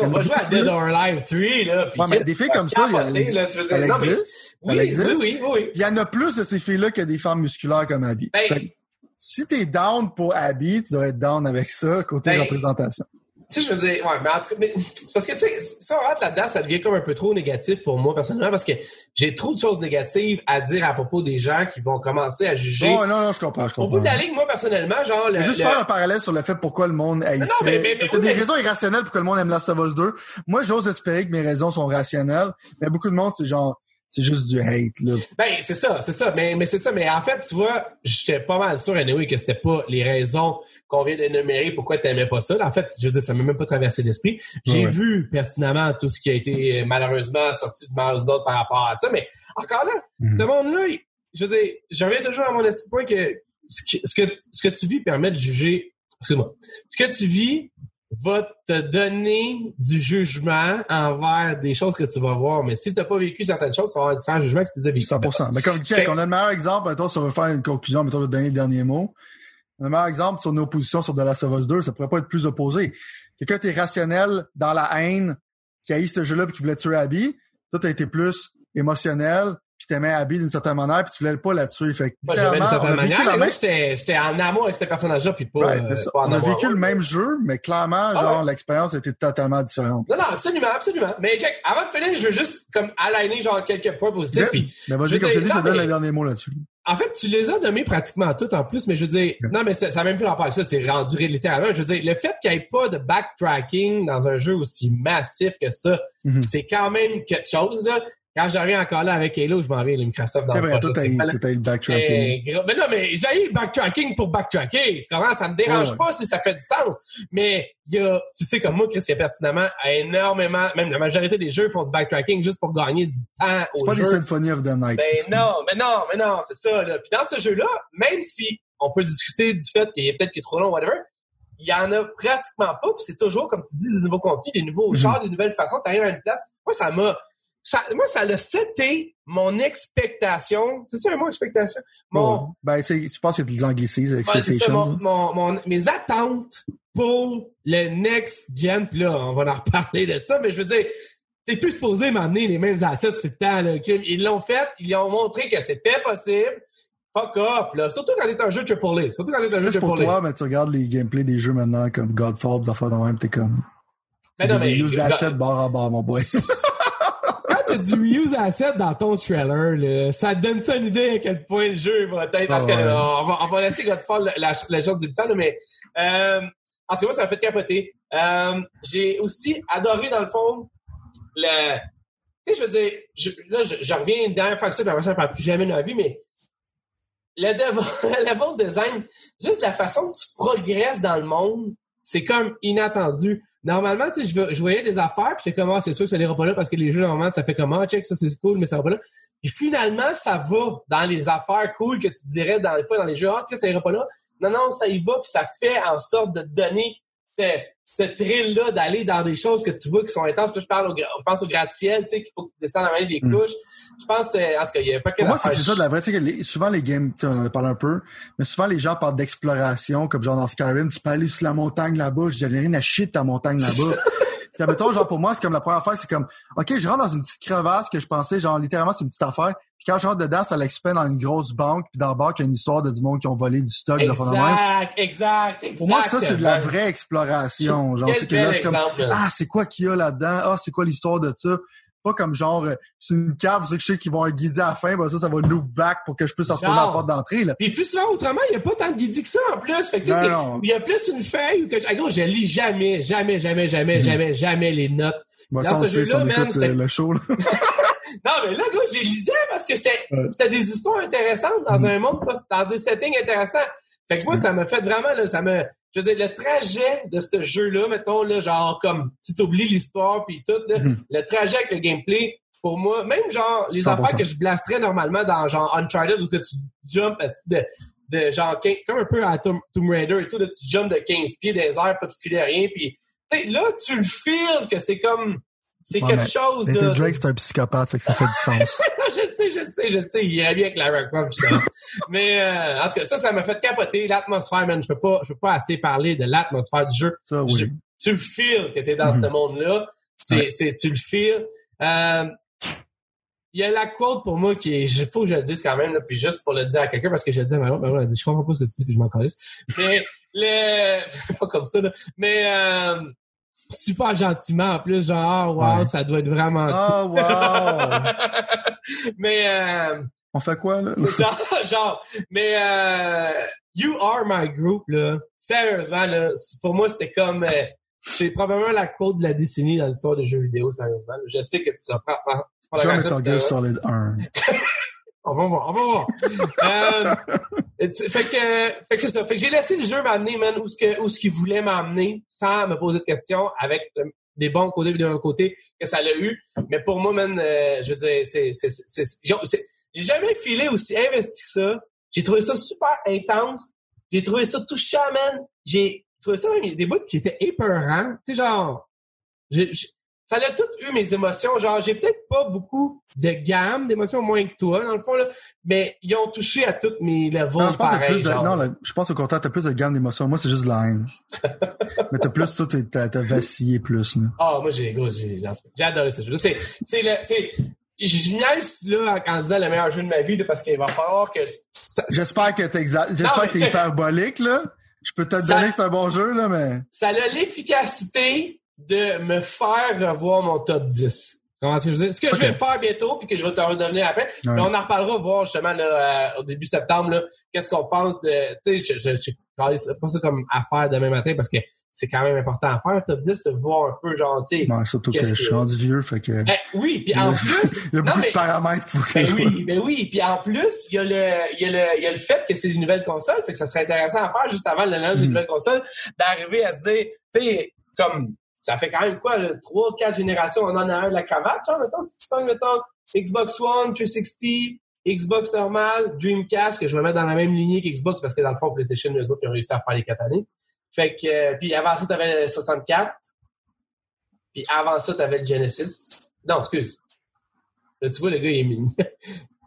On va jouer à Dead or Alive 3, là. Ouais, mais des filles comme ça, il y a, là, tu veux ça existe. ça existe. Oui, oui, oui. Il y en a plus de ces filles-là que des femmes musculaires comme Abby. Ben, si t'es down pour Abby, tu dois être down avec ça, côté ben, représentation. Tu sais, je veux dire, ouais, mais en tout cas, c'est parce que, tu sais, on rentre là-dedans, ça devient comme un peu trop négatif pour moi, personnellement, parce que j'ai trop de choses négatives à dire à propos des gens qui vont commencer à juger. Non, non, non, je comprends, je comprends. Au bout de la ligne, moi, personnellement, genre... Le, juste faire un parallèle sur le fait pourquoi le monde haïssait. Non, mais, mais, parce des raisons irrationnelles pour que le monde aime Last of Us 2. Moi, j'ose espérer que mes raisons sont rationnelles, mais beaucoup de monde, c'est genre, c'est juste du hate, là. Ben, c'est ça, c'est ça. Mais, mais c'est ça. Mais en fait, tu vois, j'étais pas mal sûr, anyway, que c'était pas les raisons qu'on vient d'énumérer pourquoi t'aimais pas ça. En fait, je veux dire, ça m'a même pas traversé l'esprit. J'ai vu pertinemment tout ce qui a été malheureusement sorti de Miles d'autres par rapport à ça. Mais encore là, mm. ce monde-là, je veux dire, je reviens toujours à mon esprit point que ce que, ce que tu vis permet de juger. Excuse-moi. Ce que tu vis va te donner du jugement envers des choses que tu vas voir. Mais si tu n'as pas vécu certaines choses, tu vas avoir différents jugements que tu as vécu. 100%. Mais comme Jack, on a le meilleur exemple, mettons, si on veut faire une conclusion, mettons, le dernier, dernier mot. Le meilleur exemple sur nos positions sur The Last of Us 2, ça pourrait pas être plus opposé. Quelqu'un qui est rationnel dans la haine, qui haït ce jeu-là et qui voulait tuer Abby. Toi, t'as été plus émotionnel, puis t'aimais Abby d'une certaine manière, puis tu voulais pas tuer. Fait que, Moi, j'aimais d'une certaine manière. mais même- j'étais, en amour avec ce personnage-là, puis pas, Ouais, euh, pas en on a vécu le même jeu, mais clairement, Ah genre, ouais. l'expérience était totalement différente. Non, non, absolument, absolument. Mais Jack, avant de finir, je veux juste comme aligner genre quelques points positifs. Bien. Puis, Mais Je vas-y, comme je te dis, je te donne non, le mais- dernier mot là-dessus. En fait, tu les as nommés pratiquement toutes en plus, mais je veux dire, non, mais ça, n'a même plus rapport avec ça. C'est rendu littéralement. Je veux dire, le fait qu'il n'y ait pas de backtracking dans un jeu aussi massif que ça, Mhm. c'est quand même quelque chose. Là. Quand j'arrive encore là avec Halo, je m'en vais le Microsoft dans C'est le vrai, toi, c'est t'as eu le backtracking. Eh, mais non, mais j'ai le backtracking pour backtracker. Comprends? Ça me dérange Ouais, ouais. pas si ça fait du sens. Mais il y a, tu sais comme moi, Chris, il y a pertinemment énormément, même la majorité des jeux font du backtracking juste pour gagner du temps C'est pas jeu. des Symphony of the Night. Ben non, mais non, mais non, c'est ça. Là. Puis dans ce jeu-là, même si on peut discuter du fait qu'il est peut-être qu'il est trop long, whatever, il y en a pratiquement pas. Puis c'est toujours, comme tu dis, du nouveau contenu, des nouveaux chars, des nouvelles façons. T'arrives à une place. Moi, ça m'a, ça, moi, ça l'a seté mon expectation. C'est ça un mot, expectation? Mon, Bon, ben, c'est, je pense y a de l'anglicisme, Ouais, c'est ça, expectations. mon, mon, mon- mes attentes pour le next gen, puis là, on va en reparler de ça, mais je veux dire, t'es plus supposé m'amener les mêmes assets tout le temps, là. Ils l'ont fait, ils ont montré que c'était possible. Fuck off, là. Surtout quand t'es un jeu triple A. Surtout quand t'es un jeu pour triple A. toi, mais tu regardes les gameplays des jeux maintenant comme Godfall, des affaires de même, t'es comme. Mais C'est non, mais- reuse l'asset barre à barre, mon boy. T'as du reuse asset dans ton trailer, là, ça te donne ça une idée à quel point le jeu va être. Cas, Ah ouais. on, va, on va laisser Godfall la, la, la chance du temps, là, mais euh, en cas, moi, ça m'a fait capoter. Euh, j'ai aussi adoré, dans le fond, le. Tu sais, je veux dire, je, là, je, je reviens une dernière fois que ça, puis après ça, je ne parle plus jamais de ma vie, mais le level design, juste la façon que tu progresses dans le monde, c'est comme inattendu. Normalement, tu sais, je, voyais des affaires, puis j'étais comme, ah, c'est sûr que ça n'ira pas là, parce que les jeux, normalement, ça fait comme, ah, check, ça, c'est cool, mais ça va pas là. Puis finalement, ça va dans les affaires cool que tu dirais dans dans les jeux, ah, ça ira pas là. Non, non, ça y va, puis ça fait en sorte de donner ce, thrill-là d'aller dans des choses que tu vois qui sont intenses. Là, je parle au, gra- je pense au gratte-ciel, tu sais, qu'il faut que tu descendes à des Mm. couches. Je pense, euh, en tout cas, il y a pas que Pour moi, c'est ça de la vraie. Tu sais, que les- souvent, les games, tu sais, on en a parlé un peu, mais souvent, les gens parlent d'exploration, comme genre dans Skyrim, tu peux aller sur la montagne là-bas, je dis, rien à chier de ta montagne là-bas. Mettons, genre, pour moi, c'est comme la première affaire, c'est comme, OK, je rentre dans une petite crevasse que je pensais, genre, littéralement, c'est une petite affaire. Puis quand je rentre dedans, ça l'expand dans une grosse banque, puis dans le banque, il y a une histoire de du monde qui ont volé du stock, de la même. Exact, exact, exact. Pour moi, ça, c'est de la vraie exploration. Genre, c'est que là, je suis comme, ah, c'est quoi qu'il y a là-dedans? Ah, c'est quoi l'histoire de ça? Pas comme genre, euh, c'est une cave, vous savez que je sais qu'ils vont guider à la fin, ben ça, ça va loop back pour que je puisse retourner à la porte d'entrée, là. Puis plus souvent, autrement, il n'y a pas tant de guidis que ça en plus. Fait que, il y a plus une feuille que ah, gros, je lis jamais, jamais, jamais, jamais, jamais, jamais les notes. Bon, Dans ça, ce jeu-là, man, euh, le show, là. Non, mais là, gars, j'ai lisé parce que Ouais. c'était des histoires intéressantes dans un monde, dans des settings intéressants. Fait que moi, ça m'a fait vraiment, là, ça me, je veux dire, le trajet de ce jeu-là, mettons, là, genre, comme, si t'oublies l'histoire puis tout, là, Mhm. le trajet avec le gameplay, pour moi, même genre, les 100%. affaires que je blasterais normalement dans, genre, Uncharted, où que tu jumps, esti, de, de, genre, 15 comme un peu à Tomb, Raider et tout, là, tu jumps de 15 pieds des airs, pas de filer rien, puis, tu sais, là, tu le feels que c'est comme, c'est Ouais, quelque chose, là. Drake, c'est un psychopathe, fait que ça fait du sens. je sais, je sais, je sais. Il irait bien avec Lara Croft, justement. Mais euh, en tout cas, ça, ça m'a fait capoter l'atmosphère, man. Je peux pas, je peux pas assez parler de l'atmosphère du jeu. Ça, Je- oui. tu le feels que t'es dans Mhm. ce monde-là. C'est, Ouais. c'est, tu le feels. Euh, il y a la quote pour moi qui est, il faut que je le dise quand même, là, puis juste pour le dire à quelqu'un, parce que je le dis à Manon, Manon a dit, je comprends pas ce que tu dis, puis je m'en calisse. Mais, le, pas comme ça, là. Mais, euh, super gentiment, en plus, genre, wow, Ouais. ça doit être vraiment Ah, wow! mais euh, On fait quoi, là? genre, genre, mais euh, You Are My Group là, sérieusement là, pour moi c'était comme, euh, c'est probablement la quote de la décennie dans l'histoire des jeux vidéo, sérieusement. Je sais que tu Metal tout à Gear l'heure. Solid 1. On va voir, on va voir. euh, fait que, fait que c'est ça. Fait que j'ai laissé le jeu m'amener, man, où ce que, où ce qu'il voulait m'amener, sans me poser de questions, avec euh, des bons côtés et des mauvais côtés que ça l'a eu. Mais pour moi, man, euh, je veux dire, c'est, c'est, c'est, c'est- j'ai jamais filé aussi investi que ça. J'ai trouvé ça super intense. J'ai trouvé ça touchant, man. J'ai trouvé ça même, des bouts qui étaient épeurants. Tu sais, genre, j'ai- ça a tout eu mes émotions. Genre, j'ai peut-être pas beaucoup de gamme d'émotions, moins que toi, dans le fond, là, mais ils ont touché à toutes mes levels Non, je pense plus de, genre. non, là, je pense au contraire, t'as plus de gamme d'émotions. Moi, c'est juste de la haine. Mais t'as plus, ça, t'as, vacillé plus. Ah, moi, j'ai, gros, j'ai, j'ai j'ai adoré ce jeu. C'est, c'est le, c'est, je niaise là en disant le meilleur jeu de ma vie là, parce qu'il va falloir que ça- J'espère que t'es J'espère que t'es hyperbolique, là. Je peux te Ça- donner que c'est un bon jeu, là, mais. ça a l'efficacité de me faire revoir mon top 10. Comment est-ce que je veux dire? Ce que je vais faire bientôt, puis que je vais te redevenir après, Ouais. mais on en reparlera, voir justement là, euh, au début septembre, là, qu'est-ce qu'on pense de... Tu sais, je, je, je, pas ça comme à faire demain matin, parce que c'est quand même important à faire, un top 10, voir un peu, genre, tu sais... Non, surtout que je suis rendu vieux, fait que. Ben, oui, puis en plus... Il y a non, beaucoup mais- de paramètres qu'il faut Ben oui, ben oui. Puis en plus, il y, a le, il, y a le, il y a le fait que c'est une nouvelle console. Fait que ça serait intéressant à faire juste avant le lancement d'une Mm. nouvelle console, d'arriver à se dire, tu sais, comme ça fait quand même quoi, trois, quatre générations, on en a un de la cravate, genre, mettons, c'est ça, mettons, Xbox One, 360, Xbox normal, Dreamcast, que je vais mettre dans la même lignée qu'Xbox parce que dans le fond, PlayStation, eux autres, ils ont réussi à faire les quatre années. Fait que, euh, puis avant ça, t'avais le 64. Puis avant ça, t'avais le Genesis. Non, excuse. Là, tu vois, le gars, il est mignon.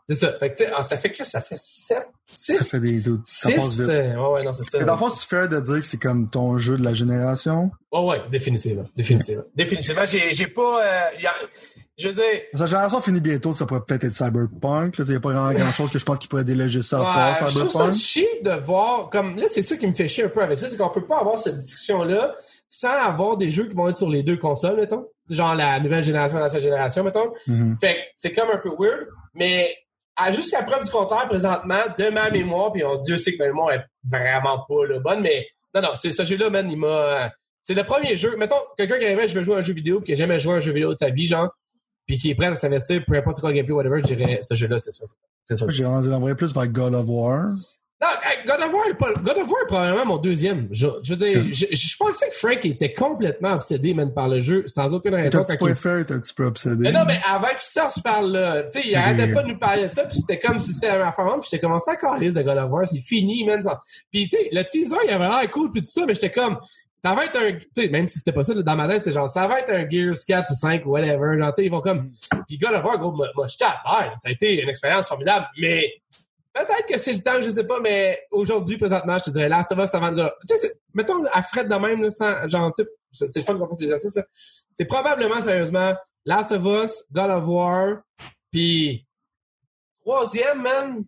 C'est ça. Fait que, tu sais, ah, ça fait que ça fait 7, 6, Ça fait des doutes. Ça passe 6. vite. ouais, ouais, non, c'est ça. Mais dans le fond, c'est fair de dire que c'est comme ton jeu de la génération? Ouais, ouais, définitivement. Définitivement. Définitivement. J'ai, j'ai pas, euh, y a- je veux dire, Sa génération finit bientôt, ça pourrait peut-être être Cyberpunk. Il n'y a pas grand, grand chose que je pense qui pourrait déloger ça à part Ouais, je trouve ça Cyberpunk. cheap de voir, comme là, c'est ça qui me fait chier un peu avec ça, c'est qu'on peut pas avoir cette discussion-là sans avoir des jeux qui vont être sur les deux consoles, mettons. Genre la nouvelle génération, l'ancienne génération, mettons. Mhm. Fait que c'est comme un peu weird, mais à jusqu'à preuve du contraire, présentement, de ma mémoire, puis on Dieu sait que ma mémoire est vraiment pas là, bonne, mais non, non, c'est ce jeu-là, man, il m'a. C'est le premier jeu. Mettons, quelqu'un qui arriverait, je veux jouer à un jeu vidéo, puis qui a jamais joué à un jeu vidéo de sa vie, genre, puis qui est prêt à s'investir, peu importe c'est quoi le gameplay, whatever, je dirais, ce jeu-là, c'est ça. C'est ça. J'ai l'envoyer plus vers God of War. Non, God of War, est pas- God of War est probablement mon deuxième. Je, je veux dire, je, je pensais que Frank était complètement obsédé, man, par le jeu, sans aucune raison. quand il- fer, t'es un petit peu obsédé. Mais non, mais avant qu'il sorte, parle là. Tu sais, il arrêtait pas de nous parler de ça, puis c'était comme si c'était la même affaire, puis j'étais commencé à carrer de God of War, c'est fini, man. Puis tu sais, le teaser, il avait l'air cool, puis tout ça, mais j'étais comme, ça va être un, tu sais, même si c'était pas ça, dans ma tête, c'était genre, ça va être un Gears 4 ou 5 ou whatever, genre, tu sais, ils vont comme, puis God of War, gros, m'a m'a jeté à terre. Ça a été une expérience formidable, mais peut-être que c'est le temps, je sais pas, mais aujourd'hui, présentement, je te dirais, Last of Us avant de, tu sais, c'est- mettons, à Fred de même, là, sans, genre, c'est c'est le fun qu'on fasse des exercices, là. C'est probablement, sérieusement, Last of Us, God of War, puis troisième, man.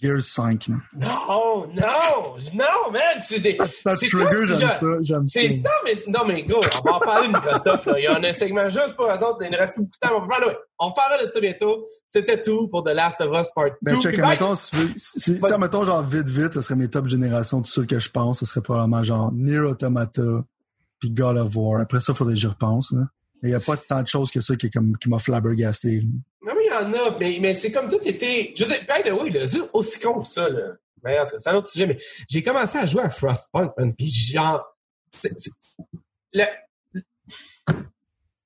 Gears 5. man. Non, non, non, man, c'est des, Ça c'est trigger, si j'aime ça. J'aime ça. mais non mais gros, on va en parler de Microsoft là. Il y a un segment juste pour eux autres, il ne reste plus beaucoup de temps. On va parler- On parlera de ça bientôt. C'était tout pour The Last of Us Part 2. Ben, check, mettons, si, si, si, mettons, genre, vite, vite, ça serait mes top générations, tout ça que je pense, ça serait probablement genre Nier Automata, puis God of War. Après ça, faudrait que j'y repense, là. Mais il y a pas tant de choses que ça qui, est comme, qui m'a flabbergasté. là. Non, mais il y en a, mais, mais c'est comme tout était. Je veux dire, by the way, jeu aussi con que ça, là. Mais en tout cas, c'est un autre sujet, mais j'ai commencé à jouer à Frostpunk, man, pis genre. c'est- c'est- Le.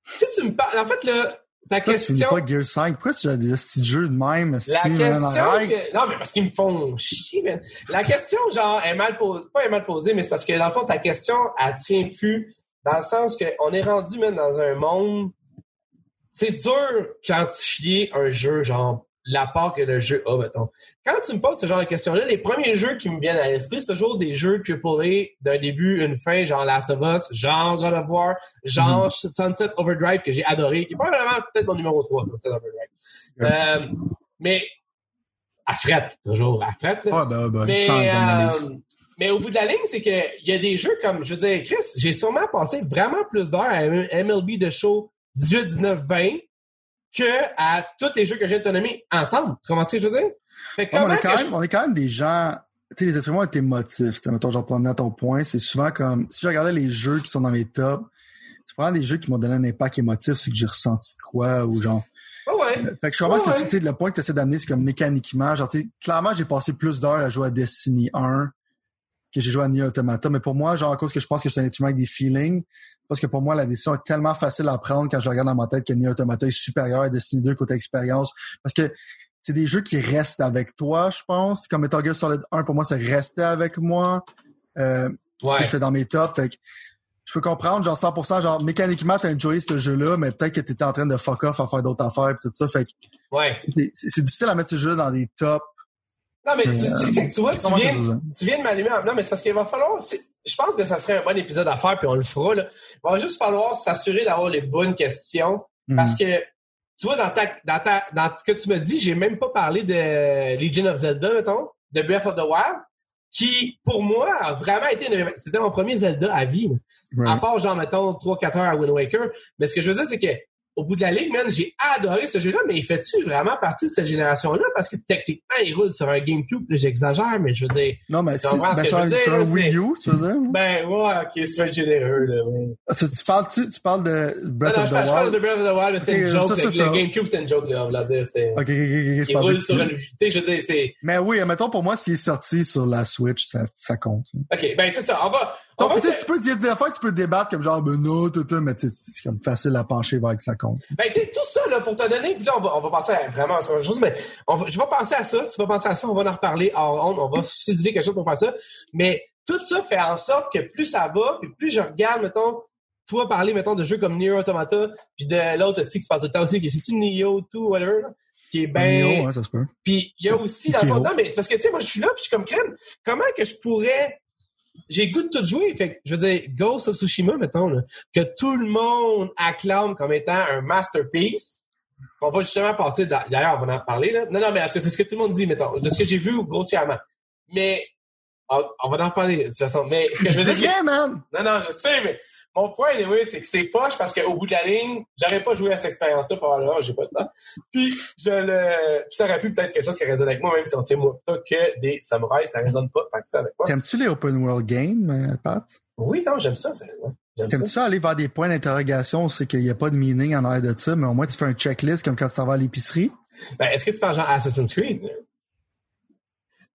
Si tu me parles. En fait, là, ta Pourquoi tu question. pas Gears 5? Pourquoi tu as des petits jeux de même, La esti, man, question arrête? que... Non, mais parce qu'ils me font chier, man. La question, genre, est mal posée. Pas est mal posée, mais c'est parce que, dans le fond, ta question, elle tient plus. Dans le sens qu'on est rendu, même dans un monde... C'est dur quantifier un jeu, genre, l'apport que le jeu a, mettons. Quand tu me poses ce genre de questions-là, les premiers jeux qui me viennent à l'esprit, c'est toujours des jeux AAA d'un début, une fin, genre Last of Us, genre God of War, genre Sunset Overdrive, que j'ai adoré, qui est probablement peut-être mon numéro 3, Sunset Overdrive. Euh, mais à fret, toujours, à fret. là. Ah, ben, ben, mais, sans analyse. euh, mais au bout de la ligne, c'est que il y a des jeux comme, je veux dire, Chris, j'ai sûrement passé vraiment plus d'heures à MLB de show 18, 19, 20 que à tous les jeux que j'ai nommer ensemble. Tu comprends ce que je veux dire? Fait que Ouais, mais on, est quand même, on est quand même des gens. Tu sais, les êtres humains ont été motifs. Mettons, genre, pour à ton point, c'est souvent comme. Si je regardais les jeux qui sont dans mes tops, c'est vraiment des jeux qui m'ont donné un impact émotif, c'est que j'ai ressenti de quoi, ou genre. Ouais. Fait que je comprends Ouais, que tu tu sais, le point que tu essaies d'amener, c'est comme mécaniquement. Genre, tu sais, clairement, j'ai passé plus d'heures à jouer à Destiny 1 que j'ai joué à Nier Automata. Mais pour moi, genre, à cause que je pense que je suis un être humain avec des feelings, parce que pour moi, la décision est tellement facile à prendre quand je regarde dans ma tête que Nier Automata est supérieur à Destiny 2 côté expérience. Parce que c'est des jeux qui restent avec toi, je pense. Comme Metal Gear Solid 1, pour moi, c'est resté avec moi. Euh, tu sais, je fais dans mes tops. Fait que je peux comprendre, genre 100%, genre mécaniquement, t'as enjoyé ce jeu-là, mais peut-être que t'étais en train de fuck off à faire d'autres affaires et tout ça. Fait que Ouais. c'est- difficile à mettre ces jeux dans des tops. Non, mais tu, Euh, tu, tu- tu vois, tu viens, tu viens de m'allumer. en- Non, mais c'est parce qu'il va falloir. Je pense que ça serait un bon épisode à faire, puis on le fera. Là. Il va juste falloir s'assurer d'avoir les bonnes questions. Mhm. Parce que, tu tu vois, dans ta, dans ta, dans ce que tu me dis, j'ai même pas parlé de Legion of Zelda, mettons, de Breath of the Wild, qui, pour moi, a vraiment été une... C'était mon premier Zelda à vie. À part, genre, mettons, 3-4 heures à Wind Waker. Mais ce que je veux dire, c'est que au bout de la ligue, man, j'ai adoré ce jeu-là, mais il fait-tu vraiment partie de cette génération-là? Parce que techniquement, il roule sur un GameCube, j'exagère, mais je veux dire. Non, mais c'est ben, sur, un, sur un Wii U, tu veux dire? Ben, ouais, ok, c'est généreux, là, ah, tu, tu, parles, tu, tu parles de Breath of the Wild? Je parle de Breath of the Wild, mais c'était une joke. Ça, le, GameCube, c'est une joke, là, on va dire. Ok, ok, ok. Il roule sur une, tu sais, je veux dire, c'est. Mais oui, mettons, pour moi, s'il est sorti sur la Switch, ça, ça compte. Ok, ben, c'est ça. On va, donc, tu, tu peux, il y a des affaires que tu peux débattre comme genre, ben non, tout, tout, mais c'est comme facile à pencher vers que ça compte. Ben, tu sais, tout ça, là, pour te donner, puis là, on va, on va passer à vraiment à chose, mais je vais penser à ça, tu vas penser à ça, on va en reparler on, on va séduire quelque chose pour faire ça. Mais tout ça fait en sorte que plus ça va, puis plus je regarde, mettons, toi parler, mettons, de jeux comme Neo Automata, puis de l'autre aussi qui se parle tout le temps aussi, qui c'est-tu Neo 2, whatever, qui est bien... Hein, ça se peut. Puis il y a aussi, la non, mais c'est parce que, tu sais, moi, je suis là, puis je suis comme crème. Comment que je pourrais j'ai goût de tout jouer. Fait je veux dire, Ghost of Tsushima, mettons, là, que tout le monde acclame comme étant un masterpiece. On va justement passer, d'ailleurs, on va en parler, là. Non, non, mais est-ce que c'est ce que tout le monde dit, mettons, de ce que j'ai vu grossièrement. Mais, on, va en parler, de toute façon. Mais, ce que je veux dire. man! Non, non, je sais, mais mon point, anyway, c'est que c'est poche parce qu'au bout de la ligne, j'aurais pas joué à cette expérience-là là, j'ai pas de temps. Puis, je le, puis ça aurait pu peut-être quelque chose qui résonne avec moi, même si on sait moi pas que des samouraïs, ça résonne pas tant que ça avec moi. T'aimes-tu les open world games, euh, Pat? Oui, non, j'aime ça, T'aimes-tu ça aller vers des points d'interrogation, c'est qu'il n'y a pas de meaning en arrière de ça, mais au moins tu fais un checklist comme quand tu t'en vas à l'épicerie? Ben, est-ce que tu parles genre Assassin's Creed?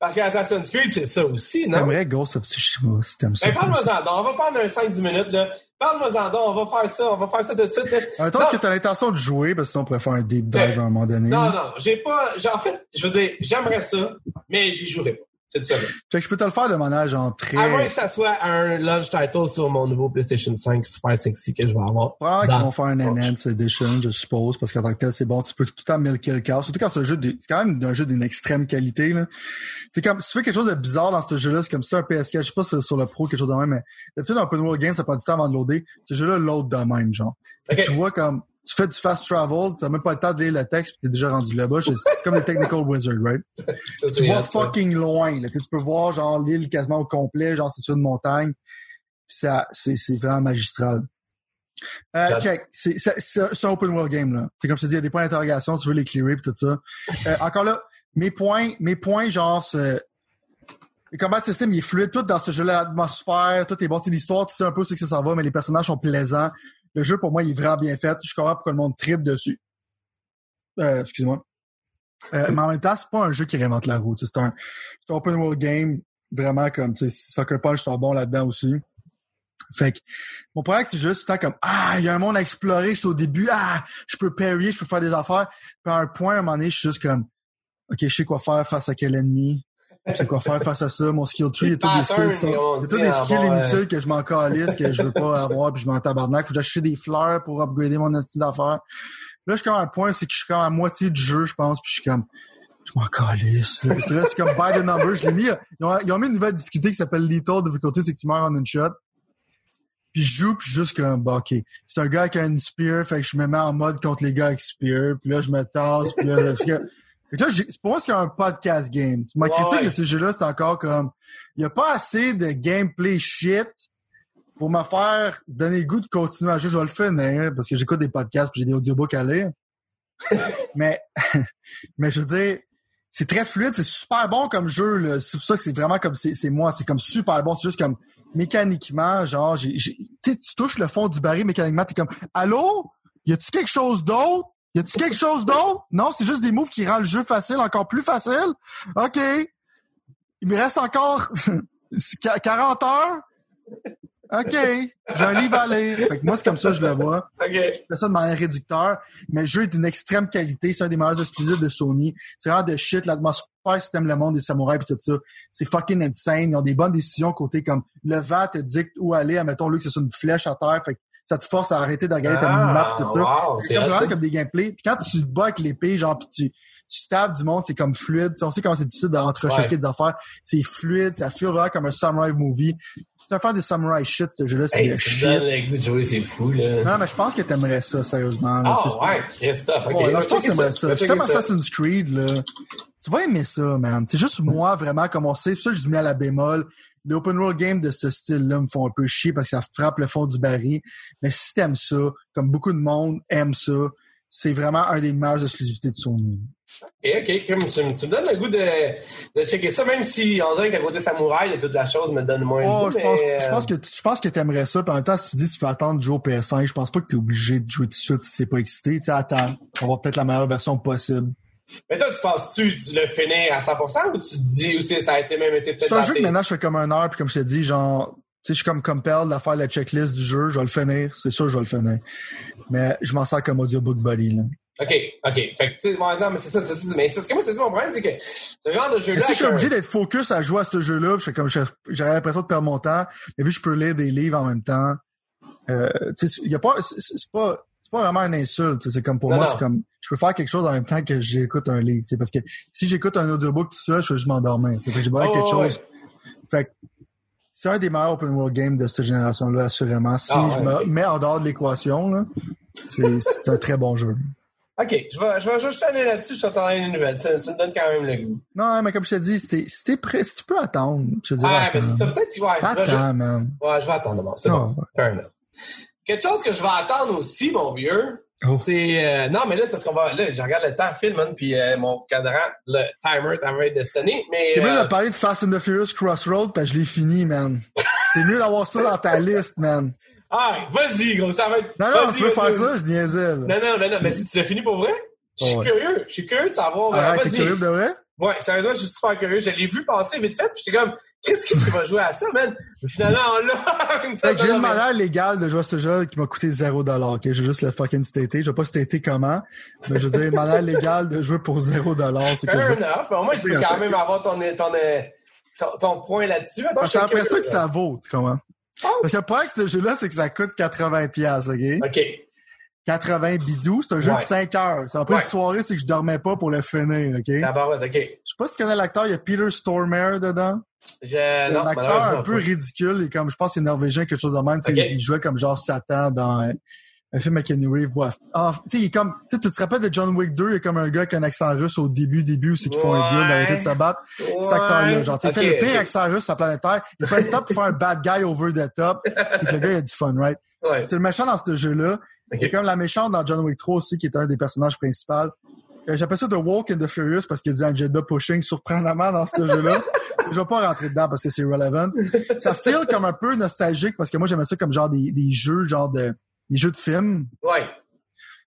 Parce qu'Assassin's Creed, c'est ça aussi, non? T'aimerais Ghost of Tsushima si t'aimes ça. Ben, parle-moi-en On va prendre un 5-10 minutes, là. Parle-moi-en On va faire ça. On va faire ça tout de suite. Attends, est-ce que t'as l'intention de jouer? Parce que sinon, on pourrait faire un deep dive à un moment donné? Non, non. J'ai pas, en fait, je veux dire, j'aimerais ça, mais j'y jouerai pas. C'est ça. Fait que je peux te le faire de manière en très... Moins que ça soit un launch title sur mon nouveau PlayStation 5 super sexy que je vais avoir. Probablement qu'ils vont faire un Enhanced Edition, je suppose, parce qu'en tant que tel, c'est bon, tu peux tout le temps milker le cas. Surtout quand c'est un jeu, c'est quand même un jeu d'une extrême qualité, là. C'est comme, si tu fais quelque chose de bizarre dans ce jeu-là, c'est comme ça, un PS4, je sais pas si sur le pro, quelque chose de même, mais d'habitude, un open world game, ça prend du temps avant de loader. Ce jeu-là load de même, genre. Tu vois comme, tu fais du fast travel, tu n'as même pas le temps de lire le texte, puis t'es déjà rendu là-bas. C'est comme les technical wizard, right? tu vois fucking loin, là. Tu peux voir genre l'île quasiment au complet, genre c'est sur une montagne. ça, c'est, c'est vraiment magistral. Euh, check, c'est, c'est, c'est un open world game là. C'est comme je te dis, il y a des points d'interrogation, tu veux les clearer pis tout ça. Euh, encore là, mes points, mes points genre ce, le combat system il est fluide, tout dans ce jeu-là, l'atmosphère, tout est bon, c'est l'histoire, tu sais un peu ce que ça va, mais les personnages sont plaisants. Le jeu, pour moi, il est vraiment bien fait. Je comprends pourquoi le monde tripe dessus. Euh, excuse-moi. Euh, mais en même temps, c'est pas un jeu qui réinvente la route. C'est un, un, open world game, vraiment comme, tu sais, Soccer Punch sont bons là-dedans aussi. Fait que, mon problème, c'est juste tout le temps comme, ah, il y a un monde à explorer, je suis au début, ah, je peux parier, je peux faire des affaires. Puis à un point, à un moment donné, je suis juste comme, OK, je sais quoi faire face à quel ennemi. Sais quoi faire face à ça? Mon skill tree, il y a tous des skills, il y a tous des skills inutiles que je m'en calisse, que je veux pas avoir, puis je m'en tabarnak. Faut que j'achète des fleurs pour upgrader mon style d'affaires. Là, je suis comme à un point, c'est que je suis comme à moitié du jeu, je pense, puis je suis comme, je m'en calisse. Parce que là, c'est comme by the number. Je l'ai mis, ils ont, ils ont, mis une nouvelle difficulté qui s'appelle Lethal Difficulty, c'est que tu meurs en une shot. Puis je joue, puis juste comme, bah, OK, c'est un gars qui a une spear, fait que je me mets en mode contre les gars avec spear, puis là, je me tasse, puis là, là, pour moi, c'est un podcast game. Ma critique de ce jeu-là, c'est encore comme, il n'y a pas assez de gameplay shit pour me faire donner le goût de continuer à jouer. Je vais le finir parce que j'écoute des podcasts et j'ai des audiobooks à lire. mais, mais je veux dire, c'est très fluide, c'est super bon comme jeu. C'est pour ça que c'est vraiment comme c'est moi, c'est comme super bon. C'est juste comme mécaniquement, genre, j'ai, tu touches le fond du baril mécaniquement, t'es comme, allô, y a-tu quelque chose d'autre? Y a-tu quelque chose d'autre? Non, c'est juste des moves qui rendent le jeu facile, encore plus facile. OK. Il me reste encore 40 heures. OK. J'ai un livre à lire. Fait que moi, c'est comme ça que je le vois. OK. Je fais ça de manière réducteur. Mais le jeu est d'une extrême qualité. C'est un des meilleurs exclusifs de Sony. C'est vraiment de shit. L'atmosphère, si t'aimes le monde des samouraïs et tout ça, c'est fucking insane. Ils ont des bonnes décisions côté comme le vent te dicte où aller. Admettons, lui, que c'est une flèche à terre. Fait que ça te force à arrêter de regarder ta mini-map et tout ça. Ah, c'est comme, comme des gameplays. Puis quand tu te bats avec l'épée, genre, puis tu, tu tapes du monde, c'est comme fluide. on sait comment c'est difficile d'entrechoquer ouais. des affaires. C'est fluide, ça file vraiment comme un samurai movie. C'est un fan des samouraï shit, ce jeu-là, c'est Hey, tu shit. jouer, c'est fou, là. Non, mais je pense que t'aimerais ça, sérieusement. là, Ah, tu ouais, Christophe, ok. Ouais, non, On je pense que t'aimerais ça. Si t'aimes. Assassin's Creed, là, tu vas aimer ça, man. C'est juste moi, vraiment, comme on sait. C'est ça que je mis à la bémol. Les open world games de ce style-là me font un peu chier parce que ça frappe le fond du baril. Mais si t'aimes ça, comme beaucoup de monde aime ça, c'est vraiment un des meilleures exclusivités de Sony. Ok, ok, comme tu, me- tu me donnes le goût de, de checker ça, même si on dirait qu'à côté samouraï, de toute la chose me donne moins Oh, le je goût, pense, mais, je pense que tu- je pense que t'aimerais ça. Puis en même temps, si tu dis que tu fais attendre de jouer au PS5, je pense pas que t'es obligé de jouer tout de suite si t'es pas excité. Tu sais, attends. On va peut-être la meilleure version possible. Mais toi, tu penses-tu tu le finir à 100% ou tu te dis aussi ça a été même été peut-être C'est un jeu que maintenant je fais comme un heure, puis comme je te dis, genre, tu sais, je suis comme compelled à faire la checklist du jeu, je vais le finir, c'est sûr, je vais le finir. Mais je m'en sers comme audiobook buddy, là. OK, OK. Fait que, tu sais, bon, non, mais c'est ça, c'est ça. Mais c'est ce que moi, c'est ça mon problème, c'est que ce genre de jeu-là. Si je suis un- obligé d'être focus à jouer à ce jeu-là, puis je comme, j'aurais l'impression de perdre mon temps, mais vu que je peux lire des livres en même temps, euh, tu sais, il y a pas, c'est pas, c'est pas vraiment une insulte, c'est comme pour Non, moi, c'est comme, je peux faire quelque chose en même temps que j'écoute un livre, c'est parce que si j'écoute un audiobook tout ça, je vais juste m'endormir, fait que j'ai besoin Oh, quelque ouais, chose. Fait c'est un des meilleurs open world games de cette génération-là, assurément. Si Ah, ouais, je me mets en dehors de l'équation, c'est un très bon jeu. OK, je vais, je vais juste aller là-dessus, je t'entends une nouvelle. Ça, ça me donne quand même le goût. Non, mais comme je te dis, si si si tu peux attendre, je te dirais Ah, mais c'est ça, peut-être que ouais, je vais Attends, man. Ouais, je vais attendre d'abord. C'est Ah, bon. Fair enough. Quelque chose que je vais attendre aussi, mon vieux, Oh. c'est... euh, non, mais là, c'est parce qu'on va... Là, je regarde le temps, film, man, puis euh, mon cadran, le timer est en train de sonner, mais... T'es mieux euh, de parler de Fast and the Furious Crossroad, parce que je l'ai fini, man. C'est mieux d'avoir ça dans ta liste, man. Ah, vas-y, gros, ça va être... Non, non, tu veux faire ça, je niaisais. Non, non, non, non, mais si tu l'as fini pour vrai, je suis Ouais. curieux. Je suis curieux de savoir. euh, Arrête, t'es curieux de vrai? Ouais, sérieusement, je suis super curieux. Je l'ai vu passer vite fait, puis j'étais comme, qu'est-ce qui va jouer à ça, man? Mais finalement, on l'a. Que j'ai une manière légale de jouer à ce jeu qui m'a coûté 0$, ok? J'ai juste le fucking staté. Je vais pas stater comment, mais je veux dire, une manière légale de jouer pour 0$, c'est que Fair vais... enough. Mais au moins, tu peux quand même avoir ton, ton, ton, ton point là-dessus. Que C'est après ça que ça vaut, tu comprends? Penses? Parce que le problème avec ce jeu-là, c'est que ça coûte 80$, piastres, ok? OK. 80 bidou, c'est un jeu Ouais. de 5 heures. Ça a pris Ouais. une soirée, c'est que je dormais pas pour le finir, ok? Barouette, OK. Je sais pas si tu connais l'acteur, il y a Peter Stormare dedans. Je, non, un acteur un peu pas. ridicule et comme je pense que c'est norvégien quelque chose de même. tu sais, Ok. Il jouait comme genre Satan dans euh, un film avec Kenny Reeves. Bref. Ah, tu sais, il est comme, tu te rappelles de John Wick 2, il est comme un gars qui a un accent russe au début, début, c'est qu'ils font un deal Ouais. d'arrêter de se battre. Cet acteur-là, genre, il fait le pire accent russe sur la planète Terre. Il fait le top pour faire un bad guy over the top. Puis le gars, il a du fun, right? Ouais. C'est le méchant dans ce jeu-là. A comme la méchante dans John Wick 3 aussi, qui est un des personnages principaux. Euh, J'appelle ça The Walk and the Furious parce qu'il y a du agenda pushing surprenamment dans ce jeu-là. Je vais pas rentrer dedans parce que c'est relevant. Ça feel comme un peu nostalgique parce que moi j'aimais ça comme genre des, des jeux, genre de des jeux de films Ouais.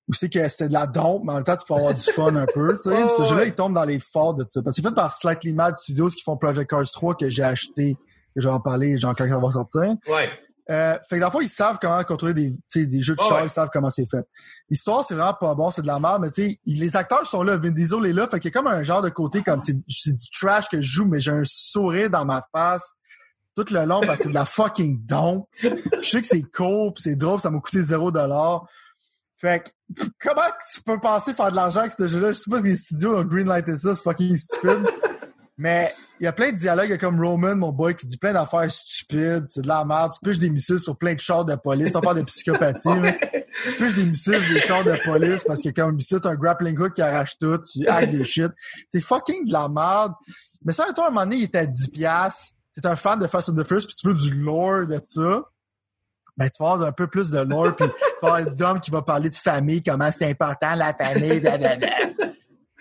où c'est que c'était de la dompe, mais en même temps tu peux avoir du fun un peu. Tu sais. Ouais, ce jeu-là il tombe dans les forts de ça. Parce que c'est fait par Slightly Mad Studios qui font Project Cars 3 que j'ai acheté, que je vais en parler, genre quand ça va sortir. Ouais. Euh, fait que dans le fond, ils savent comment contrôler des, des jeux de char, ouais. ils savent comment c'est fait. L'histoire, c'est vraiment pas bon, c'est de la merde, mais tu sais, les acteurs sont là, Vin Diesel est là, fait qu'il y a comme un genre de côté comme c'est du trash que je joue, mais j'ai un sourire dans ma face tout le long parce que c'est de la fucking don. Je sais que c'est cool, pis c'est drôle, ça m'a coûté zéro dollar. Fait que, comment tu peux penser faire de l'argent avec ce jeu-là? Je sais pas si les studios ont greenlighté ça, c'est fucking stupide. Mais il y a plein de dialogues, il y a comme Roman, mon boy, qui dit plein d'affaires stupides, c'est de la merde, tu piches des missiles sur plein de chars de police, on parle de psychopathie, là. tu piches des missiles sur des chars de police parce que comme ici, t'as un grappling hook qui arrache tout, tu hack des shit. C'est fucking de la merde. Mais ça, toi, à un moment donné, il était à 10 piastres, t'es un fan de Fast and the Furious, puis tu veux du lore de ça, ben, tu vas avoir un peu plus de lore, puis tu vas avoir Dom qui va parler de famille, comment c'est important la famille, blablabla.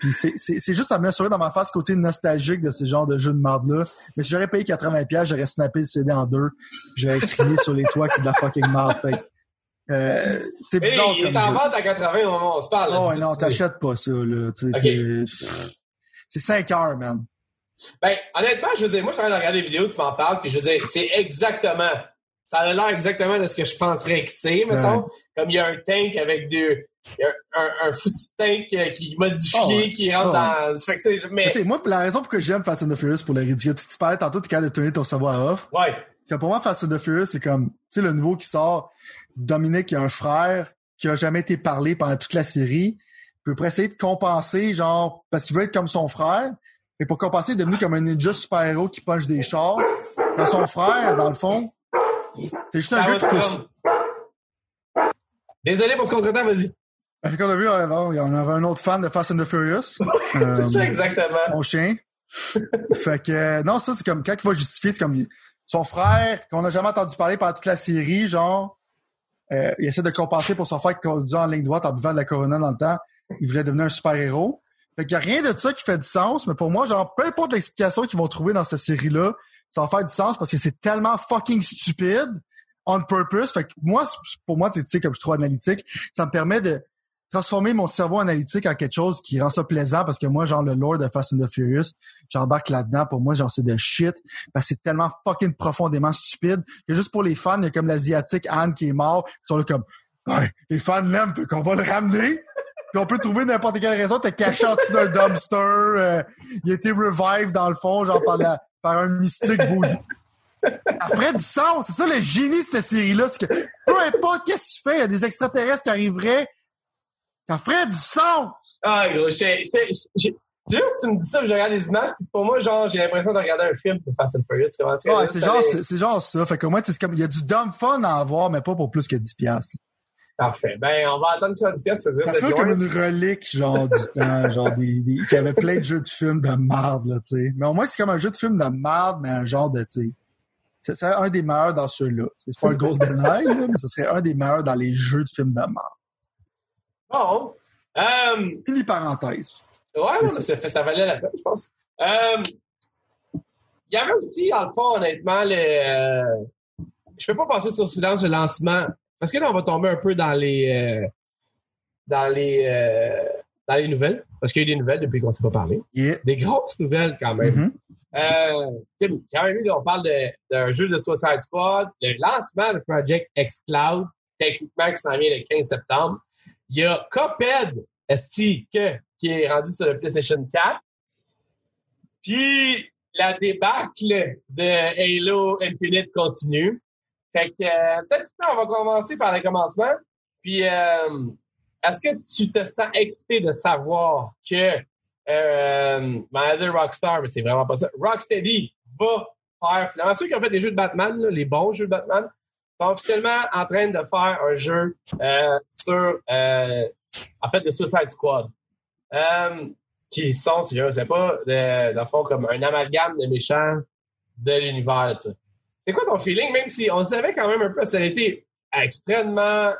Puis c'est, c'est, c'est juste à me sourire dans ma face côté nostalgique de ce genre de jeu de merde-là. Mais si j'aurais payé 80$, piastres, j'aurais snappé le CD en deux, puis j'aurais crié sur les toits que c'est de la fucking merde. Fait euh, c'est Hey, bizarre il comme est en vente à 80 au moment où on se parle. Oh, non, t'achètes pas ça, là. Pff, C'est 5 heures, man. Ben, honnêtement, je veux dire, moi, je suis en train de regarder des vidéos, tu m'en parles, puis je veux dire, c'est exactement, ça a l'air exactement de ce que je penserais que c'est, mettons. Comme il y a un tank avec deux, il un, un foutu tank euh, qui est modifié, Oh, ouais. qui rentre Oh, dans, fait que, tu sais, Mais tu moi, la raison pour que j'aime Fast and the Furious pour le ridicule, tu tu parlais tantôt, t'es capable de tourner ton à off. ouais, Parce que pour moi, Fast and the Furious, c'est comme, tu sais, le nouveau qui sort, Dominique, il a un frère qui a jamais été parlé pendant toute la série. Il peut essayer de compenser, genre, parce qu'il veut être comme son frère. Et pour compenser, il est devenu comme un ninja super-héros qui punch des chars. Quand son frère, dans le fond, T'es juste un gars qui. Désolé pour ce contretemps, vas-y. Qu'on a vu, on avait un autre fan de Fast and the Furious. c'est ça, exactement. Mon chien. fait que, non, ça, c'est comme, quand il va justifier, c'est comme, son frère, qu'on n'a jamais entendu parler pendant toute la série, genre, euh, il essaie de compenser pour son frère qui conduit en ligne droite en buvant de la Corona dans le temps. Il voulait devenir un super-héros. Fait qu'il y a rien de ça qui fait du sens, mais pour moi, genre, peu importe l'explication qu'ils vont trouver dans cette série-là, ça va faire du sens parce que c'est tellement fucking stupide, on purpose. Fait que moi, pour moi, tu sais, comme je suis trop analytique, ça me permet de transformer mon cerveau analytique en quelque chose qui rend ça plaisant parce que moi, genre, le lore de Fast and the Furious, j'embarque là-dedans. Pour moi, genre, c'est de shit. Parce que c'est tellement fucking profondément stupide que juste pour les fans, il y a comme l'asiatique Anne qui est mort. Ils sont là comme, ouais, les fans l'aiment, qu'on va le ramener. Puis on peut trouver n'importe quelle raison. T'es caché en dessous d'un dumpster. Euh, il a été revived dans le fond, genre par, la, par un mystique vaudou. Ferait du sens. C'est ça le génie de cette série-là. C'est que peu importe qu'est-ce que tu fais, il y a des extraterrestres qui arriveraient ça ferait du sens! Ah, gros, j'étais, juste, tu me dis ça, je regarde les images, pour moi, genre, j'ai l'impression de regarder un film de Fast and Furious. Comment tu ouais, c'est genre, c'est, genre ça. Fait que moi, c'est comme, il y a du dumb fun à avoir, mais pas pour plus que 10 piastres. Parfait. Ben, on va attendre que tu as 10 piastres. Ça fait comme une relique, genre, du temps, genre, des, des, qui avait plein de jeux de films de merde, là, tu sais. Mais au moins, c'est comme un jeu de film de merde, mais un genre de, tu sais, c'est un des meilleurs dans ceux-là. C'est pas un GoldenEye, là, mais ce serait un des meilleurs dans les jeux de films de merde. Bon. Euh, Fini parenthèse. Ouais, ça. Ça, fait, ça valait la peine, je pense. Euh, il y avait aussi, dans le fond, honnêtement, euh, je peux pas passer sur silence le lancement, parce que là, on va tomber un peu dans les, euh, dans les, euh, dans les nouvelles, parce qu'il y a eu des nouvelles depuis qu'on s'est pas parlé. Yeah. Des grosses nouvelles, quand même. Mm-hmm. euh, quand même, on parle d'un jeu de Suicide Squad, le lancement de Project X Cloud, techniquement, qui s'en vient le 15 septembre. Il y a Cuphead, qui est rendu sur le PlayStation 4. Puis la débâcle de Halo Infinite continue. Fait que euh, peut-être on va commencer par le commencement. Puis euh, est-ce que tu te sens excité de savoir que euh, Manager Rockstar, mais c'est vraiment pas ça, Rocksteady va faire finalement ceux qui ont fait des jeux de Batman, là, les bons jeux de Batman, sont officiellement en train de faire un jeu euh, sur, euh, en fait, de Suicide Squad. Euh, qui sont, si je ne sais pas, de, de fond, comme un amalgame de méchants de l'univers. C'est quoi ton feeling, même si on savait quand même un peu, ça a été extrêmement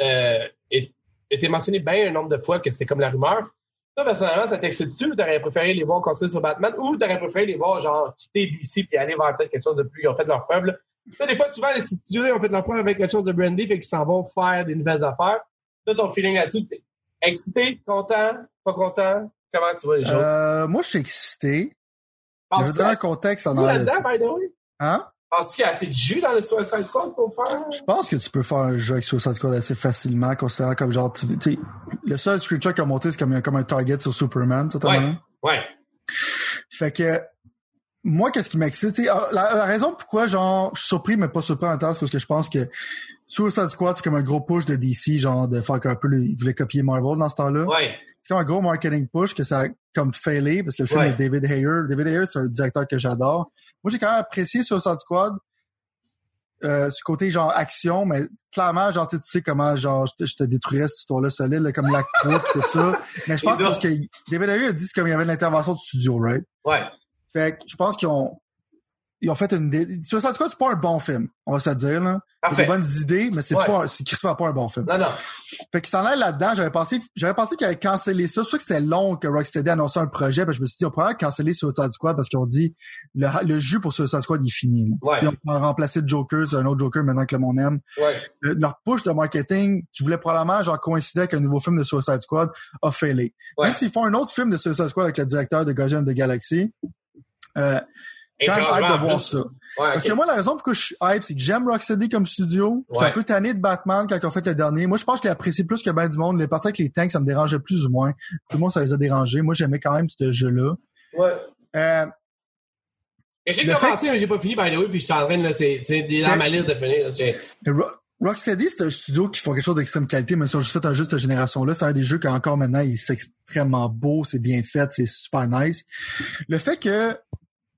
euh, été mentionné bien un nombre de fois que c'était comme la rumeur. Toi, personnellement, ça t'excite-tu? Ou t'aurais préféré les voir continuer sur Batman ou t'aurais préféré les voir, genre, quitter DC puis aller vers peut-être quelque chose de plus, ils ont fait leur preuve, là. Ça, des fois, souvent, les studios ont fait leur preuve avec quelque chose de brandy, fait qu'ils s'en vont faire des nouvelles affaires. Toi, ton feeling là-dessus, t'es excité, content, pas content? Comment tu vois les choses? Euh, moi, je suis excité. Je vais donner un contexte en arrière. Hein? Penses-tu qu'il y a assez de jus dans le Suicide Squad pour faire? Je pense que tu peux faire un jeu avec Suicide Squad assez facilement, considérant comme genre, tu sais, le seul screenshot qui a monté, c'est comme, comme un target sur Superman, ça, Ouais. Ouais. Fait que, moi, qu'est-ce qui m'excite? La, la raison pourquoi, genre, je suis surpris, mais pas surpris en temps, c'est parce que je pense que Suicide Squad, c'est comme un gros push de DC, genre, de faire un peu, ils voulaient copier Marvel dans ce temps-là. Ouais. C'est comme un gros marketing push que ça comme failé, parce que le film Ouais. de David Ayer. David Ayer, c'est un directeur que j'adore. Moi, j'ai quand même apprécié Suicide Squad, euh, du côté genre action, mais clairement, genre, tu sais comment, genre, je te, je te détruirais cette histoire-là solide, là, comme la croûte, tout ça. Mais je pense que, que David Ayer a dit comme il y avait une intervention du studio, right? Ouais. Fait que je pense qu'ils ont ils ont fait une dé- Suicide Squad, c'est pas un bon film, on va se dire là. Parfait. des bonnes idées, mais c'est Ouais. pas c'est pas un bon film. Non, non. Fait qu'ils s'en allent là-dedans, j'avais pensé j'avais pensé qu'ils avaient cancellé ça. C'est sûr que c'était long que Rocksteady annonçait un projet, puis je me suis dit on pourrait canceller Suicide Squad parce qu'ils ont dit le, le jus pour Suicide Squad il est fini. là. Ouais. Puis on a remplacé le Joker, c'est un autre Joker maintenant que le monde aime. Ouais. Le- leur push de marketing qui voulait probablement genre coïncider avec un nouveau film de Suicide Squad a failé. Ouais. Même s'ils font un autre film de Suicide Squad avec le directeur de Guardian of the Galaxy, euh, quand même hâte de voir plus. ça. Ouais, Parce que moi, la raison pourquoi je suis hype, c'est que j'aime Rocksteady comme studio. Je suis Ouais. un peu tanné de Batman quand ils ont fait le dernier. Moi, je pense que je l'ai apprécié plus que ben du monde. Les parties avec les tanks, ça me dérangeait plus ou moins. Tout le monde, ça les a dérangés. Moi, j'aimais quand même ce jeu-là. Ouais. Euh, Et J'ai commencé, mais j'ai pas fini, by the way, puis je suis en train de, là, c'est, c'est dans ma liste de finir, là. Rocksteady, c'est un studio qui font quelque chose d'extrême qualité, mais ils ont juste fait un jeu de cette génération-là. C'est un des jeux qui encore maintenant, il est extrêmement beau, c'est bien fait, c'est super nice. Le fait que,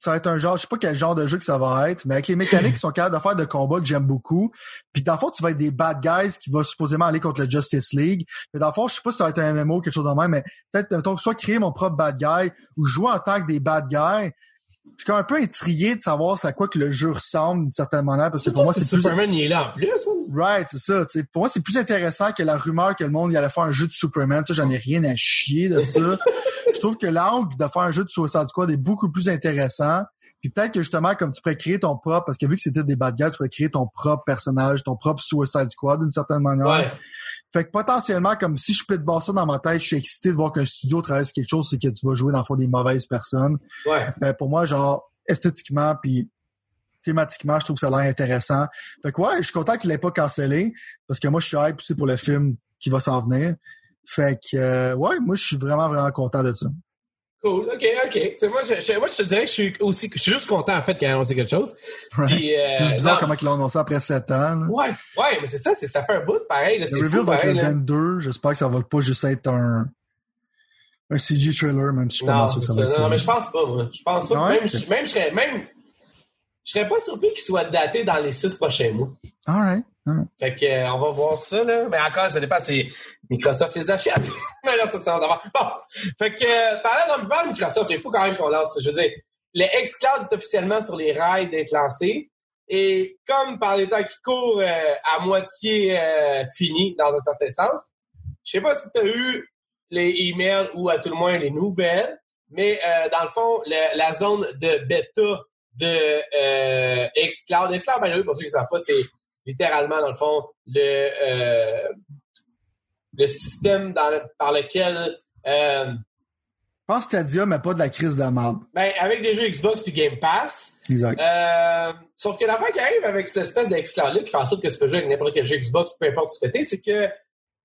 ça va être un genre, je sais pas quel genre de jeu que ça va être, mais avec les mécaniques qui sont capables de faire de combat que j'aime beaucoup. Puis dans le fond, tu vas être des bad guys qui vont supposément aller contre le Justice League. Mais dans le fond, je sais pas si ça va être un MMO ou quelque chose de même, mais peut-être, mettons, soit créer mon propre bad guy ou jouer en tant que des bad guys. Je suis un peu intrigué de savoir c'est à quoi que le jeu ressemble d'une certaine manière, parce que pour moi, c'est plus... Superman, il est là en plus. Hein? Right, c'est ça. T'sais. Pour moi, c'est plus intéressant que la rumeur que le monde allait faire un jeu de Superman. Ça, j'en ai rien à chier de ça. je trouve que l'angle de faire un jeu de Suicide Squad est beaucoup plus intéressant. Puis peut-être que justement, comme tu pourrais créer ton propre, parce que vu que c'était des bad guys, tu pourrais créer ton propre personnage, ton propre Suicide Squad d'une certaine manière. Ouais. Fait que potentiellement, comme si je peux te ça dans ma tête, je suis excité de voir qu'un studio travaille sur quelque chose, c'est que tu vas jouer dans le fond des mauvaises personnes. Ouais. Ben, pour moi, genre, esthétiquement, puis thématiquement, je trouve que ça a l'air intéressant. Fait que ouais, je suis content qu'il l'ait pas cancellé, parce que moi, je suis hype aussi pour le film qui va s'en venir. Fait que, euh, ouais, moi, je suis vraiment, vraiment content de ça. Cool, ok, ok. Moi, je, je- moi, je te dirais que je suis aussi, je suis juste content en fait qu'il ait annoncé quelque chose. Right. Euh, C'est bizarre non, comment ils l'ont annoncé après sept ans. là. Ouais, ouais, mais c'est ça, c'est, ça fait un bout de pareil. Là, Le reveal fou, va être pareil, le là. 22. J'espère que ça va pas juste être un, un CG trailer, même si je suis pas Non, sûr que ça va être non, ça. mais je pense pas, moi. Je pense pas. Ouais? Même, je- même, je serais, même, je serais pas surpris qu'il soit daté dans les six prochains mois. Alright. Fait que, euh, on va voir ça, là. Mais encore, ça dépend si Microsoft les achète. mais là, ça, c'est d'abord. Bon. Fait que, euh, parlant d'un peu Microsoft, il faut quand même qu'on lance, je veux dire, le xCloud est officiellement sur les rails d'être lancé. Et comme par les temps qui courent, euh, à moitié euh, fini, dans un certain sens, je sais pas si tu as eu les emails ou à tout le moins les nouvelles, mais euh, dans le fond, la zone de bêta de xCloud, xCloud, the way, pour ceux qui ne savent pas, c'est littéralement, dans le fond, le, euh, le système dans le- par lequel, euh, Je pense Stadia, mais pas de la crise de la merde. ben, avec des jeux Xbox puis Game Pass, Exact. euh, sauf que l'affaire qui arrive avec cette espèce d'xCloud-là, qui fait en sorte que tu peux jouer avec n'importe quel jeu Xbox, peu importe ce que tu c'est que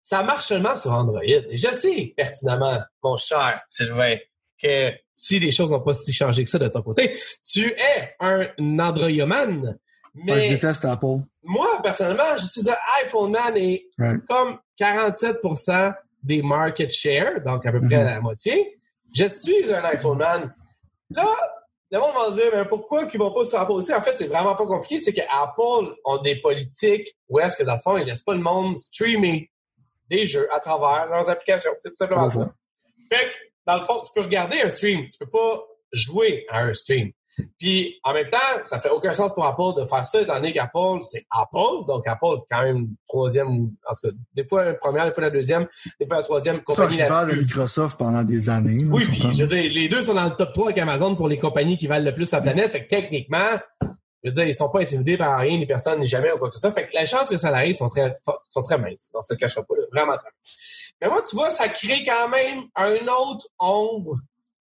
ça marche seulement sur Android. Et je sais pertinemment, mon cher Sylvain, que si les choses n'ont pas si changé que ça de ton côté, tu es un Androidman. Mais je déteste Apple. Moi, personnellement, je suis un iPhone man et Right. comme 47% des market share, donc à peu près Mhm. la moitié, je suis un iPhone man. Là, le monde va se dire, mais pourquoi qu'ils vont pas Apple aussi? En fait, c'est vraiment pas compliqué. C'est que Apple ont des politiques où est-ce que, dans le fond, ils laissent pas le monde streamer des jeux à travers leurs applications. C'est tout simplement ça. Fait que, dans le fond, tu peux regarder un stream. Tu peux pas jouer à un stream. Puis, en même temps, ça fait aucun sens pour Apple de faire ça, étant donné qu'Apple, c'est Apple. Donc, Apple, quand même, troisième, en tout cas, des fois la première, des fois la deuxième, des fois la troisième Ça, compagnie la rival de plus Microsoft pendant des années. oui, puis je veux dire, les deux sont dans le top 3 avec Amazon pour les compagnies qui valent le plus la planète. Fait que techniquement, je veux dire, ils sont pas intimidés par rien, ni personne, ni jamais, ou quoi que ce soit. Fait que les chances que ça arrive sont très, sont très minces. On se le cachera pas, là. Vraiment très minces. Mais moi, tu vois, ça crée quand même un autre ombre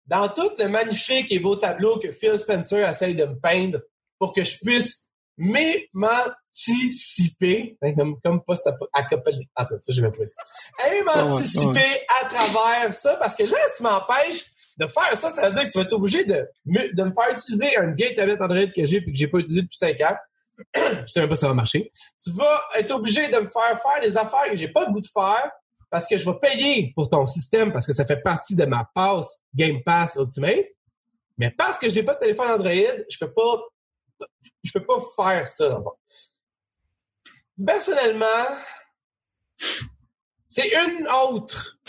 dans tout le magnifique et beau tableau que Phil Spencer essaye de me peindre pour que je puisse m'émanciper, hein, comme, comme post apocalyptique. En tout cas, j'ai même pas ça. Émanciper à travers ça, parce que là, tu m'empêches de faire ça. Ça veut dire que tu vas être obligé de, me- de me faire utiliser une vieille tablette Android que j'ai et que j'ai pas utilisée depuis 5 ans. je sais même pas si ça va marcher. Tu vas être obligé de me faire faire des affaires que j'ai pas le goût de faire parce que je vais payer pour ton système parce que ça fait partie de ma passe Game Pass Ultimate. Mais parce que j'ai pas de téléphone Android, je peux pas je peux pas faire ça. Personnellement, c'est une autre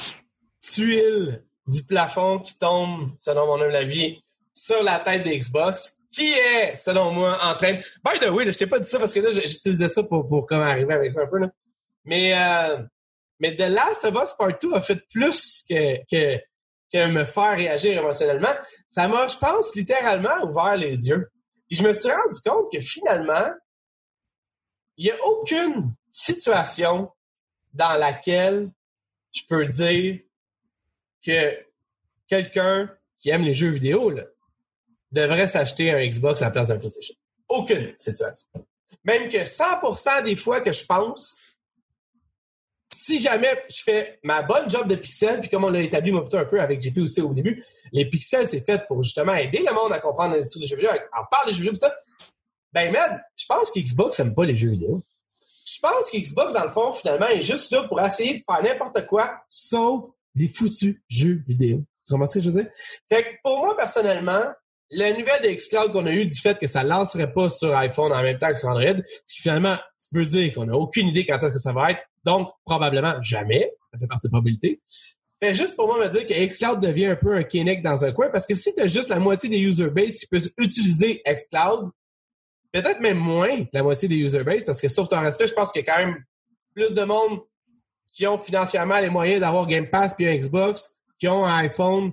tuile du plafond qui tombe, selon mon humble avis, sur la tête des Xbox, qui est, selon moi, en train... By the way, là, je t'ai pas dit ça parce que là, j'utilisais ça pour, pour comment arriver avec ça un peu. Là. Mais, euh, mais The Last of Us Part 2 a fait plus que, que, que me faire réagir émotionnellement. Ça m'a, je pense, littéralement ouvert les yeux. Et je me suis rendu compte que finalement, il n'y a aucune situation dans laquelle je peux dire que quelqu'un qui aime les jeux vidéo là, devrait s'acheter un Xbox à la place d'un PlayStation. Aucune situation. Même que 100% des fois que je pense, si jamais je fais ma bonne job de pixel, puis comme on l'a établi un peu avec JP aussi au début, les pixels, c'est fait pour justement aider le monde à comprendre l'industrie des jeux vidéo, en parler des jeux vidéo, tout ça. Ben, man, je pense qu'Xbox aime pas les jeux vidéo. Je pense qu'Xbox, dans le fond, finalement, est juste là pour essayer de faire n'importe quoi, sauf des foutus jeux vidéo. Tu comprends ce que je veux dire? Fait que pour moi, personnellement, la nouvelle de Xcloud qu'on a eue du fait que ça lancerait pas sur iPhone en même temps que sur Android, ce qui finalement veut dire qu'on n'a aucune idée quand est-ce que ça va être, donc probablement jamais, ça fait partie de probabilité. Fait juste pour moi me dire que Xcloud devient un peu un Kinect dans un coin, parce que si tu as juste la moitié des user base qui peuvent utiliser Xcloud, peut-être même moins que la moitié des user base, parce que sauf ton respect, je pense qu'il y a quand même plus de monde qui ont financièrement les moyens d'avoir Game Pass puis un Xbox, qui ont un iPhone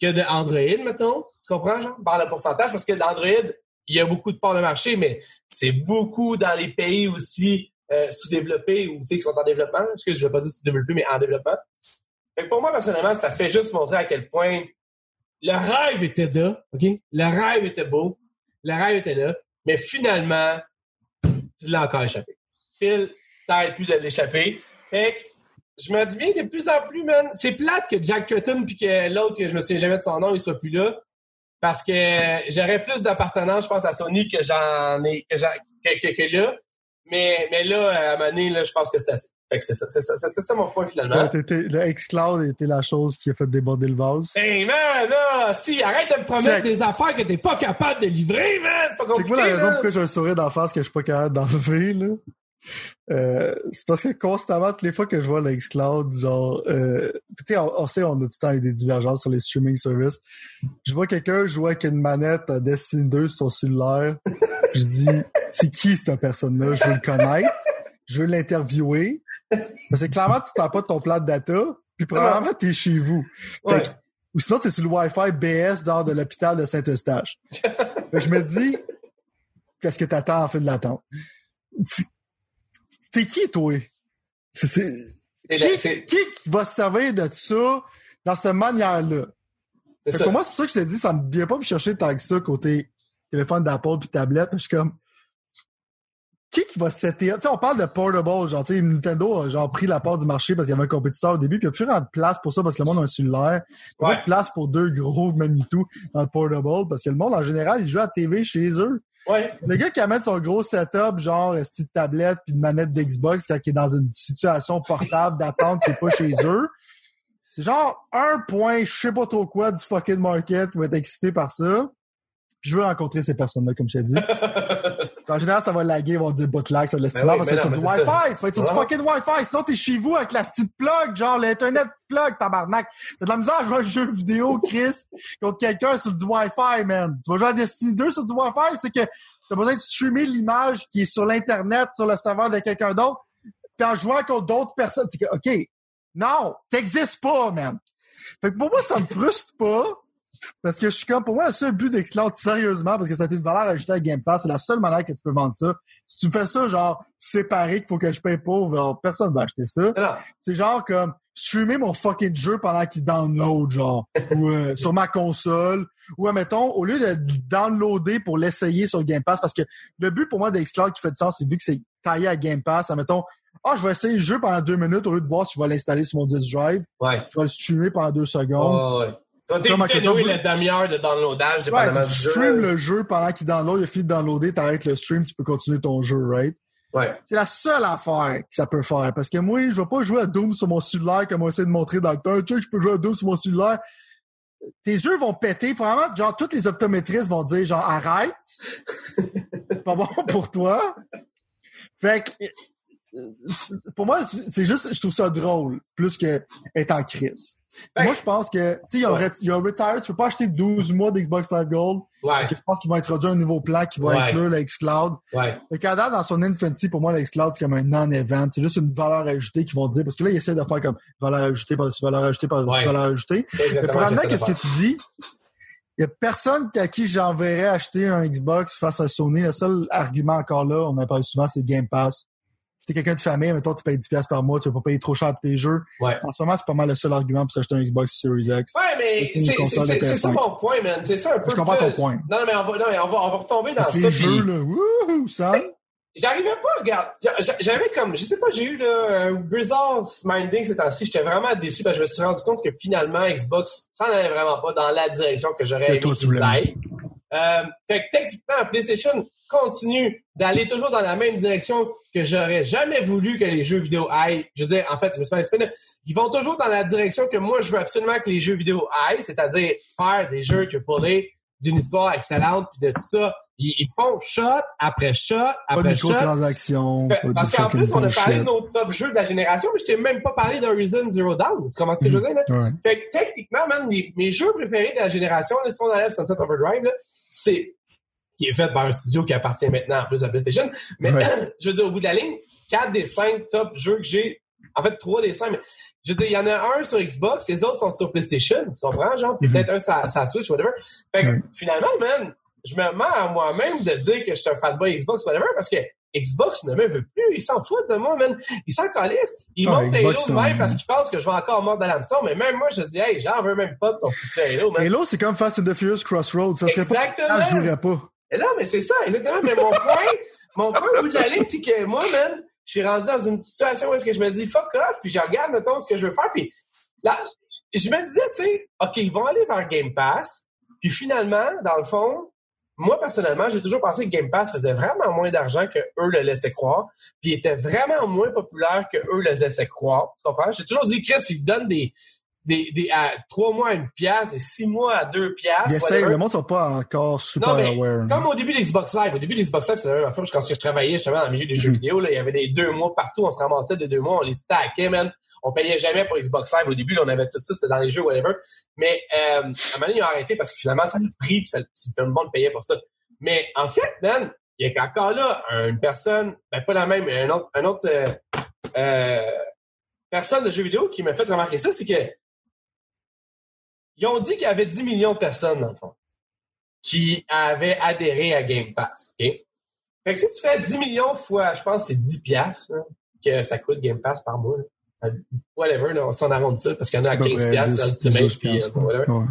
que de Android, mettons. Tu comprends, genre? Par le pourcentage, parce que d'Android, il y a beaucoup de parts de marché, mais c'est beaucoup dans les pays aussi euh, sous-développés ou qui sont en développement. Excuse, je ne vais pas dire sous-développés, mais en développement. Fait pour moi, personnellement, ça fait juste montrer à quel point le rêve était là, OK? Le rêve était beau. Le rêve était là. Mais finalement, tu l'as encore échappé. Phil, t'arrêtes plus de l'échapper. Fait que je me deviens de plus en plus, man. C'est plate que Jack Tretton puis que l'autre, que je me souviens jamais de son nom, il soit plus là. Parce que j'aurais plus d'appartenance, je pense, à Sony que j'en ai, que, que, que, là. Mais, mais là, à un moment donné, là, je pense que c'est assez. Fait que c'est ça, c'est ça, c'était ça mon point finalement. Ouais, le xCloud était la chose qui a fait déborder le vase. Hey man, là, si, arrête de me promettre des affaires que t'es pas capable de livrer, man! C'est pas compliqué. C'est quoi la raison pourquoi j'ai un sourire d'en face que je suis pas capable d'enlever, là? Euh, c'est parce que constamment, toutes les fois que je vois le xCloud, genre, euh, on, on, sait, on a le temps des divergences sur les streaming services. Je vois quelqu'un jouer avec une manette à Destiny 2 sur son cellulaire. je dis, c'est qui cette personne-là? Je veux le connaître. Je veux l'interviewer. Parce que clairement, tu t'en pas de ton plan de data. Puis probablement, t'es chez vous. ou sinon, t'es sur le Wi-Fi BS dehors de l'hôpital de Saint-Eustache. je me dis, qu'est-ce que t'attends en fait de l'attente? T'es qui, toi? qui, qui, va se servir de ça dans cette manière-là? Pour moi, c'est pour ça que je te dis, ça me vient pas me chercher tant que ça côté téléphone d'Apple puis tablette. Je suis comme, qui qui va setter Tu sais, on parle de portable, genre, tu sais, Nintendo a genre pris la part du marché parce qu'il y avait un compétiteur au début, puis il n'y a plus vraiment de place pour ça parce que le monde a un cellulaire. Il n'y a pas de place pour deux gros Manitou dans le portable parce que le monde, en général, il joue à TV chez eux. Ouais. Le gars qui a son gros setup, genre, petite tablette puis une manette d'Xbox quand il est dans une situation portable d'attente qui est pas chez eux. C'est genre un point, je sais pas trop quoi, du fucking market qui va être excité par ça. Puis je veux rencontrer ces personnes-là, comme je t'ai dit. en général, ça va laguer, ils vont dire bootlag, ça de l'estimation ben parce que c'est du Wi-Fi. Tu vas être sur du fucking Wi-Fi. Sinon, t'es chez vous avec la petite plug, genre l'Internet plug, tabarnak. T'as de la misère à jouer un jeu vidéo, Chris, contre quelqu'un sur du Wi-Fi, man. Tu vas jouer à Destiny 2 sur du Wi-Fi, c'est que t'as besoin de streamer l'image qui est sur l'Internet, sur le serveur de quelqu'un d'autre. Puis en jouant contre d'autres personnes, c'est que, OK, non, t'existes pas, man. Fait que pour moi, ça me frustre pas parce que je suis comme, pour moi, le seul but d'Xcloud, sérieusement, parce que ça a été une valeur ajoutée à Game Pass, c'est la seule manière que tu peux vendre ça. Si tu fais ça, genre, séparé, qu'il faut que je paye pour, genre, personne va acheter ça. C'est genre comme, streamer mon fucking jeu pendant qu'il download, genre, ou euh, sur ma console, ou mettons, au lieu de downloader pour l'essayer sur Game Pass, parce que le but pour moi d'Xcloud qui fait du sens, c'est vu que c'est taillé à Game Pass, mettons, ah, je vais essayer le jeu pendant deux minutes au lieu de voir si je vais l'installer sur mon disc drive. Ouais. Je vais le streamer pendant deux secondes. ouais. Toi, t'es joué la demi-heure de downloadage, dépendamment ouais, tu stream le jeu pendant qu'il download, il a fini de downloader, t'arrêtes le stream, tu peux continuer ton jeu, right? Ouais. C'est la seule affaire que ça peut faire. Parce que moi, je vais pas jouer à Doom sur mon cellulaire comme on essaie de montrer dans le temps. je peux jouer à Doom sur mon cellulaire. Tes yeux vont péter. Vraiment, genre, toutes les optométristes vont dire, genre, arrête. c'est pas bon pour toi. Fait que, euh, pour moi, c'est juste, je trouve ça drôle, plus que être en crise. Ben, Moi, je pense que, tu sais, il y a, ouais. il y a Retire, tu peux pas acheter 12 mois d'Xbox Live Gold. Ouais. Parce que je pense qu'ils vont introduire un nouveau plan qui va ouais. inclure le Xcloud. Ouais. Le Canada, dans son infancy, pour moi, le Xcloud, c'est comme un non-event. C'est juste une valeur ajoutée qu'ils vont dire. Parce que là, ils essaient de faire comme valeur ajoutée par-dessus valeur ajoutée par-dessus valeur ajoutée. Mais probablement, qu'est-ce que tu dis? Il y a personne à qui j'enverrais acheter un Xbox face à Sony. Le seul argument encore là, on en parle souvent, c'est Game Pass t'es quelqu'un de famille, mettons, tu payes 10$ par mois, tu vas pas payer trop cher pour tes jeux. Ouais. En ce moment, c'est pas mal le seul argument pour s'acheter un Xbox Series X. Ouais, mais c'est ça mon point, man. C'est ça un peu. Je comprends plus... ton point. Non, mais on va, non, mais on va, on va retomber dans Parce ça. Les jeux, là, wouhou, ça. J'arrivais pas, regarde. J'avais comme, je sais pas, j'ai eu là, un bizarre minding ces temps-ci. J'étais vraiment déçu parce que je me suis rendu compte que finalement, Xbox, ça n'allait vraiment pas dans la direction que j'aurais aimé qu'ils aillent. Euh, fait que techniquement, PlayStation continue d'aller toujours dans la même direction que j'aurais jamais voulu que les jeux vidéo aillent. Je veux dire, en fait, je me suis pas Ils vont toujours dans la direction que moi, je veux absolument que les jeux vidéo aillent, c'est-à-dire faire des jeux que pour les d'une histoire excellente, puis de tout ça. Ils, ils font shot après shot Pas après shot. microtransactions. pas de Parce qu'en plus, on a parlé de nos top jeux de la génération, mais je t'ai même pas parlé d'Horizon Zero Dawn. Tu comprends ce que je veux dire, là? Ouais. Fait que techniquement, man, mes, mes jeux préférés de la génération, là, si on enlève Sunset Overdrive, là, c'est qui est fait par un studio qui appartient maintenant en plus à PlayStation. Mais Ouais. je veux dire, au bout de la ligne, quatre des cinq top jeux que j'ai, en fait, trois des cinq, mais je veux dire, il y en a un sur Xbox, les autres sont sur PlayStation, tu comprends, genre, Mhm. peut-être un sur, sur Switch, whatever. Fait que Ouais. finalement, man, je me mens à moi-même de dire que je suis un fanboy Xbox, whatever, parce que Xbox ne me veut plus, ils s'en foutent de moi, man. Ils s'en calissent. Ils Ah, montent Halo de même parce qu'ils pensent que je vais encore mordre de l'hameçon, mais même moi, je dis, hey, j'en veux même pas de ton foutu Halo, man. Halo, c'est comme Fast and the Furious Crossroads. Ça serait pas. Exactement. Ah, je jouerais pas. Et non, mais c'est ça, exactement. Mais mon point, mon point au bout de la ligne, c'est que moi, man, je suis rendu dans une situation où est-ce que je me dis fuck off, puis je regarde, mettons, ce que je veux faire, puis là, je me disais, tu sais, OK, ils vont aller vers Game Pass, puis finalement, dans le fond, moi, personnellement, j'ai toujours pensé que Game Pass faisait vraiment moins d'argent que eux le laissaient croire, puis était vraiment moins populaire que eux le laissaient croire. Tu comprends? J'ai toujours dit, Chris, ils donnent des, des, des, à trois mois à une pièce, des six mois à deux essayent, whatever. le monde sont pas encore super Non, mais aware. Comme au début d'Xbox Live. Au début d'Xbox Live, c'est la même affaire. Quand je travaillais justement dans le milieu des jeux Mhm. vidéo, là, il y avait des deux mois partout. On se ramassait des deux mois. On les stackait, man. On payait jamais pour Xbox Live. Au début, on avait tout ça. C'était dans les jeux, whatever. Mais euh, à un moment donné, ils ont arrêté parce que finalement, ça le prix puis ça, le monde payait pour ça. Mais en fait, man, il y a encore là une personne, ben pas la même, mais un autre, autre euh, euh, personne de jeux vidéo qui m'a fait remarquer ça, c'est que ils ont dit qu'il y avait 10 millions de personnes, dans le fond, qui avaient adhéré à Game Pass. OK? Fait que si tu fais 10 millions fois, je pense que c'est 10 piastres là, que ça coûte Game Pass par mois. Euh, Whatever, là, on s'en arrondit ça parce qu'il y en a à À peu 15 près piastres 10, sur 10, Ultimate, 12 puis, piastres, euh.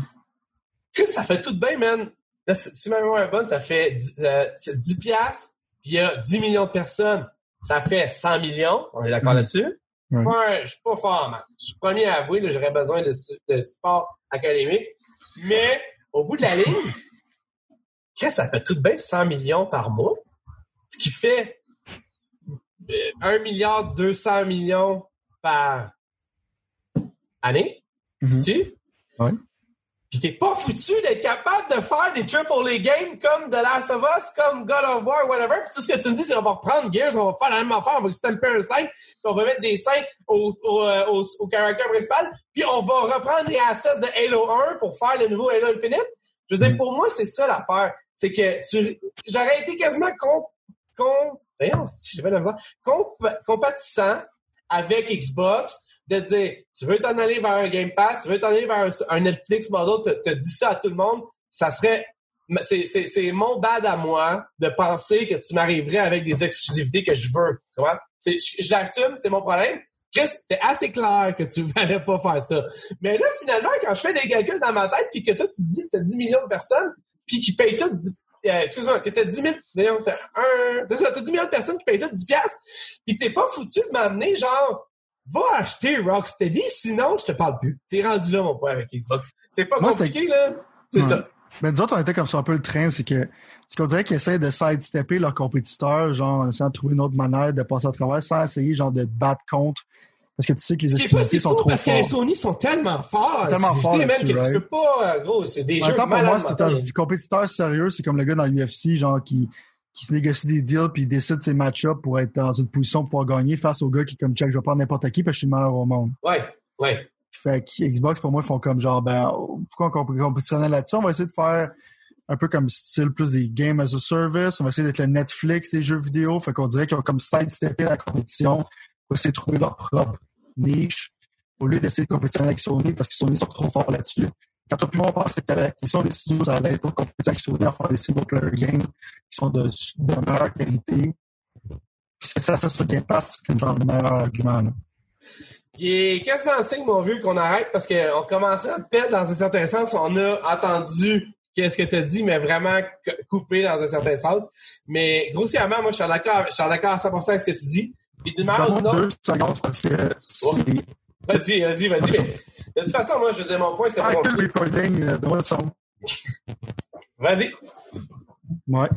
Chris, ça fait tout de bien, man. Là, si ma mémoire est bonne, ça fait 10, euh, c'est 10 piastres, puis il y a 10 millions de personnes. Ça fait 100 millions. On est d'accord là-dessus? Ouais, je suis pas fort, man. Je suis premier à avouer, là, j'aurais besoin de, de support académique. Mais, au bout de la ligne, Chris, ça fait tout de bien 100 millions par mois. Ce qui fait euh, 1 milliard 200 millions par année. Mhm. Tu? Ouais. Puis t'es pas foutu d'être capable de faire des triple A games comme The Last of Us, comme God of War, whatever. Puis tout ce que tu me dis, c'est qu'on va reprendre Gears, on va faire la même affaire, on va stamper un 5, puis on va mettre des 5 au, au, euh, au, au caractère principal, puis on va reprendre les assets de Halo 1 pour faire le nouveau Halo Infinite. Je veux dire, pour moi, c'est ça l'affaire. C'est que tu, j'aurais été quasiment con, voyons, si la misère, comp- compatissant avec Xbox de dire, tu veux t'en aller vers un Game Pass, tu veux t'en aller vers un, Netflix model, te dis ça à tout le monde, ça serait, c'est, mon bad à moi de penser que tu m'arriverais avec des exclusivités que je veux, tu vois? Je, l'assume, c'est mon problème. Chris, c'était assez clair que tu n'allais pas faire ça. Mais là, finalement, quand je fais des calculs dans ma tête, puis que toi, tu te dis que tu as 10 millions de personnes, puis qui payent toutes 10, euh, excuse-moi, que t'as 10 000, d'ailleurs, t'as un, t'as ça, t'as 10 millions de personnes qui payent toutes 10 piastres, puis que t'es pas foutu de m'amener, genre, va acheter Rocksteady, sinon je te parle plus. C'est rendu là, mon point, avec Xbox. C'est pas Moi, compliqué, là. C'est Ouais. ça. Mais nous autres, on était comme sur un peu le train, c'est que c'est qu'on dirait qu'ils essaient de sidestepper leurs compétiteurs, genre en essayant de trouver une autre manière de passer à travers sans essayer genre de battre contre. Parce que tu sais que les est exclusivités si sont fou trop parce que les. Sony sont tellement forts. Tellement C'est forts même que tu right? peux pas, euh, gros, c'est des En jeux temps, pour moi, c'est un compétiteur sérieux. C'est comme le gars dans l'UFC, genre, qui, qui se négocie des deals puis il décide ses match-ups pour être dans une position pour pouvoir gagner face au gars qui est comme check, je vais prendre n'importe qui parce que je suis le meilleur au monde. Ouais, ouais. Fait que Xbox, pour moi, ils font comme genre, ben, pourquoi on comp- compétitionner là-dessus? On va essayer de faire un peu comme style plus des games as a service. On va essayer d'être le Netflix des jeux vidéo. Fait qu'on dirait qu'ils ont comme sidesteppé la compétition essayer de trouver leur propre niche au lieu d'essayer de compétitionner avec Sony parce que Sony sont trop forts là-dessus. Quand on plus on pense que l'acquisition des studios à l'aide pour compétitionner avec Sony à faire des single player games qui sont de, de meilleure qualité. Puis c'est ça, ça sur Game Pass, c'est genre le meilleur argument. Là. Il est quasiment signe, mon vieux, qu'on arrête parce qu'on commençait à perdre dans un certain sens. On a entendu qu'est-ce que tu as dit, mais vraiment coupé dans un certain sens. Mais grossièrement, moi, je suis d'accord, je suis d'accord à 100% avec ce que tu dis. Puis d'une manière ou d'une Donne-moi autre, deux secondes parce que c'est vas-y, vas-y, vas-y. mais De toute façon, moi, je disais mon point, c'est Ah, bon. quel recording, euh, le son. Vas-y. Ouais.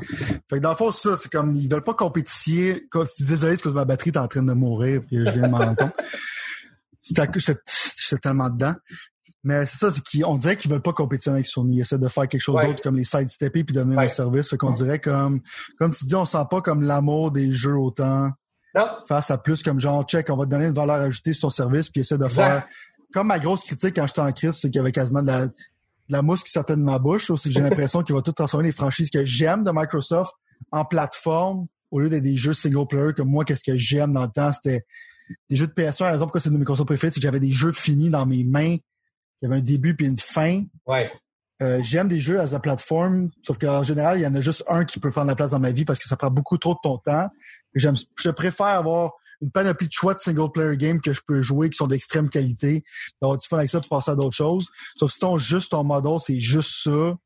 Fait que dans le fond, c'est ça, c'est comme, ils veulent pas compétier. Comme- Désolé, parce que ma batterie est en train de mourir, puis je viens de m'en rendre compte. J'étais tellement dedans. Mais c'est ça, c'est qu'on dirait qu'ils veulent pas compétitionner avec Sony. Ils essaient de faire quelque chose Ouais. d'autre comme les sidesteppés puis Ouais. un service. Fait qu'on dirait comme, comme tu dis, on sent pas comme l'amour des jeux autant Non? face à plus comme genre, check, on va te donner une valeur ajoutée sur ton service puis essaie de Exact. faire. Comme ma grosse critique quand j'étais en crise, c'est qu'il y avait quasiment de la, de la mousse qui sortait de ma bouche. que j'ai l'impression qu'il va tout transformer les franchises que j'aime de Microsoft en plateforme au lieu d'être des jeux single player comme moi, qu'est-ce que j'aime dans le temps, c'était des jeux de PS1. La raison pourquoi c'est de mes consoles préférées, c'est que j'avais des jeux finis dans mes mains, qui avaient un début puis une fin. Ouais. Euh, j'aime des jeux à la plateforme, sauf qu'en général, il y en a juste un qui peut prendre la place dans ma vie parce que ça prend beaucoup trop de ton temps. Je préfère avoir une panoplie de choix de single player games que je peux jouer qui sont d'extrême qualité, d'avoir du fun avec ça pour passer à d'autres choses. Sauf si ton juste ton model, c'est juste ça,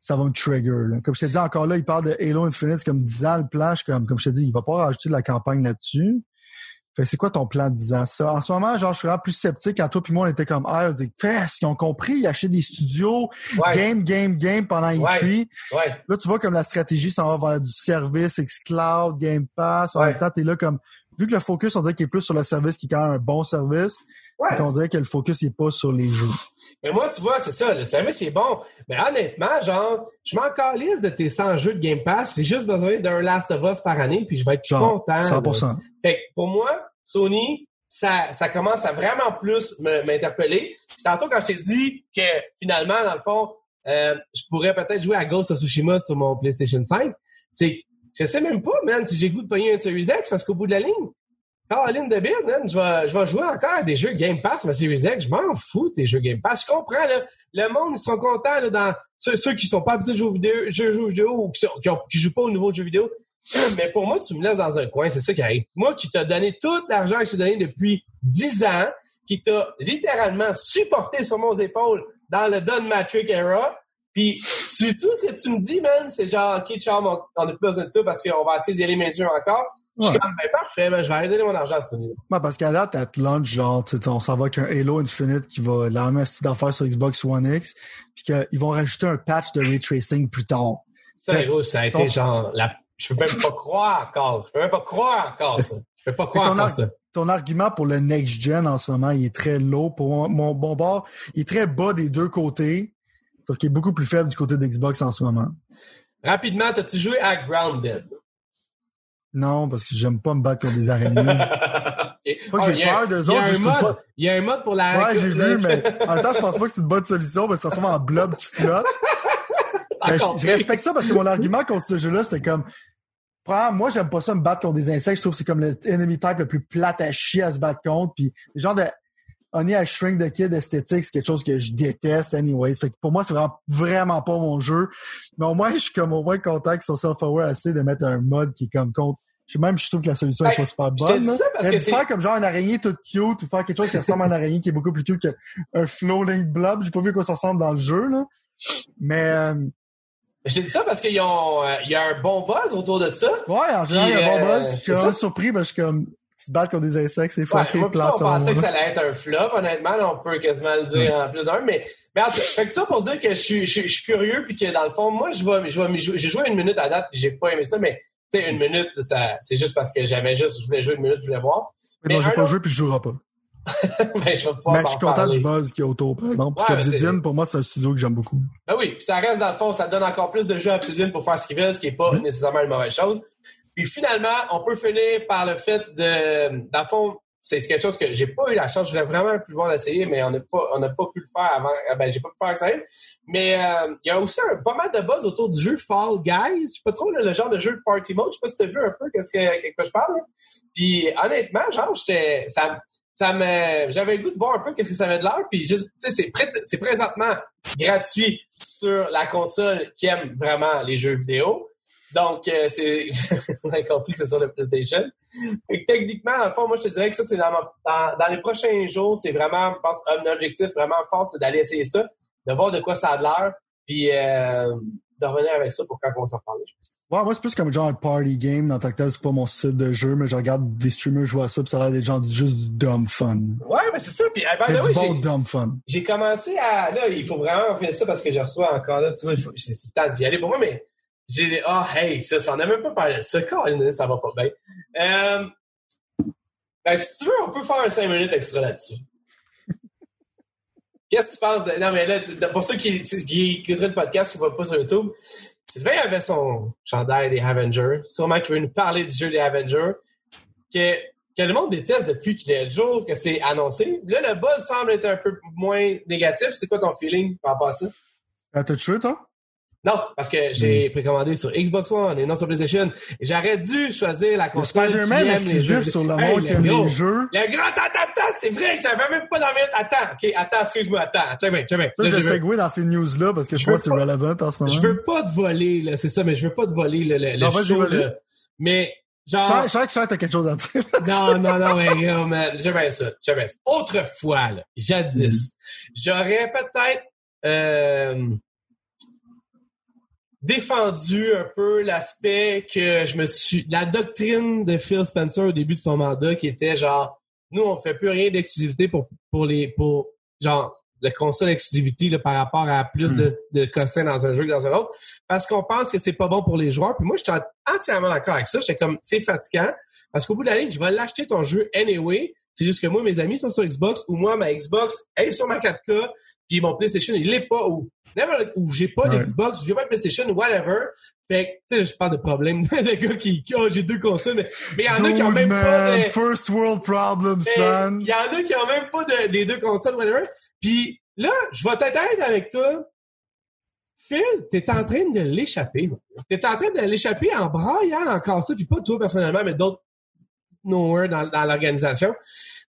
ça va me trigger. là. Comme je t'ai dit encore là, il parle de Halo Infinite, comme 10 ans le plan. Comme, comme je t'ai dit, il va pas rajouter de la campagne là-dessus. Fait c'est quoi ton plan de 10 ans? Ça, en ce moment, genre, je suis vraiment plus sceptique. Quand toi puis moi, on était comme, ah, on dit, ils ont compris, ils achètent des studios, Ouais. game, game, game pendant E3. Ouais. Ouais. Là, tu vois comme la stratégie s'en va vers du service, xCloud, Game Pass. En même temps, t'es là comme, vu que le focus, on dirait qu'il est plus sur le service qui est quand même un bon service, Ouais. on dirait que le focus n'est pas sur les jeux. Mais moi, tu vois, c'est ça, le service est bon. Mais honnêtement, genre, je m'en calisse de tes 100 jeux de Game Pass. J'ai juste besoin d'un Last of Us par année, puis je vais être Genre, content. là. 100%. Fait que pour moi, Sony, ça, ça commence à vraiment plus m'interpeller. Tantôt, quand je t'ai dit que finalement, dans le fond, euh, je pourrais peut-être jouer à Ghost of Tsushima sur mon PlayStation 5, c'est que je sais même pas, man, si j'ai goût de payer un Series X, parce qu'au bout de la ligne, Caroline de Bill, man, je vais, je vais jouer encore à des jeux Game Pass, ma Series X. Je m'en fous des jeux Game Pass. Je comprends, là. Le monde, ils seront contents, là, dans ceux, ceux qui sont pas habitués aux vidéo, jeux, jeux vidéo ou qui, sont, jouent pas au nouveau jeu vidéo. Mais pour moi, tu me laisses dans un coin, c'est ça qui arrive. Moi qui t'ai donné tout l'argent que je t'ai donné depuis 10 ans, qui t'a littéralement supporté sur mon épaules dans le Don Matrix era, puis tu, tout ce que tu me dis, man, c'est genre, OK, ciao, on, on a plus besoin de tout parce qu'on va essayer d'y aller mes yeux encore. Je suis comme, ben parfait, man, je vais aller donner mon argent à Sony. Ouais, parce qu'à date, à launch, genre, on s'en va avec un Halo Infinite qui va la même style d'affaires sur Xbox One X, puis qu'ils vont rajouter un patch de ray tracing plus tard. Ça, gros, ça a été Ton- genre, la... je peux même pas croire encore. Je peux même pas croire encore ça. Je peux pas croire encore ar- ça. Ton argument pour le next gen en ce moment, il est très low. Pour mon, bon bord, il est très bas des deux côtés, sauf qu'il est beaucoup plus faible du côté d'Xbox en ce moment. Rapidement, t'as-tu joué à Grounded? Non, parce que j'aime pas me battre contre des araignées. Pas que Oh, j'ai il y a- peur d'eux autres, un je trouve mode- pas- Il y a un mode pour la... Ouais, j'ai vu, mais en même temps, je pense pas que c'est une bonne solution, parce que ça ressemble en blob qui flotte. Ben, je, respecte ça parce que mon argument contre ce jeu-là, c'était comme, prends, moi, j'aime pas ça me battre contre des insectes. Je trouve que c'est comme le enemy type le plus plate à chier à se battre contre. Puis, le genre de Honey I Shrink the Kid esthétique, c'est quelque chose que je déteste, anyways. Fait que pour moi, c'est vraiment, vraiment pas mon jeu. Mais au moins, je suis comme au moins content qu'ils sont self-aware assez de mettre un mode qui est comme contre. Je sais même, je trouve que la solution est Ben, pas super je te bonne. dis là. ça parce que faire comme genre une araignée toute cute ou faire quelque chose qui ressemble à une araignée qui est beaucoup plus cute qu'un floating blob. J'ai pas vu à quoi ça ressemble dans le jeu, là. Mais, euh, Je te dis ça parce qu'il y, a un- euh, y a un bon buzz autour de ça. Ouais, en général, il y a un bon euh, buzz. Je suis ça. surpris, mais je suis comme, tu te battes contre des insectes, c'est Ouais, moi, plutôt, plate, on pensait que ça allait être un flop, honnêtement. là, on peut quasiment le dire en plus d'un. Mais, mais en tout cas, fait que ça pour dire que je suis, je, suis- je suis curieux puis que dans le fond, moi, je vais, je vais. J'ai joué une minute à date puis j'ai pas aimé ça, mais tu sais, une minute, ça, c'est juste parce que j'avais juste, je voulais jouer une minute, je voulais voir. Mais non, mais j'ai un pas autre- joué puis je jouerai pas. ben, je vais Mais je en suis content parler. du buzz qu'il y a autour, par exemple. Parce Ouais, qu'Obsidian, pour moi, c'est un studio que j'aime beaucoup. Ben oui, puis ça reste dans le fond, ça donne encore plus de jeux à Obsidian pour faire ce qu'ils veulent, ce qui n'est pas Mhm. nécessairement une mauvaise chose. Puis finalement, on peut finir par le fait de, dans le fond, c'est quelque chose que j'ai pas eu la chance, je voulais vraiment plus voir l'essayer, mais on n'a pas, pas pu le faire avant, ah ben j'ai pas pu faire ça. Mais euh, il y a aussi un, pas mal de buzz autour du jeu Fall Guys. Je sais pas trop le, le genre de jeu de party mode. Je sais pas si t'as vu un peu qu'est-ce que, quoi je parle. Puis honnêtement, genre, j'étais, ça, ça me, j'avais le goût de voir un peu qu'est-ce que ça avait de l'air. Puis tu sais, c'est, c'est présentement gratuit sur la console qui aime vraiment les jeux vidéo. Donc, euh, c'est, vous avez compris que c'est sur le PlayStation. Que techniquement, dans le fond, moi, je te dirais que ça, c'est dans, ma- dans, dans les prochains jours, c'est vraiment, je pense, un objectif vraiment fort, c'est d'aller essayer ça, de voir de quoi ça a l'air, puis euh, de revenir avec ça pour quand on s'en parler. Ouais, moi, c'est plus comme genre un party game. En tant que tel, c'est pas mon style de jeu, mais je regarde des streamers jouer à ça, puis ça a l'air des gens juste du dumb fun. Ouais, mais c'est ça. Puis, ben, là, du oui, bon dumb fun. j'ai commencé à. Là, il faut vraiment finir ça parce que je reçois encore là. Tu vois, c'est le temps d'y aller pour moi, mais j'ai. Ah, hey, ça, ça, n'a même pas parlé de ça. Colin, ça va pas bien. Euh, ben, si tu veux, on peut faire un 5 minutes extra là-dessus. Qu'est-ce que tu penses de... Non, mais là, pour ceux qui, qui écouteraient le podcast, qui ne voient pas sur YouTube, Sylvain avait son chandail des Avengers. Sûrement qu'il veut nous parler du jeu des Avengers. Que, que le monde déteste depuis qu'il est le jour que c'est annoncé. Là, le buzz semble être un peu moins négatif. C'est quoi ton feeling par rapport à ça? Ah, t'as tué, toi? Non, parce que j'ai précommandé sur Xbox One et non sur PlayStation. J'aurais dû choisir la console. Spider-Man exclusif sur le monde qui aime les jeux. Le grand attends, c'est vrai, j'avais même pas dans mes Attends, ok, attends, excuse-moi, attends, tiens bien, tiens bien. Ça, je vais dans ces news-là parce que je, crois que c'est relevant en ce moment. Je veux pas te voler, là, c'est ça, mais je veux pas te voler le, le, non, show, là. Mais, genre. Je sais que t'as quelque chose à dire. non, non, non, mais gros, man. J'aime bien ça. J'aime bien ça. Autrefois, là, jadis, mm-hmm. j'aurais peut-être, euh, défendu un peu l'aspect que je me suis la doctrine de Phil Spencer au début de son mandat qui était genre nous on fait plus rien d'exclusivité pour pour les pour genre la console exclusivité là, par rapport à plus de, hmm. de cossins dans un jeu que dans un autre. Parce qu'on pense que c'est pas bon pour les joueurs. Puis moi je suis entièrement d'accord avec ça. J'étais comme c'est fatigant. Parce qu'au bout de la ligne je vais l'acheter ton jeu anyway c'est juste que moi mes amis sont sur Xbox ou moi ma Xbox est sur ma 4K puis mon PlayStation il l'est pas ou ou j'ai pas d'Xbox, j'ai pas de PlayStation, whatever. Fait que, tu sais, je parle de problèmes de gars qui, oh, j'ai deux consoles, mais il y en a qui ont même pas de... First world problem, son. Il y en a qui ont même pas de, des deux consoles, whatever. Puis là, je vais t'être avec toi. Phil, t'es en train de l'échapper. T'es en train de l'échapper en braillant encore ça, puis pas toi personnellement, mais d'autres nowhere dans, dans l'organisation.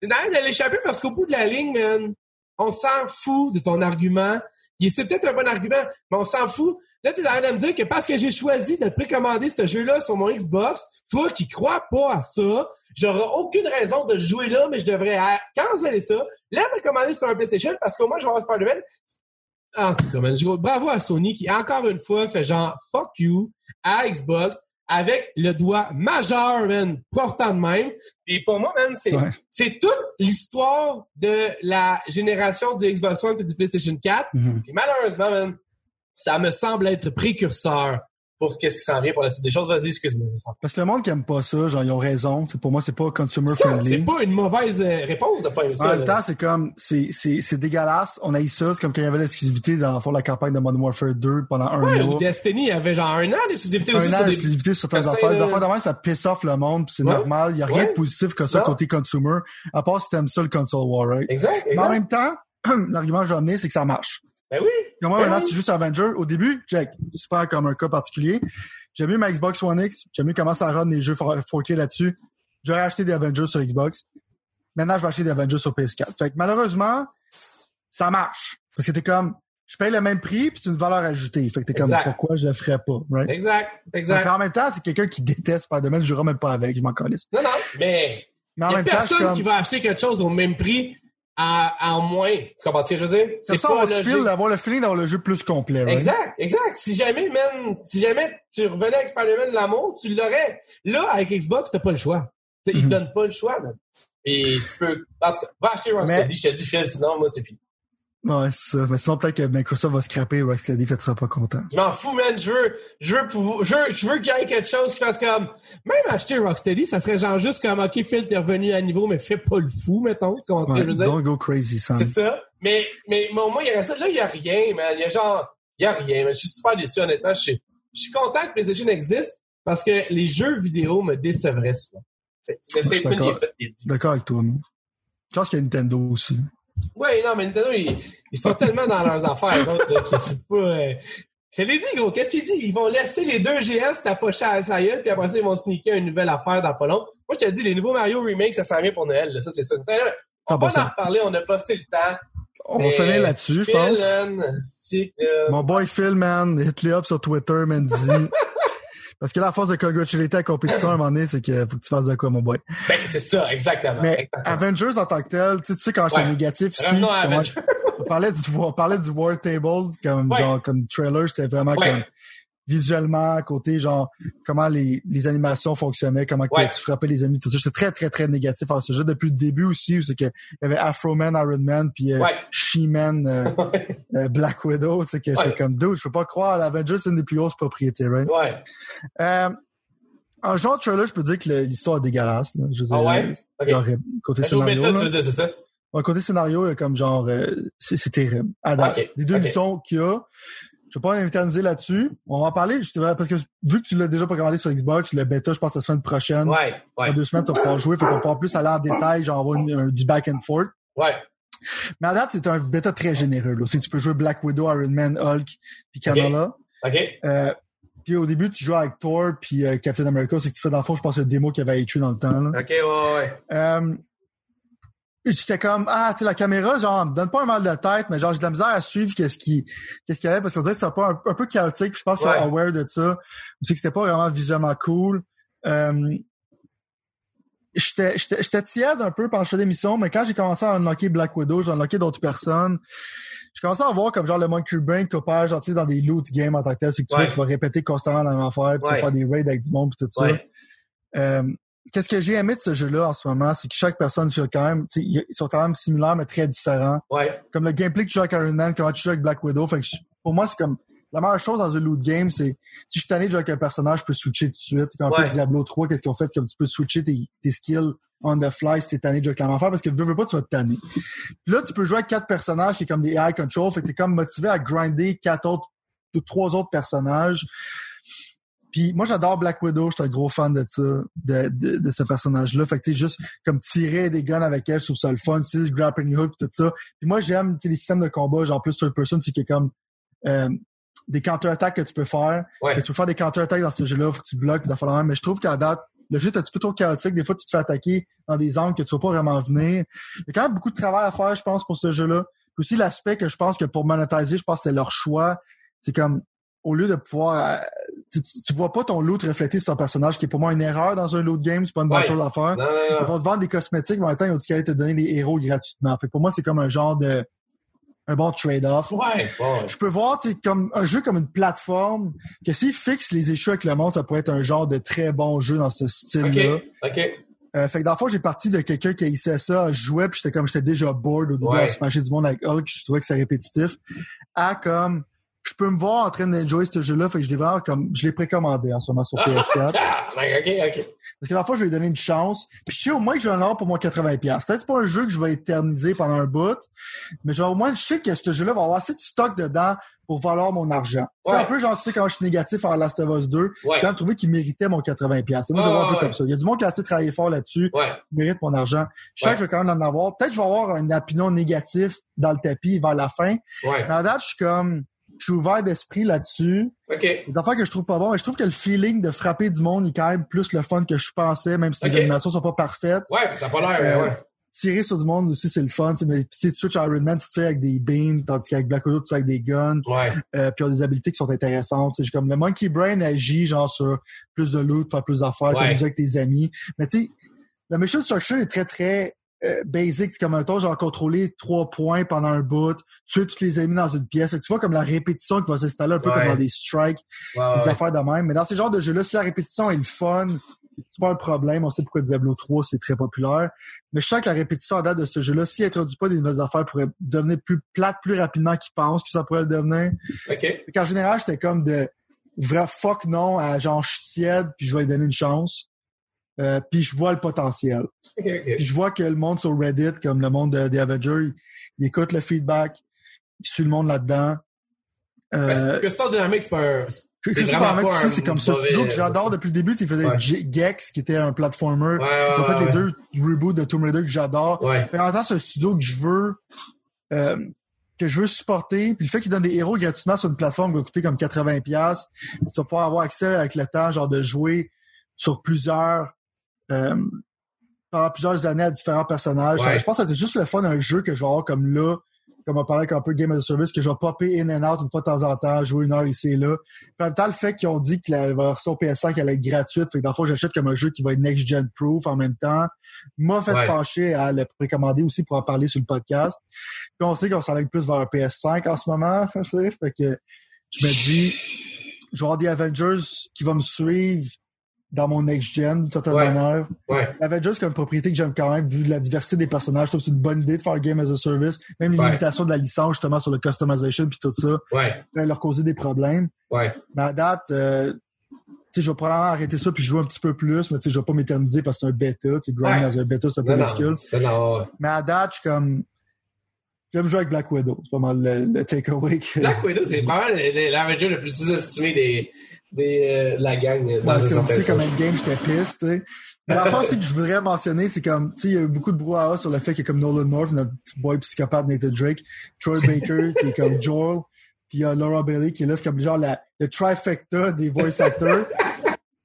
Train de l'échapper parce qu'au bout de la ligne, man, on s'en fout de ton argument. C'est peut-être un bon argument, mais on s'en fout. Là, tu es en train de me dire que parce que j'ai choisi de précommander ce jeu-là sur mon Xbox, toi qui crois pas à ça, j'aurai aucune raison de jouer là, mais je devrais canceller ça, la précommander sur un PlayStation parce qu'au moins je vais avoir Spider-Man. En tout cas, bravo à Sony qui, encore une fois, fait genre fuck you à Xbox avec le doigt majeur, man, portant de même. Et pour moi, man, c'est, c'est toute l'histoire de la génération du Xbox One et du PlayStation 4. Mm-hmm. malheureusement, man, ça me semble être précurseur pour ce qui s'en vient pour la suite des choses. Vas-y, excuse-moi. Parce que le monde qui aime pas ça, genre, ils ont raison. pour moi, c'est pas consumer friendly. C'est pas une mauvaise euh, réponse de pas ça. En même temps, c'est comme, c'est, dégueulasse. On a eu ça. C'est comme quand il y avait l'exclusivité dans la campagne de Modern Warfare 2 pendant un ouais, mois. Destiny, il y avait genre un an d'exclusivité aussi. Un an d'exclusivité sur certaines affaires. Les affaires de même, ça piss off le monde c'est normal. Il y a rien de positif que ça côté consumer. À part si t'aimes ça, le console war, right? Exact, Mais en même temps, l'argument que j'en ai, c'est que ça marche. Ben oui. Et moi, ben maintenant, c'est juste Avenger. Au début, check. Super comme un cas particulier. J'aime mieux ma Xbox One X. J'aime mieux comment ça run les jeux 4K là-dessus. J'aurais acheté des Avengers sur Xbox. Maintenant, je vais acheter des Avengers sur PS4. Fait que malheureusement, ça marche. Parce que t'es comme, je paye le même prix puis c'est une valeur ajoutée. Fait que t'es comme, pourquoi je le ferais pas, right? Exact, exact. Donc, en même temps, c'est quelqu'un qui déteste Spider-Man, je jouerai même pas avec, je m'en connais. Non, non, mais, mais en y a même personne temps, qui va acheter quelque chose au même prix en moins. Tu comprends ce que je veux dire? C'est pas logique. d'avoir le feeling d'avoir le jeu plus complet. Exact, exact. Si jamais, man, si jamais tu revenais avec Spider-Man de l'amour, tu l'aurais. Là, avec Xbox, t'as pas le choix. Ils te mhm. donnent pas le choix, man. Et tu peux, en tout cas, va acheter Rocksteady, je te dis, Phil, sinon, moi, c'est fini. Ouais, c'est ça. Mais sinon, peut-être que Microsoft va scraper Rocksteady, fait tu seras pas content. Je m'en fous, man. Je veux, je veux, je veux, je veux qu'il y ait quelque chose qui fasse comme, même acheter Rocksteady, ça serait genre juste comme, OK, Phil, t'es revenu à niveau, mais fais pas le fou, mettons. Tu comprends ce que je veux dire? Don't go crazy, Sam. C'est ça. Mais, mais, au moins, il y a ça. Là, il y a rien, man. Il y a genre, il y a rien, man. Je suis super déçu, honnêtement. Je suis, je suis content que PlayStation existe parce que les jeux vidéo me décevraient, ça. C'est d'accord avec toi, man. Je pense qu'il y a Nintendo aussi. Oui, non, mais Nintendo, ils, sont tellement dans leurs affaires, les autres, que c'est pas. Euh... Je l'ai dit, gros, qu'est-ce que tu dis? Ils vont laisser les deux géants se tapocher à sa gueule, puis après ça, ils vont sneaker une nouvelle affaire dans pas long. Moi, je te dis, les nouveaux Mario Remake, ça s'en vient pour Noël, là. ça, c'est ça. On va en reparler, on a posté le temps. On va finir là-dessus, je pense. Mon boy Phil, man, hit-le up sur Twitter, man, dis. Parce que la force de congratulate la compétition à un moment donné, c'est qu'il faut que tu fasses de quoi, mon boy. Ben, c'est ça, exactement. Mais Avengers en tant que tel, tu sais, quand j'étais négatif ici, on parlait du, on parlait du War Table, comme, genre, comme trailer, j'étais vraiment comme, visuellement, côté genre comment les, les animations fonctionnaient, comment tu frappais les ennemis, tout ça. J'étais très, très, très négatif à ce jeu depuis le début aussi, où c'est qu'il y avait Afro Man, Iron Man, puis euh, She-Man, euh, euh, Black Widow. C'est que c'est comme dude, je peux pas croire, l'Avengers, c'est une des plus grosses propriétés, right? Ouais. Euh, en genre trailer, je peux dire que l'histoire est dégueulasse. Là. Je veux ah ouais? Okay. côté scénario. Méta, tu veux dire, c'est ça? Côté scénario, il y a comme genre, euh, c'est c'est terrible. À date. Ok, Les deux ok. missions qu'il y a, je vais pas m'interniser là-dessus. On va en parler, justement, parce que vu que tu l'as déjà programmé sur Xbox, le bêta, je pense, la semaine prochaine. Ouais, ouais, Dans deux semaines, tu vas pouvoir jouer. Fait qu'on va pouvoir plus aller en détail, genre avoir une- un- du back and forth. ouais. Mais à date, c'est un bêta très généreux. Là. Tu peux jouer Black Widow, Iron Man, Hulk, puis Kamala. OK. Euh, puis au début, tu joues avec Thor puis euh, Captain America. C'est que tu fais dans le fond, je pense, le démo qu'il y avait écrit dans le temps. Là. OK, ouais, ouais. Euh, J'étais comme ah tu la caméra genre me donne pas un mal de tête mais genre j'ai de la misère à suivre qu'est-ce qui qu'est-ce qu'il y avait parce qu'on dirait que c'était pas un, un peu chaotique je pense qu'ils Ouais. sont aware de ça aussi que c'était pas vraiment visuellement cool. Euh, j'étais j'étais j'étais tiède un peu pendant que je faisais l'émission mais quand j'ai commencé à unlocker Black Widow j'ai unlocké d'autres personnes. J'ai commencé à voir comme genre le Monkey Brain opère genre tu sais dans des loot games en tant que tel c'est que tu Ouais. tu vas répéter constamment la même affaire puis tu vas faire des raids avec du monde puis tout ça. Euh, Qu'est-ce que j'ai aimé de ce jeu-là en ce moment, c'est que chaque personne fait quand même, tu ils sont quand même similaires mais très différents. Ouais. Comme le gameplay que tu joues avec Iron Man, comment tu joues avec Black Widow. Fait que pour moi, c'est comme la meilleure chose dans un loot game, c'est si je suis tanné de jouer avec un personnage, je peux switcher tout de suite. Comme un Ouais. peu Diablo 3, qu'est-ce qu'ils ont fait, c'est comme tu peux switcher tes, tes skills on the fly si t'es tanné de jouer avec la même affaire parce que veux, veux pas, tu vas te tanner. Puis là, tu peux jouer avec quatre personnages qui est comme des high control, fait que t'es comme motivé à grinder quatre autres, ou trois autres personnages. Puis moi, j'adore Black Widow. Je suis un gros fan de ça, de, de, de ce personnage-là. Fait que tu sais, juste comme tirer des guns avec elle, je trouve ça le fun. Tu sais, grappling hook, tout ça. Puis moi, j'aime tu sais, les systèmes de combat, genre plus third person, c'est a comme euh, des counter-attaques que tu peux faire. Ouais. Tu peux faire des counter-attaques dans ce jeu-là, faut que tu bloques, puis falloir Mais je trouve qu'à date, le jeu est un petit peu trop chaotique. Des fois, tu te fais attaquer dans des angles que tu vas pas vraiment venir. Il y a quand même beaucoup de travail à faire, je pense, pour ce jeu-là. Puis aussi, l'aspect que je pense que pour monétiser, je pense que c'est leur choix. C'est comme, au lieu de pouvoir, euh, tu, vois pas ton loot reflété sur ton personnage, qui est pour moi une erreur dans un loot game, c'est pas une bonne Ouais. chose à faire. Non, non, Ils vont te vendre des cosmétiques, mais en même temps, ils ont dit qu'ils allaient te donner les héros gratuitement. Fait que pour moi, c'est comme un genre de, un bon trade-off. Ouais. Je peux voir, comme un jeu comme une plateforme, que s'ils fixent les écheux avec le monde, ça pourrait être un genre de très bon jeu dans ce style-là. OK. OK. Euh, fait que dans le fond, j'ai parti de quelqu'un qui haïssait ça, je jouais, puis j'étais comme, j'étais déjà bored au début Ouais. à se du monde avec Hulk, je trouvais que c'est répétitif, à comme, je peux me voir en train d'enjoy ce jeu-là, fait que je l'ai vraiment comme, je l'ai précommandé en ce moment sur PS4. Ah, OK. Parce que dans le fond, je vais lui donner une chance. Puis je sais au moins que je vais en avoir pour mon 80$. Peut-être que c'est pas un jeu que je vais éterniser pendant un bout, mais genre, au moins, je sais que ce jeu-là va avoir assez de stock dedans pour valoir mon argent. C'est Ouais. un peu genre, tu sais, quand je suis négatif en Last of Us 2, Ouais. j'ai quand même trouvé qu'il méritait mon 80$. Et moi, je Ouais, le vois un peu comme ça. Il y a du monde qui a assez travaillé fort là-dessus, Ouais. mérite mon argent. Je sais que je vais quand même en avoir. Peut-être que je vais avoir un opinion négatif dans le tapis vers la fin. Ouais. Mais à date, je suis comme, je suis ouvert d'esprit là-dessus. OK. Les affaires que je trouve pas bon, mais je trouve que le feeling de frapper du monde est quand même plus le fun que je pensais, même si les animations sont pas parfaites. Ouais, ça a pas l'air, Euh, ouais. Tirer sur du monde aussi, c'est le fun. tu sais, Mais tu switches Iron Man, tu tires avec des beams, tandis qu'avec Black Widow, tu tires avec des guns. Ouais. Euh, puis il y a des habilités qui sont intéressantes. Tu sais, j'ai comme le Monkey Brain agit genre sur plus de loot, faire plus d'affaires, Ouais. t'amuser avec tes amis. Mais tu sais, la mission structure est très, très euh, basic. C'est comme un temps, genre contrôler trois points pendant un bout, tuer tous les ennemis dans une pièce. Tu vois comme la répétition qui va s'installer un peu Ouais. comme dans des strikes des ouais. affaires de même. Mais dans ces genres de jeux-là, si la répétition est le fun, c'est pas un problème. On sait pourquoi Diablo 3, c'est très populaire. Mais je sens que la répétition en date de ce jeu-là, s'il introduit pas des nouvelles affaires, pourrait devenir plus plate plus rapidement qu'il pense que ça pourrait le devenir. OK. Fait qu'en général, j'étais comme de vrai fuck non à genre je suis tiède, puis je vais lui donner une chance. Euh, puis je vois le potentiel. OK, OK. Puis je vois que le monde sur Reddit, comme le monde de- des Avengers, il, il écoute le feedback, il suit le monde là-dedans. Euh, Crystal Dynamics, c'est pas un... C'est ça, comme studio que j'adore depuis le début. Il faisait Ouais. Gex, qui était un platformer. Ouais, ouais, Ils ont fait les deux reboots de Tomb Raider que j'adore. En même temps, c'est un studio que je veux euh, que je veux supporter. Puis le fait qu'ils donnent des héros gratuitement sur une plateforme qui va coûter comme 80$, pièces, tu vas pouvoir avoir accès avec le temps, genre de jouer sur plusieurs pendant plusieurs années à différents personnages. Ouais. Je pense que c'est juste le fun d'un jeu que je vais avoir comme là, comme on parlait avec un peu de Game as a Service, que je vais popper in and out une fois de temps en temps, jouer une heure ici et là. Puis en même temps, le fait qu'ils ont dit que la version PS5 allait être gratuite, fait que dans le fond, j'achète comme un jeu qui va être next-gen proof en même temps, m'a fait Ouais. pencher à le précommander aussi pour en parler sur le podcast. Puis on sait qu'on s'enligne plus vers un PS5 en ce moment, tu sais, fait que je me dis, je vais avoir des Avengers qui vont me suivre dans mon next-gen, d'une certaine Ouais. manière. Ouais. Avengers, c'est comme une propriété que j'aime quand même, vu la diversité des personnages. Je trouve que c'est une bonne idée de faire game as a service. Même les Ouais. limitations de la licence, justement, sur le customization puis tout ça, Ouais. pourrait leur causer des problèmes. Ouais. Mais à date, euh, tu sais, sais, je vais probablement arrêter ça puis jouer un petit peu plus, mais tu sais, je vais pas m'éterniser parce que c'est un bêta. Tu sais, grind dans un bêta, c'est un peu ridicule. Mais à date, je suis comme. J'aime jouer avec Black Widow. C'est pas mal le, le takeaway. Black Widow, c'est probablement l'Avenger le plus sous-estimé des, des, euh, la gang. Dans Parce que, tu sais, comme game, j'étais piste, tu sais. Mais l'affaire que je voudrais mentionner, c'est comme, tu sais, il y a eu beaucoup de brouhaha sur le fait que comme Nolan North, notre boy psychopathe Nathan Drake, Troy Baker, qui est comme Joel, puis il y a Laura Bailey qui est là, c'est comme genre la, le trifecta des voice actors.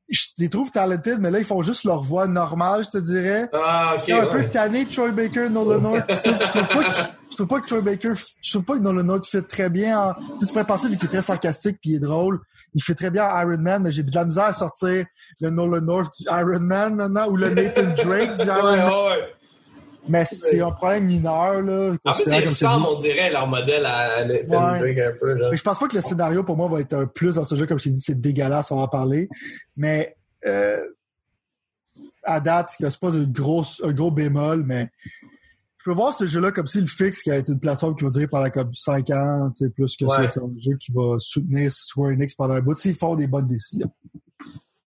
je les trouve talented, mais là, ils font juste leur voix normale, je te dirais. Ah, ok. un ouais. peu tanné, Troy Baker, Nolan North, pis ça, pis je trouve pas que, je trouve pas que Troy Baker, je trouve pas que Nolan North fait très bien en, tu pourrais penser, vu qu'il est très sarcastique pis il est drôle, il fait très bien en Iron Man, mais j'ai de la misère à sortir le Nolan North du Iron Man maintenant, ou le Nathan Drake du Iron Ouais, Man. ouais. Mais c'est un problème mineur, là. En fait, ils ressemblent, on dirait, leur modèle à Nathan Ouais. Drake un peu. Genre. Mais je pense pas que le scénario, pour moi, va être un plus dans ce jeu. Comme je t'ai dit, c'est dégueulasse, on va en parler. Mais euh, à date, c'est pas de gros, un gros bémol, mais je peux voir ce jeu-là comme s'il fixe qui a été une plateforme qui va durer pendant comme 5 ans, plus que Ouais. c'est un jeu qui va soutenir Square Enix pendant un bout, s'ils font des bonnes décisions.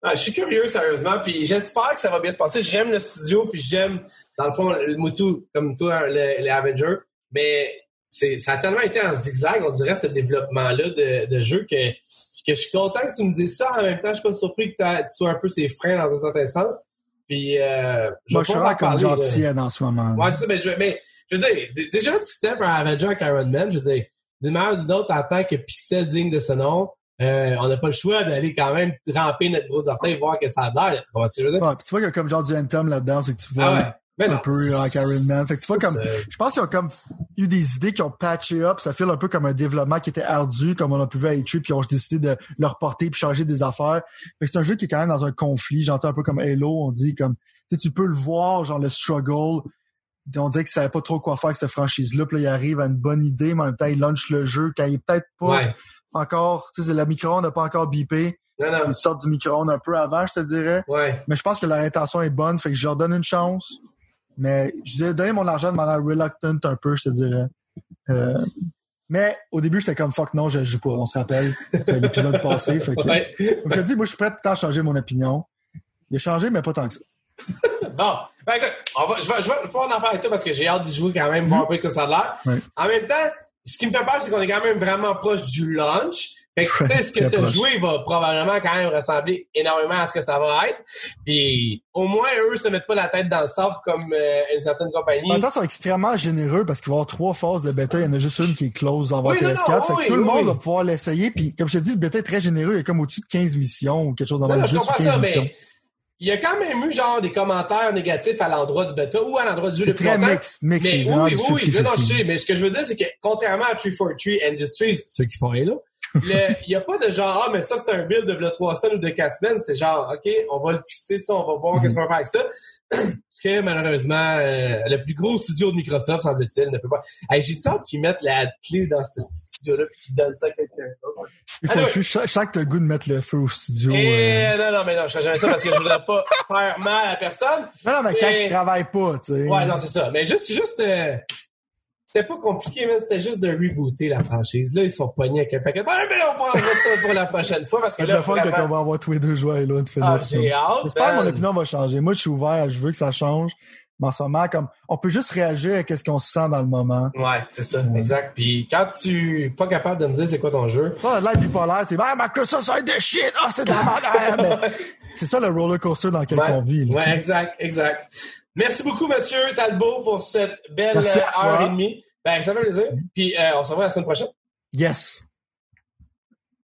Ah, je suis curieux, sérieusement, puis j'espère que ça va bien se passer. J'aime le studio, puis j'aime, dans le fond, le Moutou, comme toi, le- les Avengers, mais c'est, ça a tellement été en zigzag, on dirait, ce développement-là de, de jeu que, que je suis content que tu me dises ça. En même temps, je suis pas surpris que tu sois un peu ses freins dans un certain sens. Puis, euh, je Moi, je suis comme gentil en ce moment. Ouais, c'est ça, mais je, mais, je veux dire, déjà, tu steps un Avenger avec Iron Man, je veux dire, d'une manière ou d'une autre, en tant que pixel digne de ce nom, euh, on n'a pas le choix d'aller quand même ramper notre gros orteil, voir que ça a l'air, tu ce que je veux dire? Ouais, puis tu vois qu'il y a comme genre du Anthem là-dedans, c'est que tu vois Ah ouais. Mais un non, peu avec Iron Man. Fait que tu vois comme, je pense qu'ils ont comme eu des idées qui ont patché up. Ça file un peu comme un développement qui était ardu, comme on a pu voir à E3, puis ils ont décidé de le reporter puis changer des affaires. Fait que c'est un jeu qui est quand même dans un conflit. J'entends un peu comme Halo, on dit comme, tu tu peux le voir, genre le struggle. On dirait qu'ils savaient pas trop quoi faire avec cette franchise-là. Puis là, il arrive à une bonne idée, mais en même temps, il launch le jeu quand il est peut-être pas Ouais. encore, tu sais, la micro-ondes n'a pas encore bipé. Non, non. Ils sortent du micro-ondes un peu avant, je te dirais. Ouais. Mais je pense que leur intention est bonne, fait que je leur donne une chance. Mais je vais donner mon argent de manière reluctant un peu, je te dirais. Euh, mais au début, j'étais comme fuck non, je joue pas, on se rappelle. C'est l'épisode passé. Fait que, Ouais. comme je te dis, moi je suis prêt tout le temps à changer mon opinion. Il a changé, mais pas tant que ça. Bon. Ben, écoute, on va, je vais, je vais pouvoir en parler toi parce que j'ai hâte d'y jouer quand même, voir un peu que ça a l'air. Ouais. En même temps, ce qui me fait peur, c'est qu'on est quand même vraiment proche du launch. Fait que, Ouais, ce que tu as joué va probablement quand même ressembler énormément à ce que ça va être. Puis, au moins, eux se mettent pas la tête dans le sable comme euh, une certaine compagnie. Temps, ils sont extrêmement généreux parce qu'il va y avoir trois phases de bêta. Il y en a juste une qui est close en Oui, non, PS4. non, fait que oui, tout le monde va pouvoir l'essayer. Puis, comme je te dis, le bêta est très généreux. Il y a comme au-dessus de 15 missions ou quelque chose dans le non, je 10 ou comprends 15 ça, missions. mais il y a quand même eu genre des commentaires négatifs à l'endroit du bêta ou à l'endroit du jeu depuis très longtemps. mix, c'est Mais oui, oui, oui, 50-50. non, non, je sais, mais ce que je veux dire, c'est que contrairement à 343 Industries, ceux qui font Halo, il n'y a pas de genre, ah, mais ça, c'est un build de trois semaines ou de quatre semaines. C'est genre, OK, on va le fixer, ça, on va voir qu'est-ce qu'on va faire avec ça. Ce que, malheureusement, euh, le plus gros studio de Microsoft, semble-t-il, ne peut pas. Hey, j'ai hâte qu'ils mettent la clé dans ce studio-là puis qu'ils donnent ça à quelqu'un d'autre. Il faut Anyway. que tu- je sens que t'as le goût de mettre le feu au studio. Et euh. non, non, mais non, je jamais ça parce que je voudrais pas faire mal à personne. Non, non, mais quand Et- ils travaillent pas, tu sais. Ouais, non, c'est ça. Mais juste, juste, euh, c'était pas compliqué, mais c'était juste de rebooter la franchise. Là, ils sont pognés avec un paquet. Ouais, mais on prendra ça pour la prochaine fois parce que C'est là, le fun vraiment- qu'on va avoir tous les deux jouer à Halo Infinite. Ah, j'ai hâte. J'espère que mon opinion va changer. Moi, je suis ouvert, je veux que ça change. Mais en ce moment, comme, on peut juste réagir à ce qu'on se sent dans le moment. Ouais, c'est ça, Ouais. exact. Puis quand tu es pas capable de me dire c'est quoi ton jeu, Pas l'air bipolaire, tu sais, ah, Microsoft, ça, c'est de shit, ah, c'est de la merde. C'est ça le roller coaster dans lequel ouais, on vit. là, ouais, exact, exact. Merci beaucoup, monsieur Talbot, pour cette belle euh, heure et demie. Ben, ça fait plaisir. Puis euh, on se revoit la semaine prochaine. Yes.